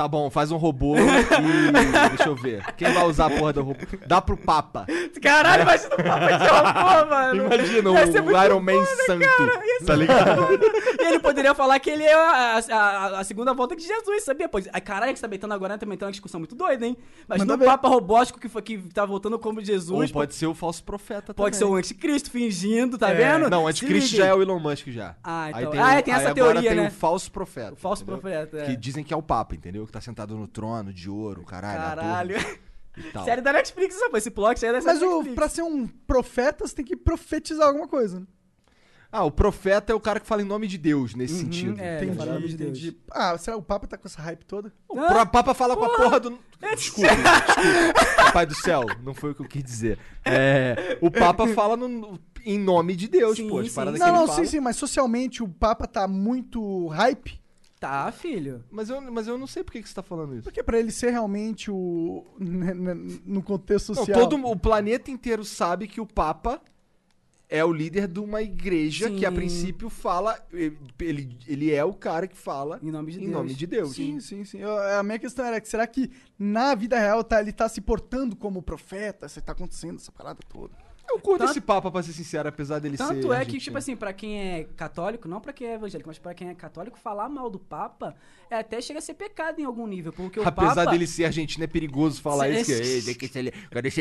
Tá bom, faz um robô e... Deixa eu ver. Quem vai usar a porra do robô? Dá pro Papa. Caralho, vai ser um papo de robô, mano. Imagina o Iron Man santo. Tá ligado? E ele poderia falar que ele é a, a- a- segunda volta de Jesus, sabia? Pois, a caralho, que você tá metendo agora, tá metendo uma discussão muito doida, hein? Mas Manda ver. Papa robótico que, foi, que tá voltando como Ou Jesus, pode ser o falso profeta pode ser o anticristo fingindo, tá É. vendo? Não, o anticristo já é o Elon Musk já. Ah, então- Aí ah, o- é, tem essa teoria, tem né? o falso profeta. O falso entendeu? profeta, é. Que dizem que é o Papa, entendeu? Que tá sentado no trono de ouro, caralho. a Caralho. Série da Netflix, rapaz. Esse plot aí é da série Mas da o, Netflix. pra ser um profeta, você tem que profetizar alguma coisa. né? Ah, o profeta é o cara que fala em nome de Deus, nesse sentido. é, Entendi, nome de Deus. entendi. Ah, será que o Papa tá com essa hype toda? O pro- Papa fala com a porra do. Desculpa, desculpa. Pai do céu, não foi o que eu quis dizer. É, o Papa fala no- em nome de Deus, Sim, pô. As sim. paradas Não, ele não, fala. sim, sim, mas socialmente o Papa tá muito hype. Tá, filho. Mas eu, mas eu não sei por que, que você tá falando isso. Porque pra ele ser realmente o. né, né, no contexto Não, social. todo o planeta inteiro sabe que o Papa é o líder de uma igreja que a Sim. princípio fala. Ele, ele é o cara que fala Em nome de em Deus. nome de Deus. Sim, sim, sim. Eu- a minha questão era que será que na vida real tá, ele tá se portando como profeta? Se tá acontecendo essa parada toda? Eu curto Tanto- esse Papa, pra ser sincero, apesar dele ser. Tanto é que, tipo assim, pra quem é católico, não pra quem é evangélico, mas pra quem é católico, falar mal do Papa é até chega a ser pecado em algum nível. Porque o Apesar Papa. dele ser argentino, é perigoso falar Sim, isso. Que, sim. "Ei, tem que esse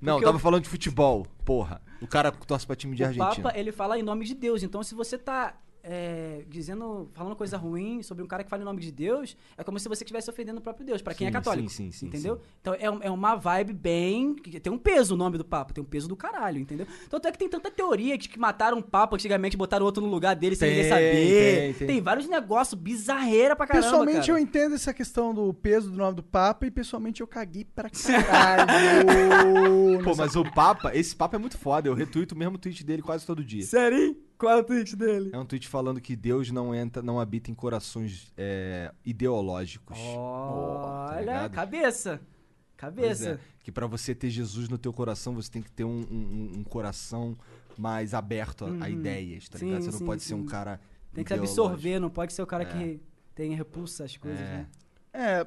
não, Porque eu tava o- falando de futebol, porra. O cara torce pra time de o Argentina. Papa, ele fala em nome de Deus. Então, se você tá é, dizendo, falando coisa ruim sobre um cara que fala em nome de Deus, é como se você estivesse ofendendo o próprio Deus, pra quem Sim, é católico. sim, sim, sim, entendeu? sim. Então, é, um- é uma vibe bem. que Tem um peso o nome do Papa, tem um peso do caralho, entendeu? Tanto é que tem tanta teoria de que mataram um Papa antigamente, botaram outro no lugar dele sem ninguém Tem, saber. tem, tem. vários negócios bizarreira pra caramba. pessoalmente cara. eu entendo essa questão do peso do nome do Papa e pessoalmente eu caguei pra caralho. Pô, mas o Papa, esse Papa é muito foda. Eu retuito o mesmo tweet dele quase todo dia. Sério? Qual é o tweet dele? É um tweet falando que Deus não entra, não habita em corações é, ideológicos. tá Olha, ligado? cabeça. Pois Cabeça. é, que pra você ter Jesus no teu coração, você tem que ter um, um- um coração mais aberto a, a ideias, tá Sim, ligado? Você não sim, pode ser sim. um cara Tem que absorver, não pode ser o cara que tem repulsa às coisas, É. né? É.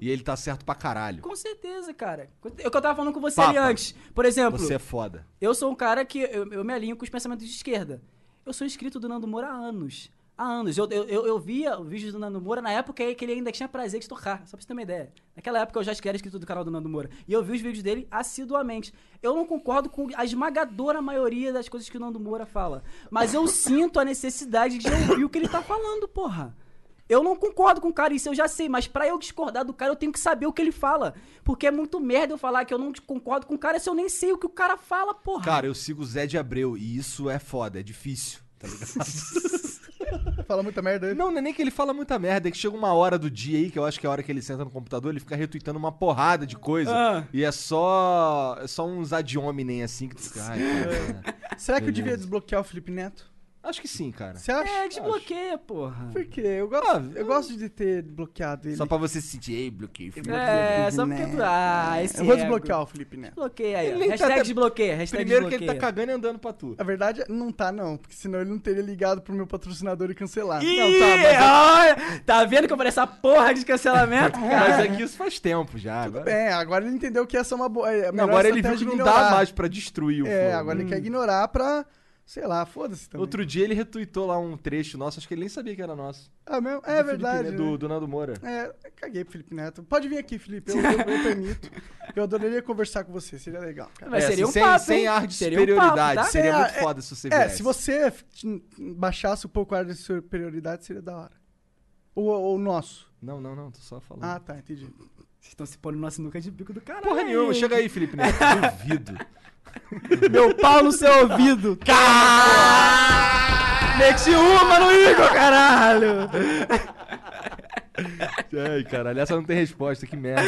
E ele tá certo pra caralho. Com certeza, cara. É o que eu tava falando com você Papa, ali antes. Por exemplo, Você é foda. eu sou um cara que eu, eu me alinho com os pensamentos de esquerda. Eu sou inscrito do Nando Moura há anos. Há anos. Eu, eu, eu, eu via vídeos do Nando Moura na época que ele ainda tinha prazer de tocar, só pra você ter uma ideia. Naquela época eu já era inscrito do canal do Nando Moura. E eu vi os vídeos dele assiduamente. Eu não concordo com a esmagadora maioria das coisas que o Nando Moura fala. Mas eu sinto a necessidade de ouvir o que ele tá falando, porra. Eu não concordo com o cara, isso eu já sei, mas pra eu discordar do cara, eu tenho que saber o que ele fala. Porque é muito merda eu falar que eu não concordo com o cara se eu nem sei o que o cara fala, porra. Cara, eu sigo o Zé de Abreu e isso é foda, é difícil, tá ligado? Fala muita merda aí. não, não é nem que ele fala muita merda, é que chega uma hora do dia aí, que eu acho que é a hora que ele senta no computador, ele fica retweetando uma porrada de coisa. Ah. E é só. É só uns ad hominem assim que tu fica. Ai, cara. Será que eu devia desbloquear o Felipe Neto? Acho que sim, cara. Você acha? É, desbloqueia, porra. Por quê? Eu gosto, Ah, eu gosto de ter bloqueado ele. Só pra você se sentir, ei, bloqueei. É, só porque. Ah, esse eu vou ego. desbloquear o Felipe Neto. Desbloqueia aí. Ele tá Hashtag até- desbloqueia. Hashtag Primeiro que ele desbloqueia. tá cagando e andando pra tu. A verdade, não tá não, porque senão ele não teria ligado pro meu patrocinador e cancelado. Ih, Não, tá, mas olha, tá vendo que eu falei essa porra de cancelamento? Mas é que isso faz tempo já. Agora, É, agora ele entendeu que essa é uma boa. É não, agora ele viu que não dá mais pra destruir o É, flow. agora ele quer ignorar pra. Sei lá, foda-se também. Outro dia ele retweetou lá um trecho nosso, acho que ele nem sabia que era nosso. Ah, meu, Do é Felipe verdade. Neto, né? Do, do Nando Moura. É, caguei pro Felipe Neto. Pode vir aqui, Felipe. Eu, eu, eu permito. Eu adoraria conversar com você, seria legal. cara. Mas É, seria assim, um sem, papo, sem ar de Seria um superioridade. papo, tá? Seria É, muito é, foda se você É, viesse. se você baixasse um pouco o ar de superioridade, seria da hora. Ou ou o nosso. Não, não, não, tô só falando. Ah, tá, entendi. Vocês estão se pondo na sinuca de bico do caralho. Porra nenhuma, chega aí, Felipe Neto. Duvido. Meu pau no seu ouvido. Meti uma no Igor, caralho. Ai, caralho, essa não tem resposta, que merda.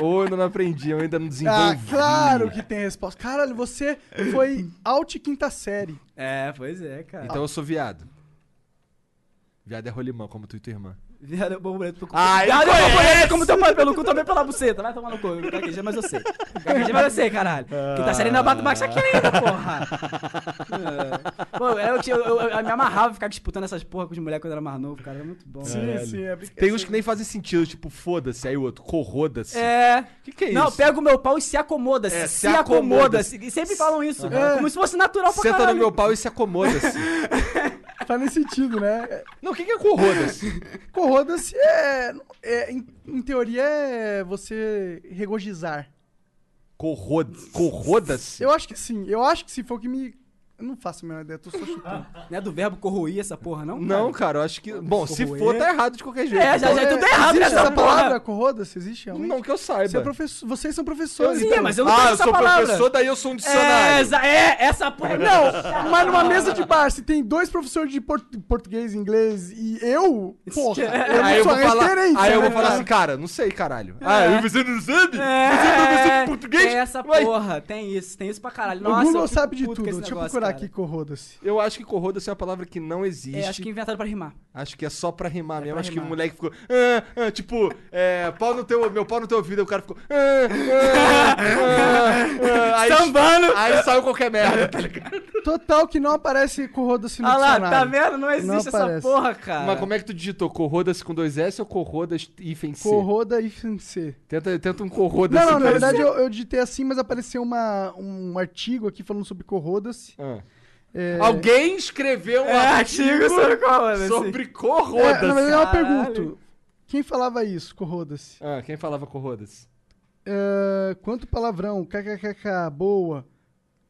Ou eu ainda não aprendi, eu ainda não desenvolvi. Ah, claro que tem resposta. Caralho, você foi alt quinta série. É, pois é, cara. Então eu sou viado. Viado é rolimão, como tu e tua irmã. Viado é borboleta pelo cu. Ah, Viado é borboleta como teu pai pelo cu, também pela buceta. Vai tomar no cu. Gaguejei, mas eu sei. Gaguejei, mas eu sei, caralho. Quem tá saindo na bata mais aqui ainda, porra. É. Pô, eu, eu- eu- eu me amarrava ficar disputando essas porra com os moleques quando eu era mais novo, cara. Era muito bom. Sim, sim. É, Tem uns que nem fazem sentido, tipo, foda-se, aí o outro, corroda-se. É. O que, que é Não, isso? pega o meu pau e se acomoda-se. É, se se acomoda. acomoda-se. E sempre falam isso. Aham. Como se fosse natural pra Senta caralho. no meu pau e se acomoda-se. Faz nesse sentido, né? Não, o que, que é corroda-se? Corroda-se é, é em, em teoria é você regozijar. Corroda- Corroda-se? Eu acho que sim. Eu acho que se for o que me Eu não faço a menor ideia, tô só chutando. Não é do verbo corroir essa porra, não? Não, cara? eu acho que. Bom, se Corroer. for, tá errado de qualquer jeito. É, já, já é tudo errado Existe nessa essa porra. palavra, corroda-se? Existe realmente? Não que eu saiba. Você é professor, vocês são professores. Sim, então. mas eu não ah, tenho eu essa sou palavra. professor, daí eu sou um É, dicionário. exa- é, essa porra. Não, mas numa mesa de bar, se tem dois professores de por- português e inglês e eu, porra, eu não aí eu sou vou falar, referência, aí eu vou né, falar cara? assim, cara, não sei, caralho. Ah, você não sabe? Você é É, professor de português? tem essa Ué, porra, tem isso, tem isso pra caralho. O Nossa, eu Google fico sabe de puto tudo. esse Deixa eu negócio, procurar cara. aqui, corroda-se. Eu acho que corroda-se é uma palavra que não existe. É, acho que inventaram pra rimar. Acho que é só pra rimar mesmo. pra Acho que rimar. o moleque ficou. "Ah, ah", tipo, é, pau no teu, meu pau no teu ouvido. Aí o cara ficou. "Ah, ah, ah, ah", aí, Sambando. Aí saiu qualquer merda, tá ligado? Total que não aparece corroda-se no Ah lá, tá vendo? Não existe essa aparece. porra, cara. Mas como é que tu digitou? Corroda-se com dois S ou corrodas hífen C? Corroda e C. Tenta, tenta um corroda-se. Não, não, na verdade eu, eu digitei assim, mas apareceu uma, um artigo aqui falando sobre corroda-se. Ah. É, Alguém escreveu um É, artigo sobre corroda-se. sobre é, corroda-se. na verdade eu Caralho. pergunto. Quem falava isso, corroda-se? Ah, quem falava corroda-se? É, quanto palavrão, kkkk, boa.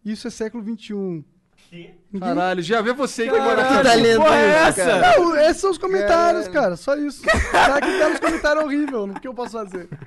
Isso é século XXI. Ninguém- Caralho, já vê você que Caralho, mora aqui. tá lendo porra é isso, essa? cara? Não, esses são os comentários, cara. Só isso. Será que deram os comentários horríveis? O que eu posso fazer?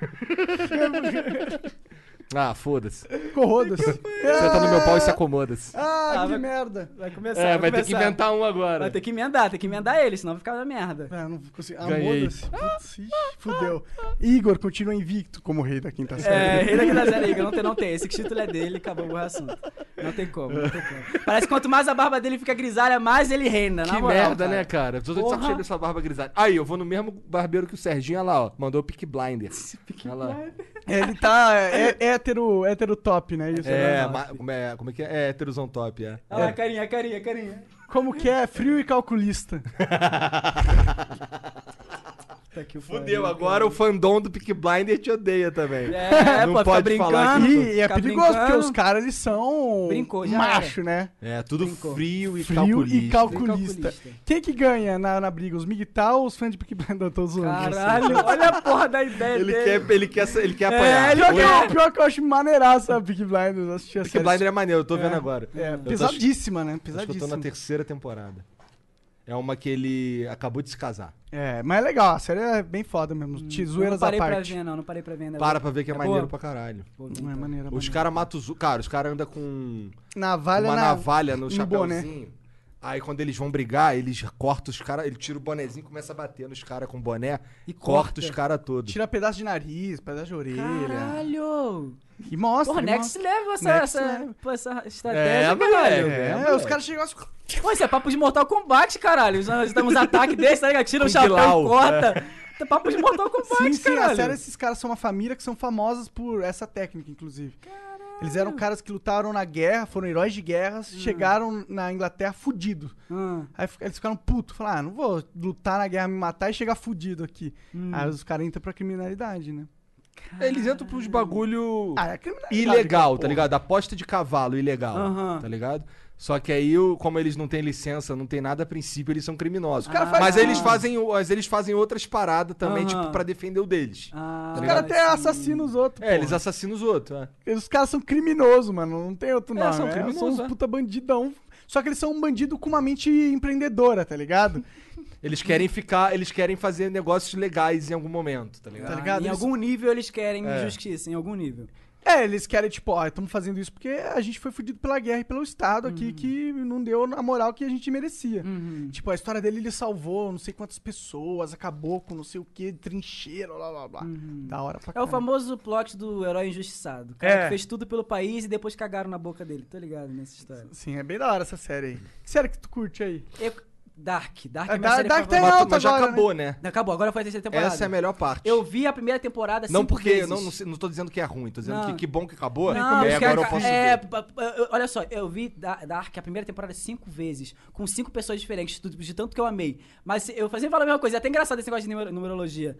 Ah, foda-se. Corroda-se. Senta no meu pau e se acomoda-se. Ah, Ah, que vai- merda. Vai começar, É, vai ter que começar. inventar um agora. Vai ter que emendar, tem que emendar ele, senão vai ficar na merda. Ah, não consigo. Ganhei. Amoda-se. Putz, ixi, fudeu. Igor continua invicto como rei da quinta É, série. rei daqui da Zé Liga, não tem, não tem. Esse título é dele, acabou o assunto. Não tem como, não tem como. Parece que quanto mais a barba dele fica grisalha, mais ele reina, na Que moral, merda, cara. né, cara? Tô de saco Porra. cheio dessa barba grisalha. Aí, eu vou no mesmo barbeiro que o Serginho, olha lá, ó. Mandou o Pick Blinder. Olha lá. Ele tá é, hétero, hétero top, né? Isso, É, né? ma- como é, como é que é? É heterozão top, é. Olha lá, carinha, carinha, carinha. Como que é? Frio e calculista. Tá o Fudeu, agora o fandom do Pick Blinder te odeia também. É, Não pode fica falar. E, é perigoso, porque brincando. os caras, eles são Brincou, já macho, né? É, tudo Brincou. frio e Frio calculista. e calculista. calculista. Quem que ganha na, na briga? Os Miguel ou os fãs de Peaky Blinders? Eu Tô zoando. Caralho, olha a porra da ideia Ele dele. quer, ele quer, ele quer É, apanhar. ele Pior que, pior que eu acho maneiraça a Blinders. Assisti a Pick. Blinder é maneiro, eu tô vendo agora. É, Eu tô- pesadíssima, né? Acho que eu tô Pesadíssima. na terceira temporada. É uma que ele acabou de se casar. É, mas é legal, a série é bem foda mesmo. Hum, Eu zoeiras não à parei pra parte. ver, não, não parei pra ver ainda. Para pra ver que é, É maneiro boa? pra caralho. Pô, Não é então. maneira, Os maneira. caras matam os. Cara, os caras andam com Navalha uma na... navalha no, no boné. Aí quando eles vão brigar, eles cortam os caras, ele tira o bonezinho e começa a bater nos caras com o boné E corta, corta. os caras todos. Tira pedaço de nariz, pedaço de orelha. Caralho! E mostra. Porra, next mostra. level essa, Next essa, level. essa É, estratégia, moleque. caralho. É, É, moleque. os caras chegam assim... Pô, isso é papo de Mortal Kombat, caralho. Nós damos ataque desse, tá ligado? Tira o Com chapéu Bilal, e corta. É papo de Mortal Kombat, Sim, sim, caralho. a série, esses caras são uma família que são famosas por essa técnica, inclusive. Eles eram caras que lutaram na guerra, foram heróis de guerras, chegaram na Inglaterra fudido. Hum. Aí eles ficaram putos, falaram, ah, não vou lutar na guerra, me matar e chegar fudido aqui. Aí os caras entram pra criminalidade, né? Eles entram pros bagulho Ah, é ilegal, tá ligado? Aposta de cavalo ilegal, tá ligado? Só que aí, o- como eles não têm licença, não tem nada a princípio, eles são criminosos. cara faz- Mas Ah. eles fazem, o- mas eles fazem outras paradas também, Aham. tipo, pra defender o deles. Ah, Os Tá caras ligado? até sim. assassinam os outros. É, eles porra. assassinam os outros, é. Os caras são criminosos, mano. Não tem outro É, nome. são é, criminosos, São uns é. puta bandidão. Só que eles são um bandido com uma mente empreendedora, tá ligado? Eles querem ficar, eles querem fazer negócios legais em algum momento, tá ligado? Tá ligado? Em Eles- algum nível eles querem É. justiça, em algum nível. É, eles querem, tipo, ó, estamos fazendo isso porque a gente foi fudido pela guerra e pelo Estado aqui que não deu a moral que a gente merecia. Uhum. Tipo, a história dele, ele salvou não sei quantas pessoas, acabou com não sei o que, trincheira, blá blá blá. Da hora pra É o famoso plot do herói injustiçado. O cara É. que fez tudo pelo país e depois cagaram na boca dele. Tô ligado nessa história. Sim, é bem da hora essa série aí. Que série que tu curte aí? Eu- Dark. Dark É, é minha Dark- série Dark tem favorita. Alta mas já agora, acabou, né? Acabou, agora foi a terceira temporada. Essa é a melhor parte. Eu vi a primeira temporada Não cinco porque, vezes. não, não, sei- não tô dizendo que é ruim, tô dizendo Não. que que bom que acabou. Não, é, porque agora eu posso é, ver. pa- pa- eu- olha só, eu vi Da- Dark a primeira temporada cinco vezes, com cinco pessoas diferentes, de de tanto que eu amei. Mas eu fazia falar a mesma coisa, é até engraçado esse negócio de numer- numerologia.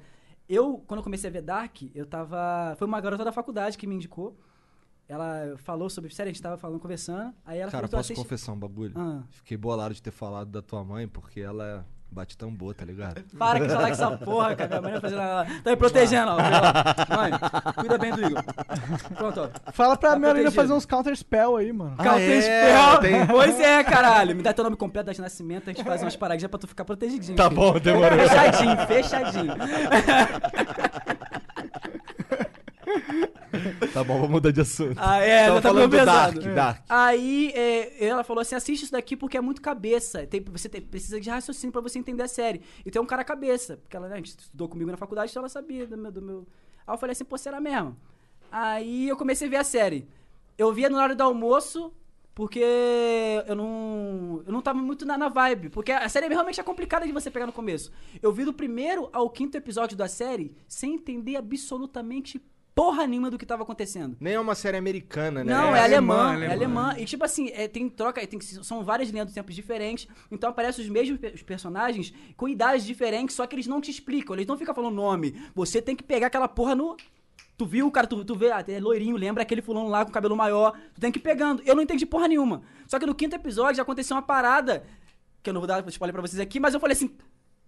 Eu, quando eu comecei a ver Dark, eu tava. Foi uma garota da faculdade que me indicou. Ela falou sobre. Sério, a gente tava falando, conversando. Aí ela Cara, falou posso confessar um bagulho? Ah. Fiquei bolado de ter falado da tua mãe, porque ela Bate tambor, tá ligado? Para que falar com essa porra, cara. Minha mãe vai fazer nada. Tá me protegendo, ó. Mãe, cuida bem do Igor. Pronto, ó. Fala pra Tá minha menina fazer uns counter spell aí, mano. Ah, Counter é? Spell. Tem- Pois é, caralho. Me dá teu nome completo, data de nascimento, a gente faz umas paradinhas pra tu ficar protegidinho. Tá filho. bom, demorou. Fechadinho, fechadinho. Tá bom, vamos mudar de assunto. Ah, é, Tava já tá falando meio do pesado. Dark, Dark. Aí é, ela falou assim: assiste isso daqui porque é muito cabeça. Tem- você tem- precisa de raciocínio pra você entender a série. E tem um cara cabeça. Porque ela né, estudou comigo na faculdade, então ela sabia do meu, do meu. Aí eu falei assim, pô, será mesmo? Aí eu comecei a ver a série. Eu via no horário do almoço, porque eu não. Eu não tava muito na, na vibe. Porque a série realmente é complicada de você pegar no começo. Eu vi do primeiro ao quinto episódio da série sem entender absolutamente porra nenhuma do que tava acontecendo. Nem é uma série americana, né? Não, é, É alemã, alemã, é alemã. E tipo assim, é, tem troca, tem, são várias linhas do tempo diferentes. Então aparecem os mesmos pe- os personagens com idades diferentes, só que eles não te explicam, eles não ficam falando nome. Você tem que pegar aquela porra no. Tu viu o cara, tu, tu vê, ah, é loirinho, lembra aquele fulano lá com cabelo maior. Tu tem que ir pegando. Eu não entendi porra nenhuma. Só que no quinto episódio já aconteceu uma parada, que eu não vou dar spoiler pra vocês aqui, mas eu falei assim: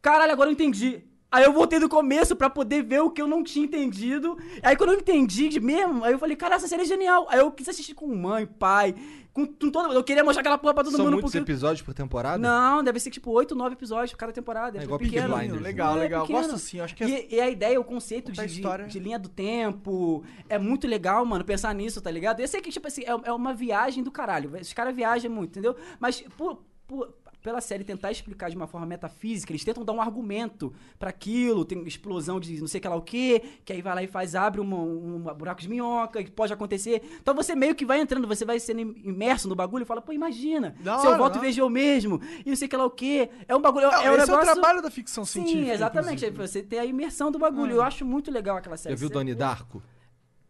caralho, agora eu entendi. Aí eu voltei do começo pra poder ver o que eu não tinha entendido. Aí quando eu entendi de mesmo, aí eu falei, cara, essa série é genial. Aí eu quis assistir com mãe, pai, com, com todo Eu queria mostrar aquela porra pra todo São mundo. muitos porque... episódios por temporada? Não, deve ser tipo 8, 9 episódios por cada temporada. É É, igual pequeno. Blinders. Legal, Não, é legal. pequeno. Gosto assim, acho que é... E, e a ideia, o conceito de- história. de linha do tempo é muito legal, mano, pensar nisso, tá ligado? Eu sei que, tipo assim, é, é uma viagem do caralho. Os caras viajam muito, entendeu? Mas por, por- pela série tentar explicar de uma forma metafísica, eles tentam dar um argumento pra aquilo, tem explosão de não sei que lá o quê, que aí vai lá e faz, abre uma, um buraco de minhoca, que pode acontecer. Então você meio que vai entrando, você vai sendo im- imerso no bagulho e fala, pô, imagina, Da se eu hora, volto da e vejo eu mesmo, e não sei que lá o quê. É um bagulho, Não, é um esse negócio... é o trabalho da ficção científica. Sim, exatamente. inclusive. Aí Você tem a imersão do bagulho. Eu acho muito legal aquela série. Já viu Donnie Darko?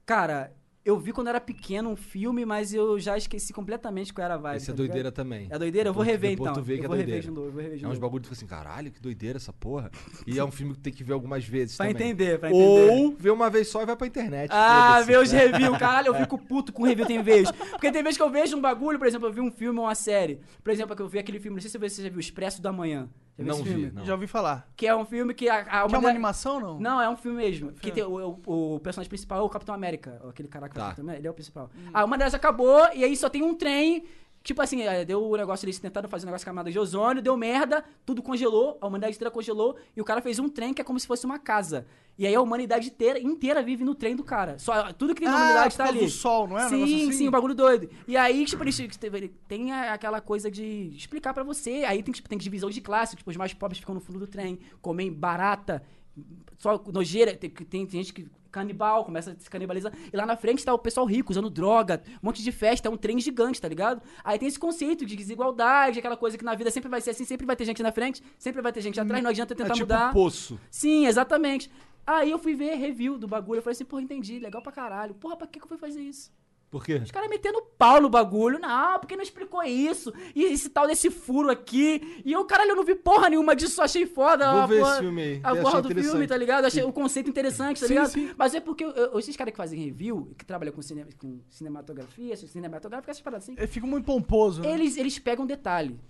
Cara, eu vi quando era pequeno um filme, mas eu já esqueci completamente qual era a vibe. Esse é tá doideira ligado? também. É doideira? Eu vou rever depois então. tu vê que eu é vou rever doideira. de novo, eu vou rever de É uns novo. bagulho que tu fica assim, caralho, que doideira essa porra. E é um filme que tem que ver algumas vezes Pra também. entender, pra entender. Ou ver uma vez só e vai pra internet. Ah, ver os reviews. Caralho, eu fico puto com review tem vez. Porque tem vez que eu vejo um bagulho, por exemplo, eu vi um filme ou uma série. Por exemplo, que eu vi aquele filme, não sei se você já viu, Expresso da Manhã. Não vi, filme? não. Já ouvi falar. Que é um filme que a, a Que é uma animação, não? Não, é um filme mesmo. Que tem, o, o- o personagem principal é o Capitão América. Aquele cara que Tá. é o Capitão América, ele é o principal. A humanidade acabou e aí só tem um trem. Tipo assim, é, deu o negócio, eles tentaram fazer um negócio camada de ozônio, deu merda, tudo congelou, a humanidade inteira congelou, e o cara fez um trem que é como se fosse uma casa. E aí a humanidade inteira, inteira vive no trem do cara. Só, tudo que tem na Ah, humanidade tá ali. do sol, não é? Um Sim, assim? sim, o bagulho doido. E aí, tipo, eles tem aquela coisa de explicar pra você. Aí tem, tipo, tem divisão de classe, tipo, os mais pobres ficam no fundo do trem, comem barata, só nojeira, tem, tem, tem gente que canibal, começa a se canibalizar. E lá na frente tá o pessoal rico, usando droga, um monte de festa, é um trem gigante, tá ligado? Aí tem esse conceito de desigualdade, aquela coisa que na vida sempre vai ser assim, sempre vai ter gente na frente, sempre vai ter gente atrás, não adianta É tentar tipo mudar. poço. Sim, exatamente. Aí eu fui ver review do bagulho, eu falei assim, porra, entendi, legal pra caralho. Porra, pra que que eu fui fazer isso? Por quê? Os caras metendo pau no bagulho. Não, porque não explicou isso. E esse tal desse furo aqui. E eu, caralho, eu não vi porra nenhuma disso, achei foda. Vou a ver porra, esse filme aí. A porra do filme, tá ligado? Achei o conceito interessante, tá Sim, ligado? sim. Mas é porque eu- eu- esses caras que fazem review, que trabalham com, cinema, com cinematografia, cinematográfica, essas paradas assim, fica muito pomposo, né? eles, eles pegam detalhe.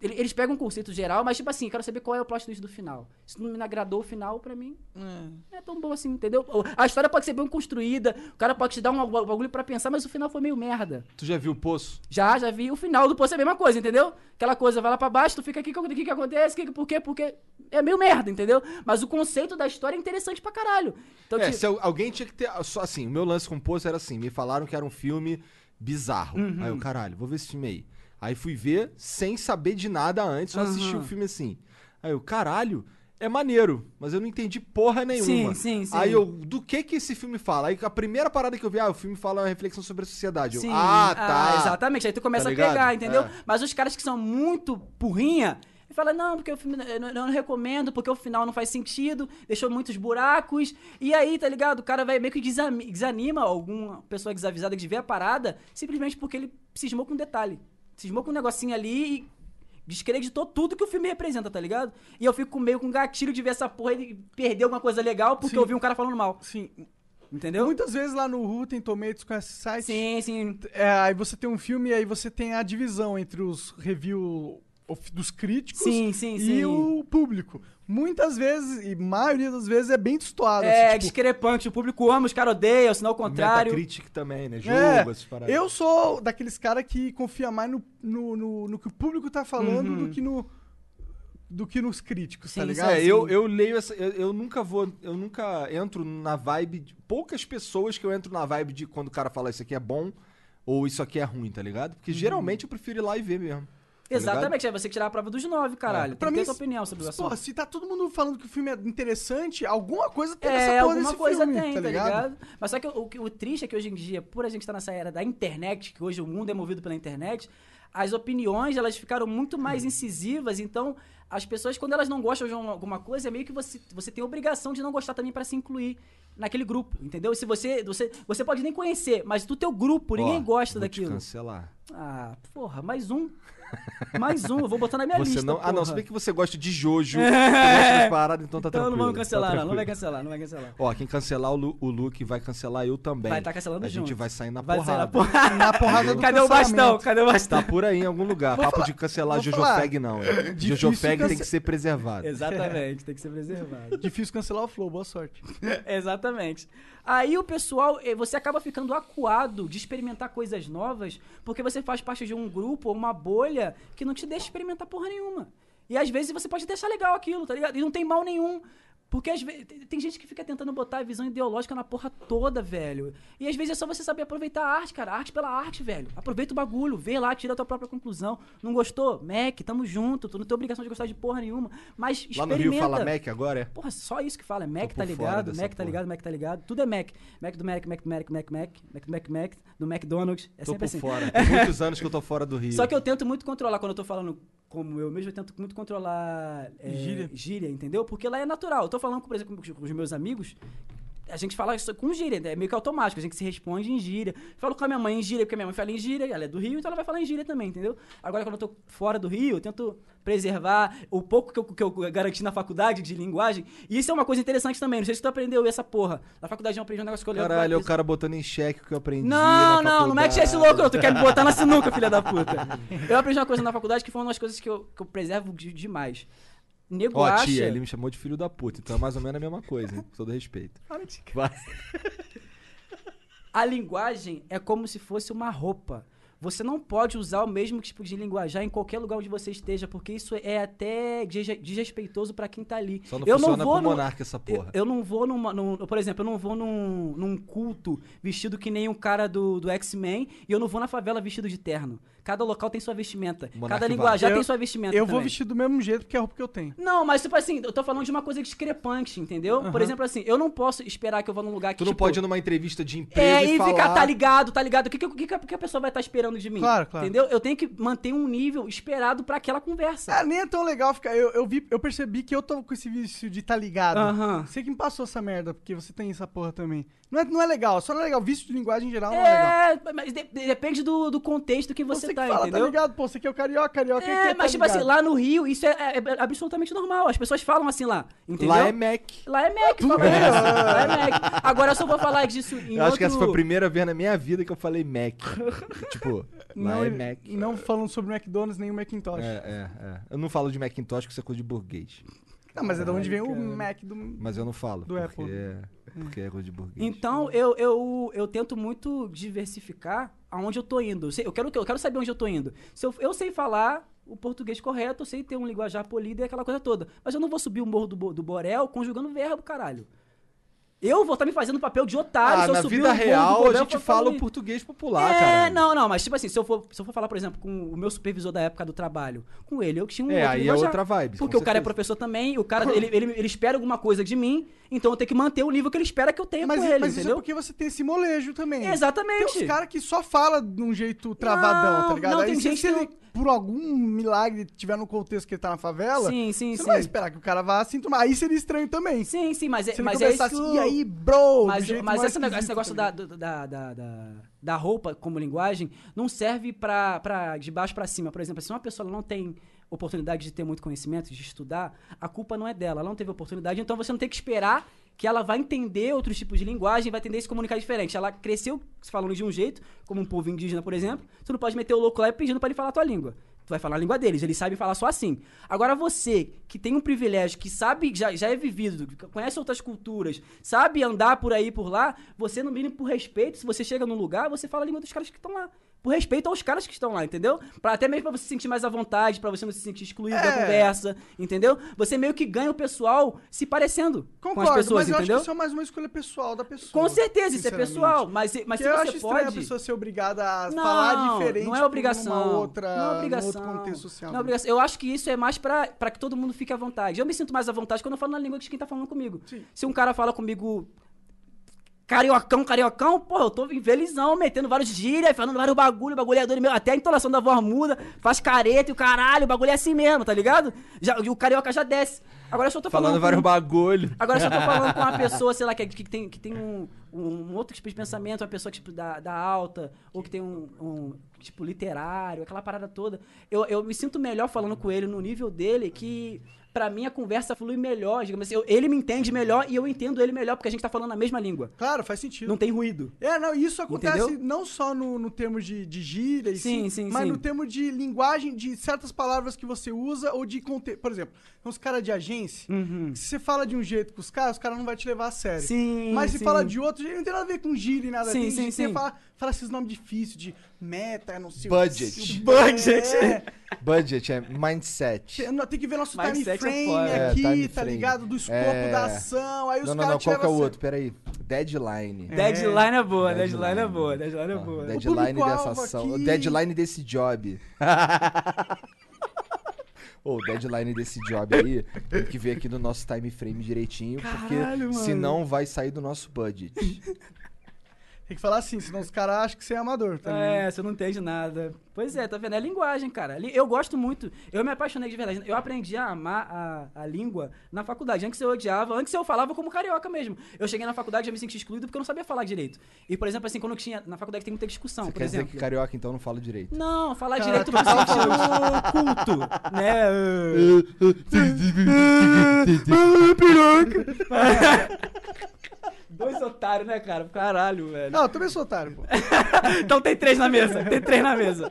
Ele- Eles pegam um conceito geral, mas tipo assim, quero saber qual é o plot twist do final. Se não me agradou o final, pra mim, não é tão bom assim, entendeu? A história pode ser bem construída, o cara pode te dar um bagulho pra pensar, mas o final foi meio merda. Tu já viu o poço? Já, já vi. O final do poço é a mesma coisa, entendeu? Aquela coisa, vai lá pra baixo, tu fica aqui, o que, que acontece? Que, por quê? Porque é meio merda, entendeu? Mas o conceito da história é interessante pra caralho. Então, É, tipo, se al- alguém tinha que ter. Só assim, o meu lance com o Poço era assim: me falaram que era um filme bizarro. Uhum. Aí eu, caralho, vou ver esse filme aí. Aí fui ver sem saber de nada antes, só assisti Aham. o filme assim. Aí eu, caralho, é maneiro, mas eu não entendi porra nenhuma. Sim, sim, sim. Aí eu, do que que esse filme fala? Aí a primeira parada que eu vi, ah, o filme fala uma reflexão sobre a sociedade. Eu, Sim. ah, tá. exatamente. Aí tu começa Tá a pegar, entendeu? É. Mas os caras que são muito burrinha, ele fala, não, porque o filme eu não, eu não recomendo, porque o final não faz sentido, deixou muitos buracos. E aí, tá ligado? O cara vai meio que desanima alguma pessoa desavisada de ver a parada, simplesmente porque ele cismou com um detalhe. Cismou com um negocinho ali e descreditou tudo que o filme representa, tá ligado? E eu fico meio com gatilho de ver essa porra e perder alguma coisa legal porque Sim. eu vi um cara falando mal. Sim. Entendeu? Muitas vezes lá no Rotten Tomatoes com esse site, Sim, sim. é, aí você tem um filme e aí você tem a divisão entre os review dos críticos Sim, sim, e sim. o público. Muitas vezes, e maioria das vezes, é bem destoado. É, assim, tipo, discrepante. O público ama, os caras odeiam, senão ao contrário. Metacritic também, né? Jogo, É, essas paradas. eu sou daqueles caras que confia mais no, no, no, no que o público tá falando Uhum. do que no do que nos críticos, tá Sim, ligado? É, eu, eu leio essa. Eu, eu nunca vou. Eu nunca entro na vibe. De, poucas pessoas que eu entro na vibe de quando o cara fala isso aqui é bom ou isso aqui é ruim, tá ligado? Uhum. Porque geralmente eu prefiro ir lá e ver mesmo. Tá Exatamente, é você que tirar a prova dos nove, caralho. Pra Tem que mim, ter sua opinião sobre o assunto. Pô, se tá todo mundo falando que o filme é interessante, alguma coisa tem É, nessa porra alguma coisa filme, tem, tá ligado? Mas só que o, o, o triste é que hoje em dia, por a gente estar nessa era da internet, que hoje o mundo é movido pela internet, as opiniões, elas ficaram muito mais incisivas, então as pessoas, quando elas não gostam de uma- alguma coisa, é meio que você, você tem obrigação de não gostar também pra se incluir naquele grupo, entendeu? Se você, você, você pode nem conhecer, mas do teu grupo, ninguém Ó, gosta vou te daquilo. cancelar. Ah, porra, mais um. Mais um, eu vou botar na minha Você lista, não. Ah, não, porra. se bem que você gosta de Jojo, você gosta das paradas, então tá Então tranquilo. não vamos cancelar, tá não, não vai cancelar, não vai cancelar. Ó, quem cancelar o, Lu, o Luke vai cancelar eu também. Vai tá cancelando A gente junto. vai sair na Vai sair porrada. na porrada. Na porrada do Cadê o bastão? Cadê o bastão? Tá por aí em algum lugar. Vou Papo falar- de cancelar vou Jojo falar. Fag não. é. Jojo Fag tem cance- que ser preservado. Exatamente, tem que ser preservado. Difícil cancelar o flow, boa sorte. Exatamente. Aí o pessoal, eh, você acaba ficando acuado de experimentar coisas novas, porque você faz parte de um grupo ou uma bolha que não te deixa experimentar porra nenhuma. E às vezes você pode deixar legal aquilo, tá ligado? E não tem mal nenhum. Porque às vezes tem gente que fica tentando botar a visão ideológica na porra toda, velho. E às vezes é só você saber aproveitar a arte, cara. Arte pela arte, velho. Aproveita o bagulho, vê lá, tira a tua própria conclusão. Não gostou? Mac, tamo junto. Tu não tem obrigação de gostar de porra nenhuma. Mas Lá no experimenta. Rio fala Mac agora, é? Porra, só isso que fala. É Mac, tá ligado? Mac, tá porra. ligado? Mac, tá ligado? Tudo é Mac. Mac do Mac, Mac do Mac, Mac, Mac. Mac do Mac, Mac. Do McDonald's. É Tô sempre por assim. fora. Tem muitos anos que eu tô fora do Rio. Só que eu tento muito controlar, quando eu tô falando como eu mesmo, eu tento muito controlar é, Gíria. gíria, entendeu? Porque lá é natural. Eu tô falando, por exemplo, com os meus amigos, a gente fala isso com gíria, né? é meio que automático, a gente se responde em gíria. Falo com a minha mãe em gíria, porque a minha mãe fala em gíria, ela é do Rio, então ela vai falar em gíria também, entendeu? Agora, quando eu tô fora do Rio, eu tento preservar o pouco que eu, que eu garanti na faculdade de linguagem. E isso é uma coisa interessante também, não sei se tu aprendeu essa porra. Na faculdade eu aprendi um negócio que eu lembro Caralho, é o cara botando em xeque o que eu aprendi. não, não, não mete esse louco, não. Tu quer me botar na sinuca, filha da puta. Eu aprendi uma coisa na faculdade que foi uma das coisas que eu, que eu preservo de- demais. Nego Ó, acha... tia, ele me chamou de filho da puta, então é mais ou menos a mesma coisa, hein? Com todo respeito. Vai. A linguagem é como se fosse uma roupa. Você não pode usar o mesmo tipo de linguajar em qualquer lugar onde você esteja, porque isso é até desre- desrespeitoso pra quem tá ali. Só não eu funciona não vou pro no- monarca essa Eu, porra. eu não vou numa. num- por exemplo, eu não vou num, num culto vestido que nem um cara do, do X-Men e eu não vou na favela vestido de terno. Cada local tem sua vestimenta. Monarca Cada linguajar Eu- tem sua vestimenta. Eu vou também. vestir do mesmo jeito porque é a roupa que eu tenho. Não, mas tipo assim, eu tô falando de uma coisa discrepante, entendeu? Por exemplo, assim, eu não posso esperar que eu vá num lugar que. Tu não tipo, pode ir numa entrevista de emprego É, e, e falar... ficar, tá ligado, tá ligado. O que, que, o que, que a- que a pessoa vai estar esperando de mim? Claro, claro. Entendeu? Eu tenho que manter um nível esperado pra aquela conversa. Ah, nem é tão legal ficar. Eu, eu, vi, eu percebi que eu tô com esse vício de tá ligado. Aham. Você que me passou essa merda, porque você tem essa porra também. Não é, não é legal, só não é legal. Vício de linguagem em geral não é legal. É, mas de- de- depende do, do contexto que você, Você, tá, que fala, entendeu? tá ligado? Pô, você que é o carioca, carioca É, é, mas tá tipo assim, lá no Rio, isso é, é- é absolutamente normal. As pessoas falam assim lá, entendeu? Lá é Mac. Lá é Mac, fala. Lá é Mac. Agora eu só vou falar disso em Eu acho outro... que essa foi a primeira vez na minha vida que eu falei Mac. tipo, lá Não, é Mac. não falando sobre o McDonald's nem o Macintosh. É, é, é. Eu não falo de Macintosh, que isso é coisa de burguês. Não, mas é de onde vem o cara. Mac do. Mas eu não falo. Do porque, Apple. porque é de burguês. Então, eu, eu, eu tento muito diversificar aonde eu tô indo. Eu, sei- eu quero, eu quero saber onde eu tô indo. Se eu, eu sei falar o português correto, eu sei ter um linguajar polido e aquela coisa toda. Mas eu não vou subir o morro do, do Borel conjugando verbo, caralho. Eu vou estar me fazendo papel de otário Ah, se eu na subir vida real a gente fala o português popular, é, cara. não, não, mas tipo assim, se eu, for, se eu for falar, por exemplo, com o meu supervisor da época do trabalho, com ele, eu tinha um É, outro aí é outra vibe, Porque o cara é professor também, o cara, ele, ele, ele espera alguma coisa de mim, então eu tenho que manter o nível que ele espera que eu tenha Mas, com ele, mas isso é entendeu? porque você tem esse molejo também. Exatamente. Tem uns caras que só fala de um jeito travadão, Não, tá ligado? não, Aí tem gente que por algum milagre, tiver no contexto que ele tá na favela, Sim, sim, você sim. não vai esperar que o cara vá assim tomar. Aí seria estranho também. Sim, sim, mas é, Se mas é isso começasse, que o- e aí, bro? Mas, mas esse, negócio, da, da, da, da, da roupa como linguagem não serve pra, pra de baixo pra cima. Por exemplo, se uma pessoa não tem oportunidade de ter muito conhecimento, de estudar, a culpa não é dela. Ela não teve oportunidade, então você não tem que esperar que ela vai entender outros tipos de linguagem, vai entender se comunicar diferente. Ela cresceu falando de um jeito, como um povo indígena, por exemplo. Você não pode meter o louco lá e pedindo pra ele falar a tua língua. Tu vai falar a língua deles, eles sabem falar só assim. Agora você, que tem um privilégio, que sabe, já, já é vivido, conhece outras culturas, sabe andar por aí, por lá, você no mínimo por respeito, se você chega num lugar, você fala a língua dos caras que estão lá. Por respeito aos caras que estão lá, entendeu? Pra, até mesmo pra você se sentir mais à vontade, pra você não se sentir excluído da É. conversa, entendeu? Você meio que ganha o pessoal se parecendo Concordo, com as pessoas, mas eu entendeu? acho que isso é mais uma escolha pessoal da pessoa. Com certeza, isso é pessoal, mas, mas Porque se eu você acho estranho a pode... pessoa ser obrigada a Não, falar diferente não é obrigação. outra, não é obrigação. outro contexto social. Não é obrigação. Eu acho que isso é mais pra, pra que todo mundo fique à vontade. Eu me sinto mais à vontade quando eu falo na língua de quem tá falando comigo. Sim. Se um cara fala comigo cariocão, cariocão, pô, eu tô felizão, metendo vários gírias, falando vários bagulho, bagulho é doido mesmo. Até a entonação da voz muda, faz careta e o caralho, o bagulho é assim mesmo, tá ligado? Já, o carioca já desce. Agora eu só tô falando. Falando com- vários bagulho. Agora, se eu tô falando com uma pessoa, sei lá, que, que tem, que tem um, um outro tipo de pensamento, uma pessoa tipo, da, da alta, ou que tem um, um tipo literário, aquela parada toda, eu, eu me sinto melhor falando com ele no nível dele que. Pra mim, a conversa flui melhor, digamos assim. Eu- ele me entende melhor e eu entendo ele melhor, porque a gente tá falando a mesma língua. Claro, faz sentido. Não tem ruído. É, não, isso acontece Entendeu? não só no, no termo de, de gíria, Sim, sim, sim, mas sim. no termo de linguagem de certas palavras que você usa ou de contexto. Por exemplo, uns caras de agência, Uhum. se você fala de um jeito com os caras, os caras não vão te levar a sério. Sim, Mas se sim. fala de outro não tem nada a ver com gíria e nada Sim, tem, sim, sim. Fala, fala esses nomes difíceis de meta, não sei Budget. o Budget. É, Budget é mindset. tem, tem que ver nosso time Mindset é frame. É, aqui, time tá frame. ligado? Do escopo É. da ação. Aí os Não, não, caras não. Qual que é o outro? Peraí. Deadline. Deadline é boa, Deadline. deadline é boa, deadline é Ah, boa. deadline dessa ação. Aqui- deadline desse job. Ô, o deadline desse job aí tem que ver aqui no nosso time frame direitinho, porque Caralho, mano. senão vai sair do nosso budget. Tem que falar assim, senão os caras acham que você é amador, tá ligado? É, você não entende nada. Pois é, tá vendo? É linguagem, cara. Eu gosto muito. Eu me apaixonei de verdade. Eu aprendi a amar a, a língua na faculdade. Antes eu odiava, antes eu falava como carioca mesmo. Eu cheguei na faculdade e já me senti excluído porque eu não sabia falar direito. E, por exemplo, assim, quando eu tinha. Na faculdade tem muita discussão, Você por quer dizer exemplo. que carioca então não fala direito? Não, falar Cara, direito no sentido culto, né? Dois otários, né, cara? Caralho, velho. Não, eu também sou otário, pô. então tem três na mesa, tem três na mesa.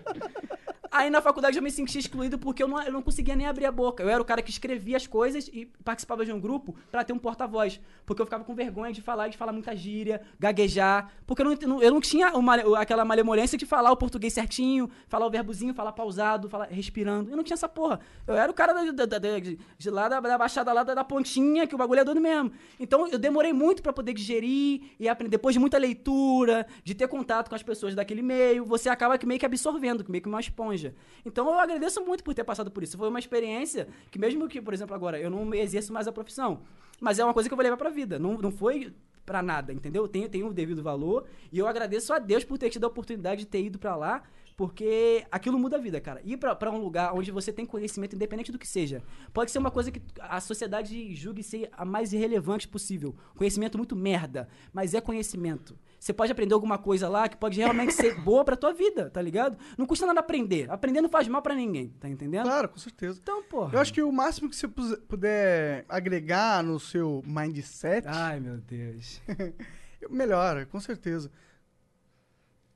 Aí na faculdade eu me senti excluído porque eu não, eu não conseguia nem abrir a boca. Eu era o cara que escrevia as coisas e participava de um grupo pra ter um porta-voz. Porque eu ficava com vergonha de falar, de falar muita gíria, gaguejar. Porque eu não, eu não tinha uma, aquela malemolência de falar o português certinho, falar o verbozinho, falar pausado, falar respirando. Eu não tinha essa porra. Eu era o cara da- da- da- de, lá da, da baixada lá da, da pontinha, que o bagulho é doido mesmo. Então eu demorei muito pra poder digerir e aprender. Depois de muita leitura, de ter contato com as pessoas daquele meio, você acaba que meio que absorvendo, meio que uma esponja. Então eu agradeço muito por ter passado por isso. Foi uma experiência que, mesmo que, por exemplo, agora eu não exerço mais a profissão, mas é uma coisa que eu vou levar pra vida. Não, não foi pra nada, entendeu? Tem, tem o devido valor e eu agradeço a Deus por ter tido a oportunidade de ter ido pra lá. Porque aquilo muda a vida, cara. Ir pra, pra um lugar onde você tem conhecimento, independente do que seja. Pode ser uma coisa que a sociedade julgue ser a mais irrelevante possível. Conhecimento muito merda, mas é conhecimento. Você pode aprender alguma coisa lá que pode realmente ser boa pra tua vida, tá ligado? Não custa nada aprender. Aprender não faz mal pra ninguém, tá entendendo? Claro, com certeza. Então, porra. Eu acho que o máximo que você puder agregar no seu mindset, Ai, meu Deus. melhora, com certeza.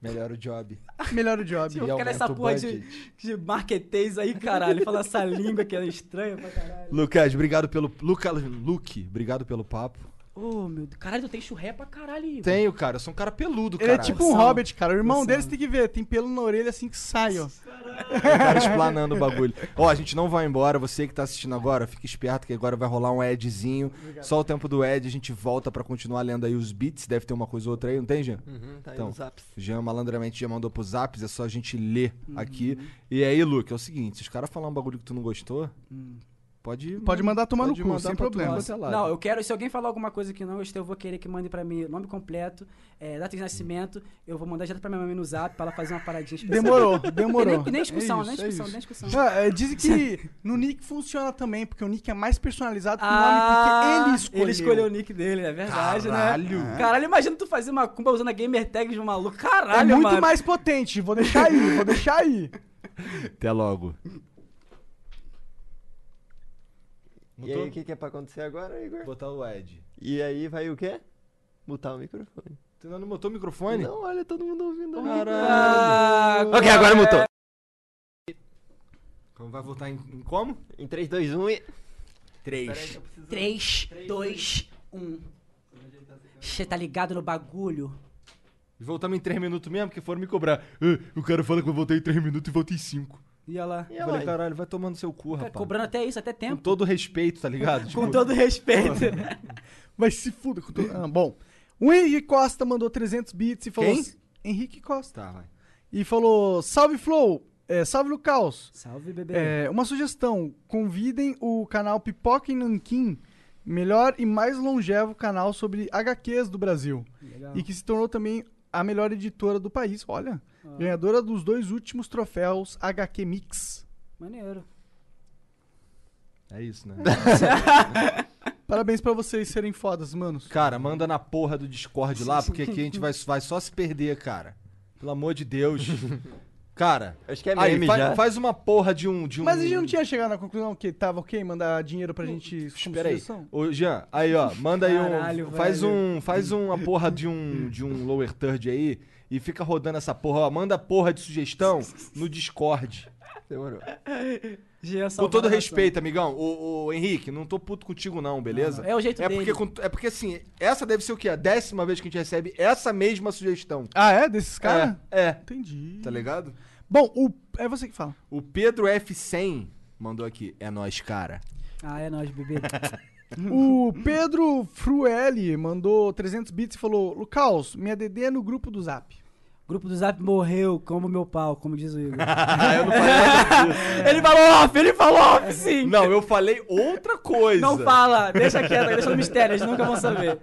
Melhora o job. Melhora o job. Eu E quero essa porra de, de marketês aí, caralho. Falar essa língua que é estranha pra caralho. Lucas, obrigado pelo. Luca, Luke, obrigado pelo papo. Ô, meu Deus. Caralho, tu tem churré pra caralho, Igor. Tenho, cara. Eu sou um cara peludo, Ele cara. é tipo um hobbit, cara. O irmão Noção. dele você tem que ver, tem pelo na orelha assim que sai, ó. O cara explanando o bagulho. Ó, a gente não vai embora. Você que tá assistindo agora, fica esperto que agora vai rolar um adzinho. Só o tempo do ad, a gente volta pra continuar lendo aí os beats. Deve ter uma coisa ou outra aí, não tem, Jean? Uhum, tá aí Então. nos apps. O Jean malandramente já mandou pros zaps, é só a gente ler Uhum. aqui. E aí, Luke, é o seguinte: se os caras falar um bagulho que tu não gostou, pode. Pode mandar tomar no pode cu, mandar sem problema. é. Não, eu quero. Se alguém falar alguma coisa que não gostei, eu vou querer que mande pra mim nome completo, é, data de nascimento. Eu vou mandar direto pra minha mãe no zap pra ela fazer uma paradinha especial. Demorou, demorou. Nem, nem discussão, É nem isso, é discussão, isso. nem discussão. É, dizem que no nick funciona também, porque o nick é mais personalizado que o Ah, nome, porque ele escolheu. Ele escolheu o nick dele, é verdade, Caralho. né? Caralho, imagina tu fazer uma cumba usando a gamer tag de um maluco. É Caralho, muito mano. mais potente, vou deixar aí, vou deixar aí. Até logo. E aí, o que, que é pra acontecer agora, Igor? Botar o ad. E aí vai o quê? Mutar o microfone. Tu não botou o microfone? Não, olha, todo mundo ouvindo. Caralho. Ah, Ok, agora mutou. Como vai votar em, em como? Em 3, 2, 1 e. 3. 3, 2, 1. Você tá ligado no bagulho? Voltamos em 3 minutos mesmo, porque foram me cobrar. Ah, o cara fala que eu voltei em 3 minutos e voltei em 5. Ia lá. E Eu falei, aí? caralho, vai tomando seu cu, Cara, rapaz. cobrando até isso, até Com tempo. todo respeito, tá ligado? Com Tipo, todo respeito. Vai se fuder. com todo- Ah, bom, o Henrique Costa mandou 300 bits e falou... Quem? Henrique Costa. Tá, vai. E falou, salve Flow, é, salve Lucaus. Salve, bebê. É, uma sugestão, convidem o canal Pipoca e Nanquim, melhor e mais longevo canal sobre HQs do Brasil. Legal. E que se tornou também a melhor editora do país. Olha, ganhadora dos dois últimos troféus HQ Mix. Maneiro. É isso, né? Parabéns pra vocês serem fodas, manos. Cara, manda na porra do Discord lá, porque aqui a gente vai, vai só se perder, cara. Pelo amor de Deus. Cara, Acho que é aí, meme fa- já. faz uma porra de um, de um. Mas a gente não tinha chegado na conclusão que tava ok mandar dinheiro pra gente Espera aí. sugestão? Ô, Jean, aí, ó, manda aí um. Caralho, faz velho. um. Faz uma porra de um, de um lower third aí e fica rodando essa porra, ó. Manda porra de sugestão no Discord. Demorou. Jean Com todo respeito, amigão. O, o Henrique, não tô puto contigo, não, beleza? Não, é o jeito é dele. porque, é porque assim, essa deve ser o quê? A décima vez que a gente recebe essa mesma sugestão. Ah, é? Desses caras? É, é. Entendi. Tá ligado? Bom, o... é você que fala. O Pedro F100 mandou aqui. É nós, cara. Ah, é nóis, bebê. O Pedro Frueli mandou 300 bits e falou: Lucaus, minha DD é no grupo do Zap. O grupo do Zap morreu como meu pau, como diz o Igor. eu não falei ele falou off, ele falou off, sim. Não, eu falei outra coisa. Não fala, deixa quieto, deixa no mistério, eles nunca vão saber.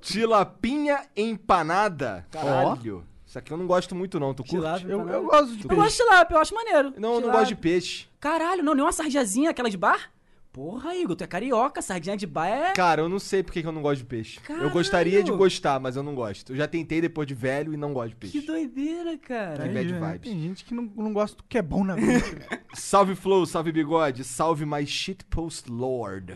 Tilapinha empanada. Caralho. Isso aqui eu não gosto muito, não. Tu curte? Tilápia, Eu, empanada. eu gosto de Eu peixe. gosto de tilápia, eu acho maneiro. Não, eu não gosto de peixe. Caralho, não, nem uma sardinhazinha, aquela de bar? Porra, Igor, tu é carioca, sardinha de bar é... Cara, eu não sei porque que eu não gosto de peixe. Eu Caralho. gostaria de gostar, mas eu não gosto. Eu já tentei depois de velho e não gosto de Que peixe. doideira, cara. Que bad vibes. Tem gente que não, não gosta do que é bom na vida. Salve Flow, salve Bigode, salve my shitpost lord.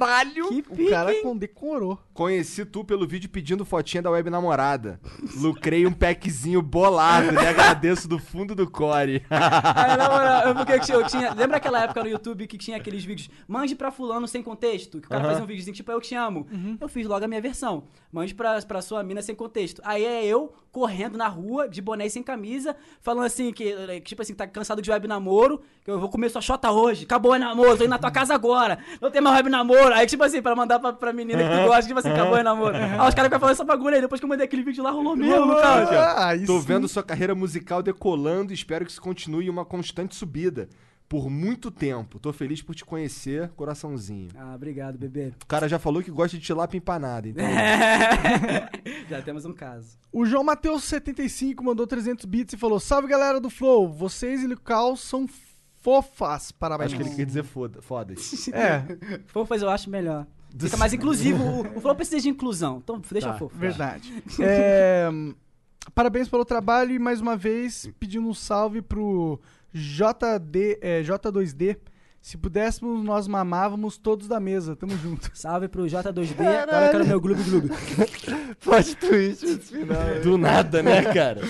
Caralho! Que o pique, cara hein? condecorou. Conheci tu pelo vídeo pedindo fotinha da web namorada. Lucrei um packzinho bolado, lhe agradeço do fundo do core. Aí, na moral, eu, porque eu tinha, Lembra aquela época no YouTube que tinha aqueles vídeos Mande pra fulano sem contexto? Que o cara fazia um videozinho tipo Eu Te Amo. Eu fiz logo a minha versão. Mande pra, pra sua mina sem contexto. Aí é eu correndo na rua, de boné e sem camisa, falando assim, que que, tipo assim, tá cansado de web namoro, que eu vou comer sua xota hoje, acabou o namoro, tô indo na tua casa agora, não tem mais web namoro. Aí, tipo assim, pra mandar pra, pra menina que tu gosta, tipo assim, acabou o namoro. Aí os caras ficam falando essa bagulho aí, depois que eu mandei aquele vídeo lá, rolou mesmo, cara. Ah, Tô sim. vendo sua carreira musical decolando e espero que isso continue em uma constante subida. Por muito tempo. Tô feliz por te conhecer, coraçãozinho. Ah, obrigado, bebê. O cara já falou que gosta de tilápia empanada, então. Já temos um caso. O João Matheus 75 mandou 300 bits e falou: Salve galera do Flow, vocês e Lucas são fofas. Parabéns. Acho que ele quer dizer foda, foda-se. É, Fofas eu acho melhor. Fica mais inclusivo. O, o Flow precisa de inclusão. Então deixa Tá. fofo. verdade. É, parabéns pelo trabalho e mais uma vez pedindo um salve pro JD, é, J2D. Se pudéssemos, nós mamávamos todos da mesa. Tamo junto. Salve pro J2D. Agora eu quero meu Gloob Gloob. Plot twist nesse final. Do nada, né, cara?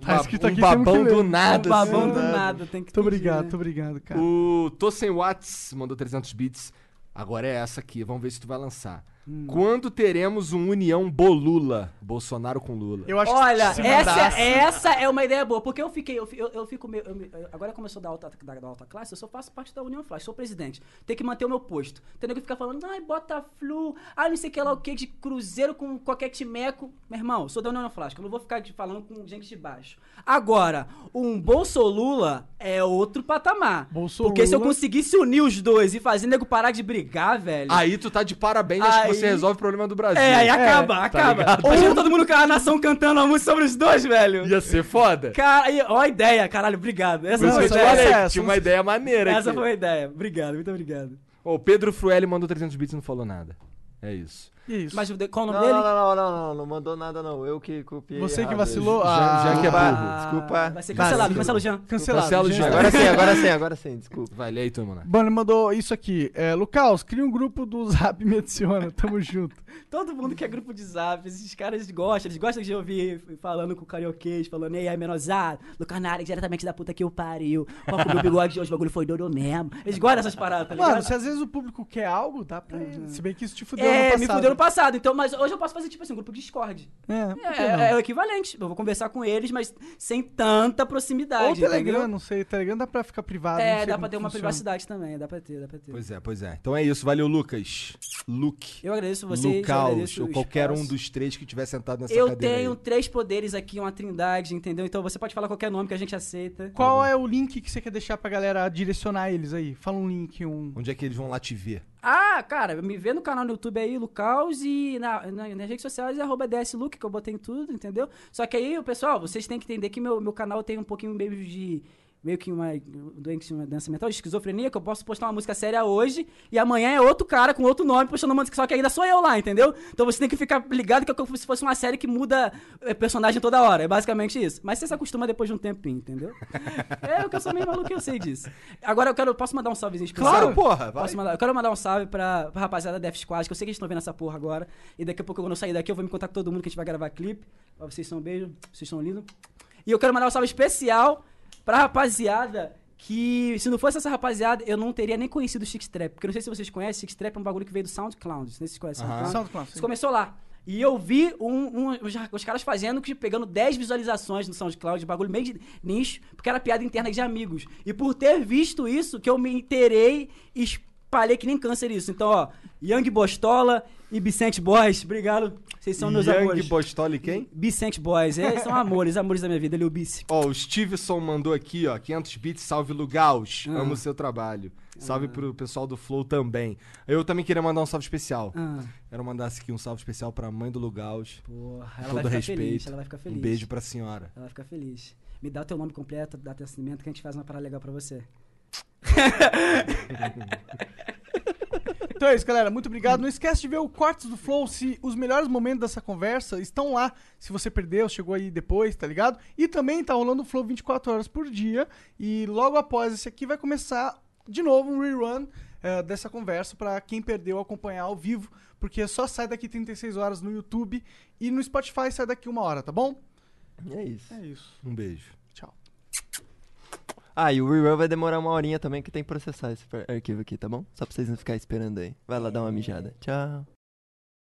Tá escrito um aqui, babão do nada. Um babão assim. do nada. Tem que Muito pedir, obrigado, né? muito obrigado, cara. O Tossen Watts mandou 300 bits. Agora é essa aqui, vamos ver se tu vai lançar. Hum. Quando teremos um União Bolula? Bolsonaro com Lula. Eu acho Olha, que essa, mandasse- essa é uma ideia boa, porque eu fiquei, eu, eu, eu fico meio. eu agora como eu sou da alta, da, da alta classe, eu só faço parte da União Flash, sou presidente. Tem que manter o meu posto. Tem nego que fica falando, ai, bota flu, ai, não sei o que lá o que, de cruzeiro com qualquer timeco. Meu irmão, sou da União Flash, eu não vou ficar falando com gente de baixo. Agora, um Bolsolula é outro patamar. Bolsolula- Porque se eu conseguisse unir os dois e fazer nego parar de brigar, velho. Aí tu tá de parabéns, Aí- você resolve o problema do Brasil. É, aí acaba, acaba. ligado? Imagina todo mundo com a nação cantando uma música sobre os dois, velho. Ia ser foda. Cara, ó a ideia, caralho, obrigado. Essa foi a te ideia. é, tinha uma ideia maneira Essa aqui. foi a ideia. Obrigado, muito obrigado. Ô, o Pedro Frueli mandou 300 bits e não falou nada. É isso. É isso. Mas de- qual o Não, nome não, dele? não, não, não, não, não mandou nada não. Eu que copiei. Você que vacilou. Já- ah, já que é Desculpa, burro. desculpa. Vai ser cancelado, cancela o Jean. Cancelado. Cancela o. Jean. Agora sim, agora sim, agora sim, desculpa. Vai, lê aí, tu, mano. Mano, ele mandou isso aqui. É, Lucas, cria um grupo do Zap e me adiciona. Tamo junto. Todo mundo que é grupo de zap, esses caras gostam, eles gostam de ouvir falando com o carioquês, falando, ei, aí, menosado, Lucas Nares, diretamente da puta que eu pariu. Qual que o meu bigode de hoje, o bagulho foi doido mesmo. Eles gostam dessas paradas, tá ligado? Mano, se às vezes o público quer algo, dá pra ir. Se bem que isso te fudeu no é, passado. me fudeu no passado, então, mas hoje eu posso fazer tipo assim, um grupo Discord. É, É, é o equivalente. Eu vou conversar com eles, mas sem tanta proximidade. Ou Telegram, entendeu? não sei. Telegram dá pra ficar privado. não É, sei dá pra ter uma funciona. privacidade também, dá pra ter, dá pra ter. Pois é, pois é. Então é isso. Valeu, Lucas. Luke. Eu agradeço vocês, eu Lucaus, agradeço ou qualquer um espaço. dos três que tiver sentado nessa Eu cadeira tenho aí. três poderes aqui, uma trindade, entendeu? Então você pode falar qualquer nome que a gente aceita. Qual é o link que você quer deixar pra galera direcionar eles aí? Fala um link, um. Onde é que eles vão lá te ver? Ah, cara, me vê no canal no YouTube aí, Lucaus, e na, na- nas redes sociais é arroba que eu botei em tudo, entendeu? Só que aí, pessoal, vocês têm que entender que meu, meu canal tem um pouquinho meio de. Meio que uma doença, uma doença mental, de esquizofrenia, que eu posso postar uma música séria hoje e amanhã é outro cara com outro nome postando uma música, só que ainda sou eu lá, entendeu? Então você tem que ficar ligado que é como se fosse uma série que muda é, personagem toda hora. É basicamente isso. Mas você se acostuma depois de um tempinho, entendeu? é, o que eu sou meio maluco, eu sei disso. Agora eu quero. Posso mandar um salvezinho especial? Claro, porra, vai. Posso mandar? Eu quero mandar um salve pra, pra rapaziada da Death Squad, que eu sei que eles estão vendo essa porra agora. E daqui a pouco, quando eu sair daqui, eu vou me contar com todo mundo que a gente vai gravar clipe. Vocês são um beijo, vocês são lindos. E eu quero mandar um salve especial pra rapaziada que, se não fosse essa rapaziada, eu não teria nem conhecido o Six Trap. Porque eu não sei se vocês conhecem, Six Trap é um bagulho que veio do SoundCloud. Não sei se vocês conhecem Aham. SoundCloud. SoundCloud. Isso começou lá. E eu vi um, um- os, os caras fazendo, que pegando 10 visualizações no SoundCloud, bagulho meio de nicho, porque era piada interna de amigos. E por ter visto isso, que eu me interei e espalhei que nem câncer isso. Então, ó, Young Bostola e Vicente Boys, obrigado. Vocês são meus Young amores. Bostoli quem? Vicente Boys, é, são amores, amores da minha vida, ele é o Bice. Ó, o Stevenson mandou aqui, ó, 500 bits, salve Lugaus. Ah. Amo o seu trabalho. Salve pro pessoal do Flow também. Eu também queria mandar um salve especial. Ah, Quero mandar aqui um salve especial pra mãe do Lugaus. porra, ela Todo vai ficar respeito. feliz, ela vai ficar feliz. Um beijo pra senhora. Ela vai ficar feliz. Me dá o teu nome completo, dá teu nascimento, que a gente faz uma parada legal pra você. Então é isso, galera. Muito obrigado. Não esquece de ver o Cortes do Flow, se os melhores momentos dessa conversa estão lá. Se você perdeu, chegou aí depois, tá ligado? E também tá rolando o Flow 24 horas por dia. E logo após esse aqui vai começar de novo um rerun eh, dessa conversa pra quem perdeu acompanhar ao vivo. Porque só sai daqui 36 horas no YouTube e no Spotify sai daqui uma hora, tá bom? E é isso. É isso. Um beijo. Ah, e o rerun vai demorar uma horinha também, que tem que processar esse arquivo aqui, tá bom? Só pra vocês não ficarem esperando aí. Vai lá dar uma mijada. Tchau.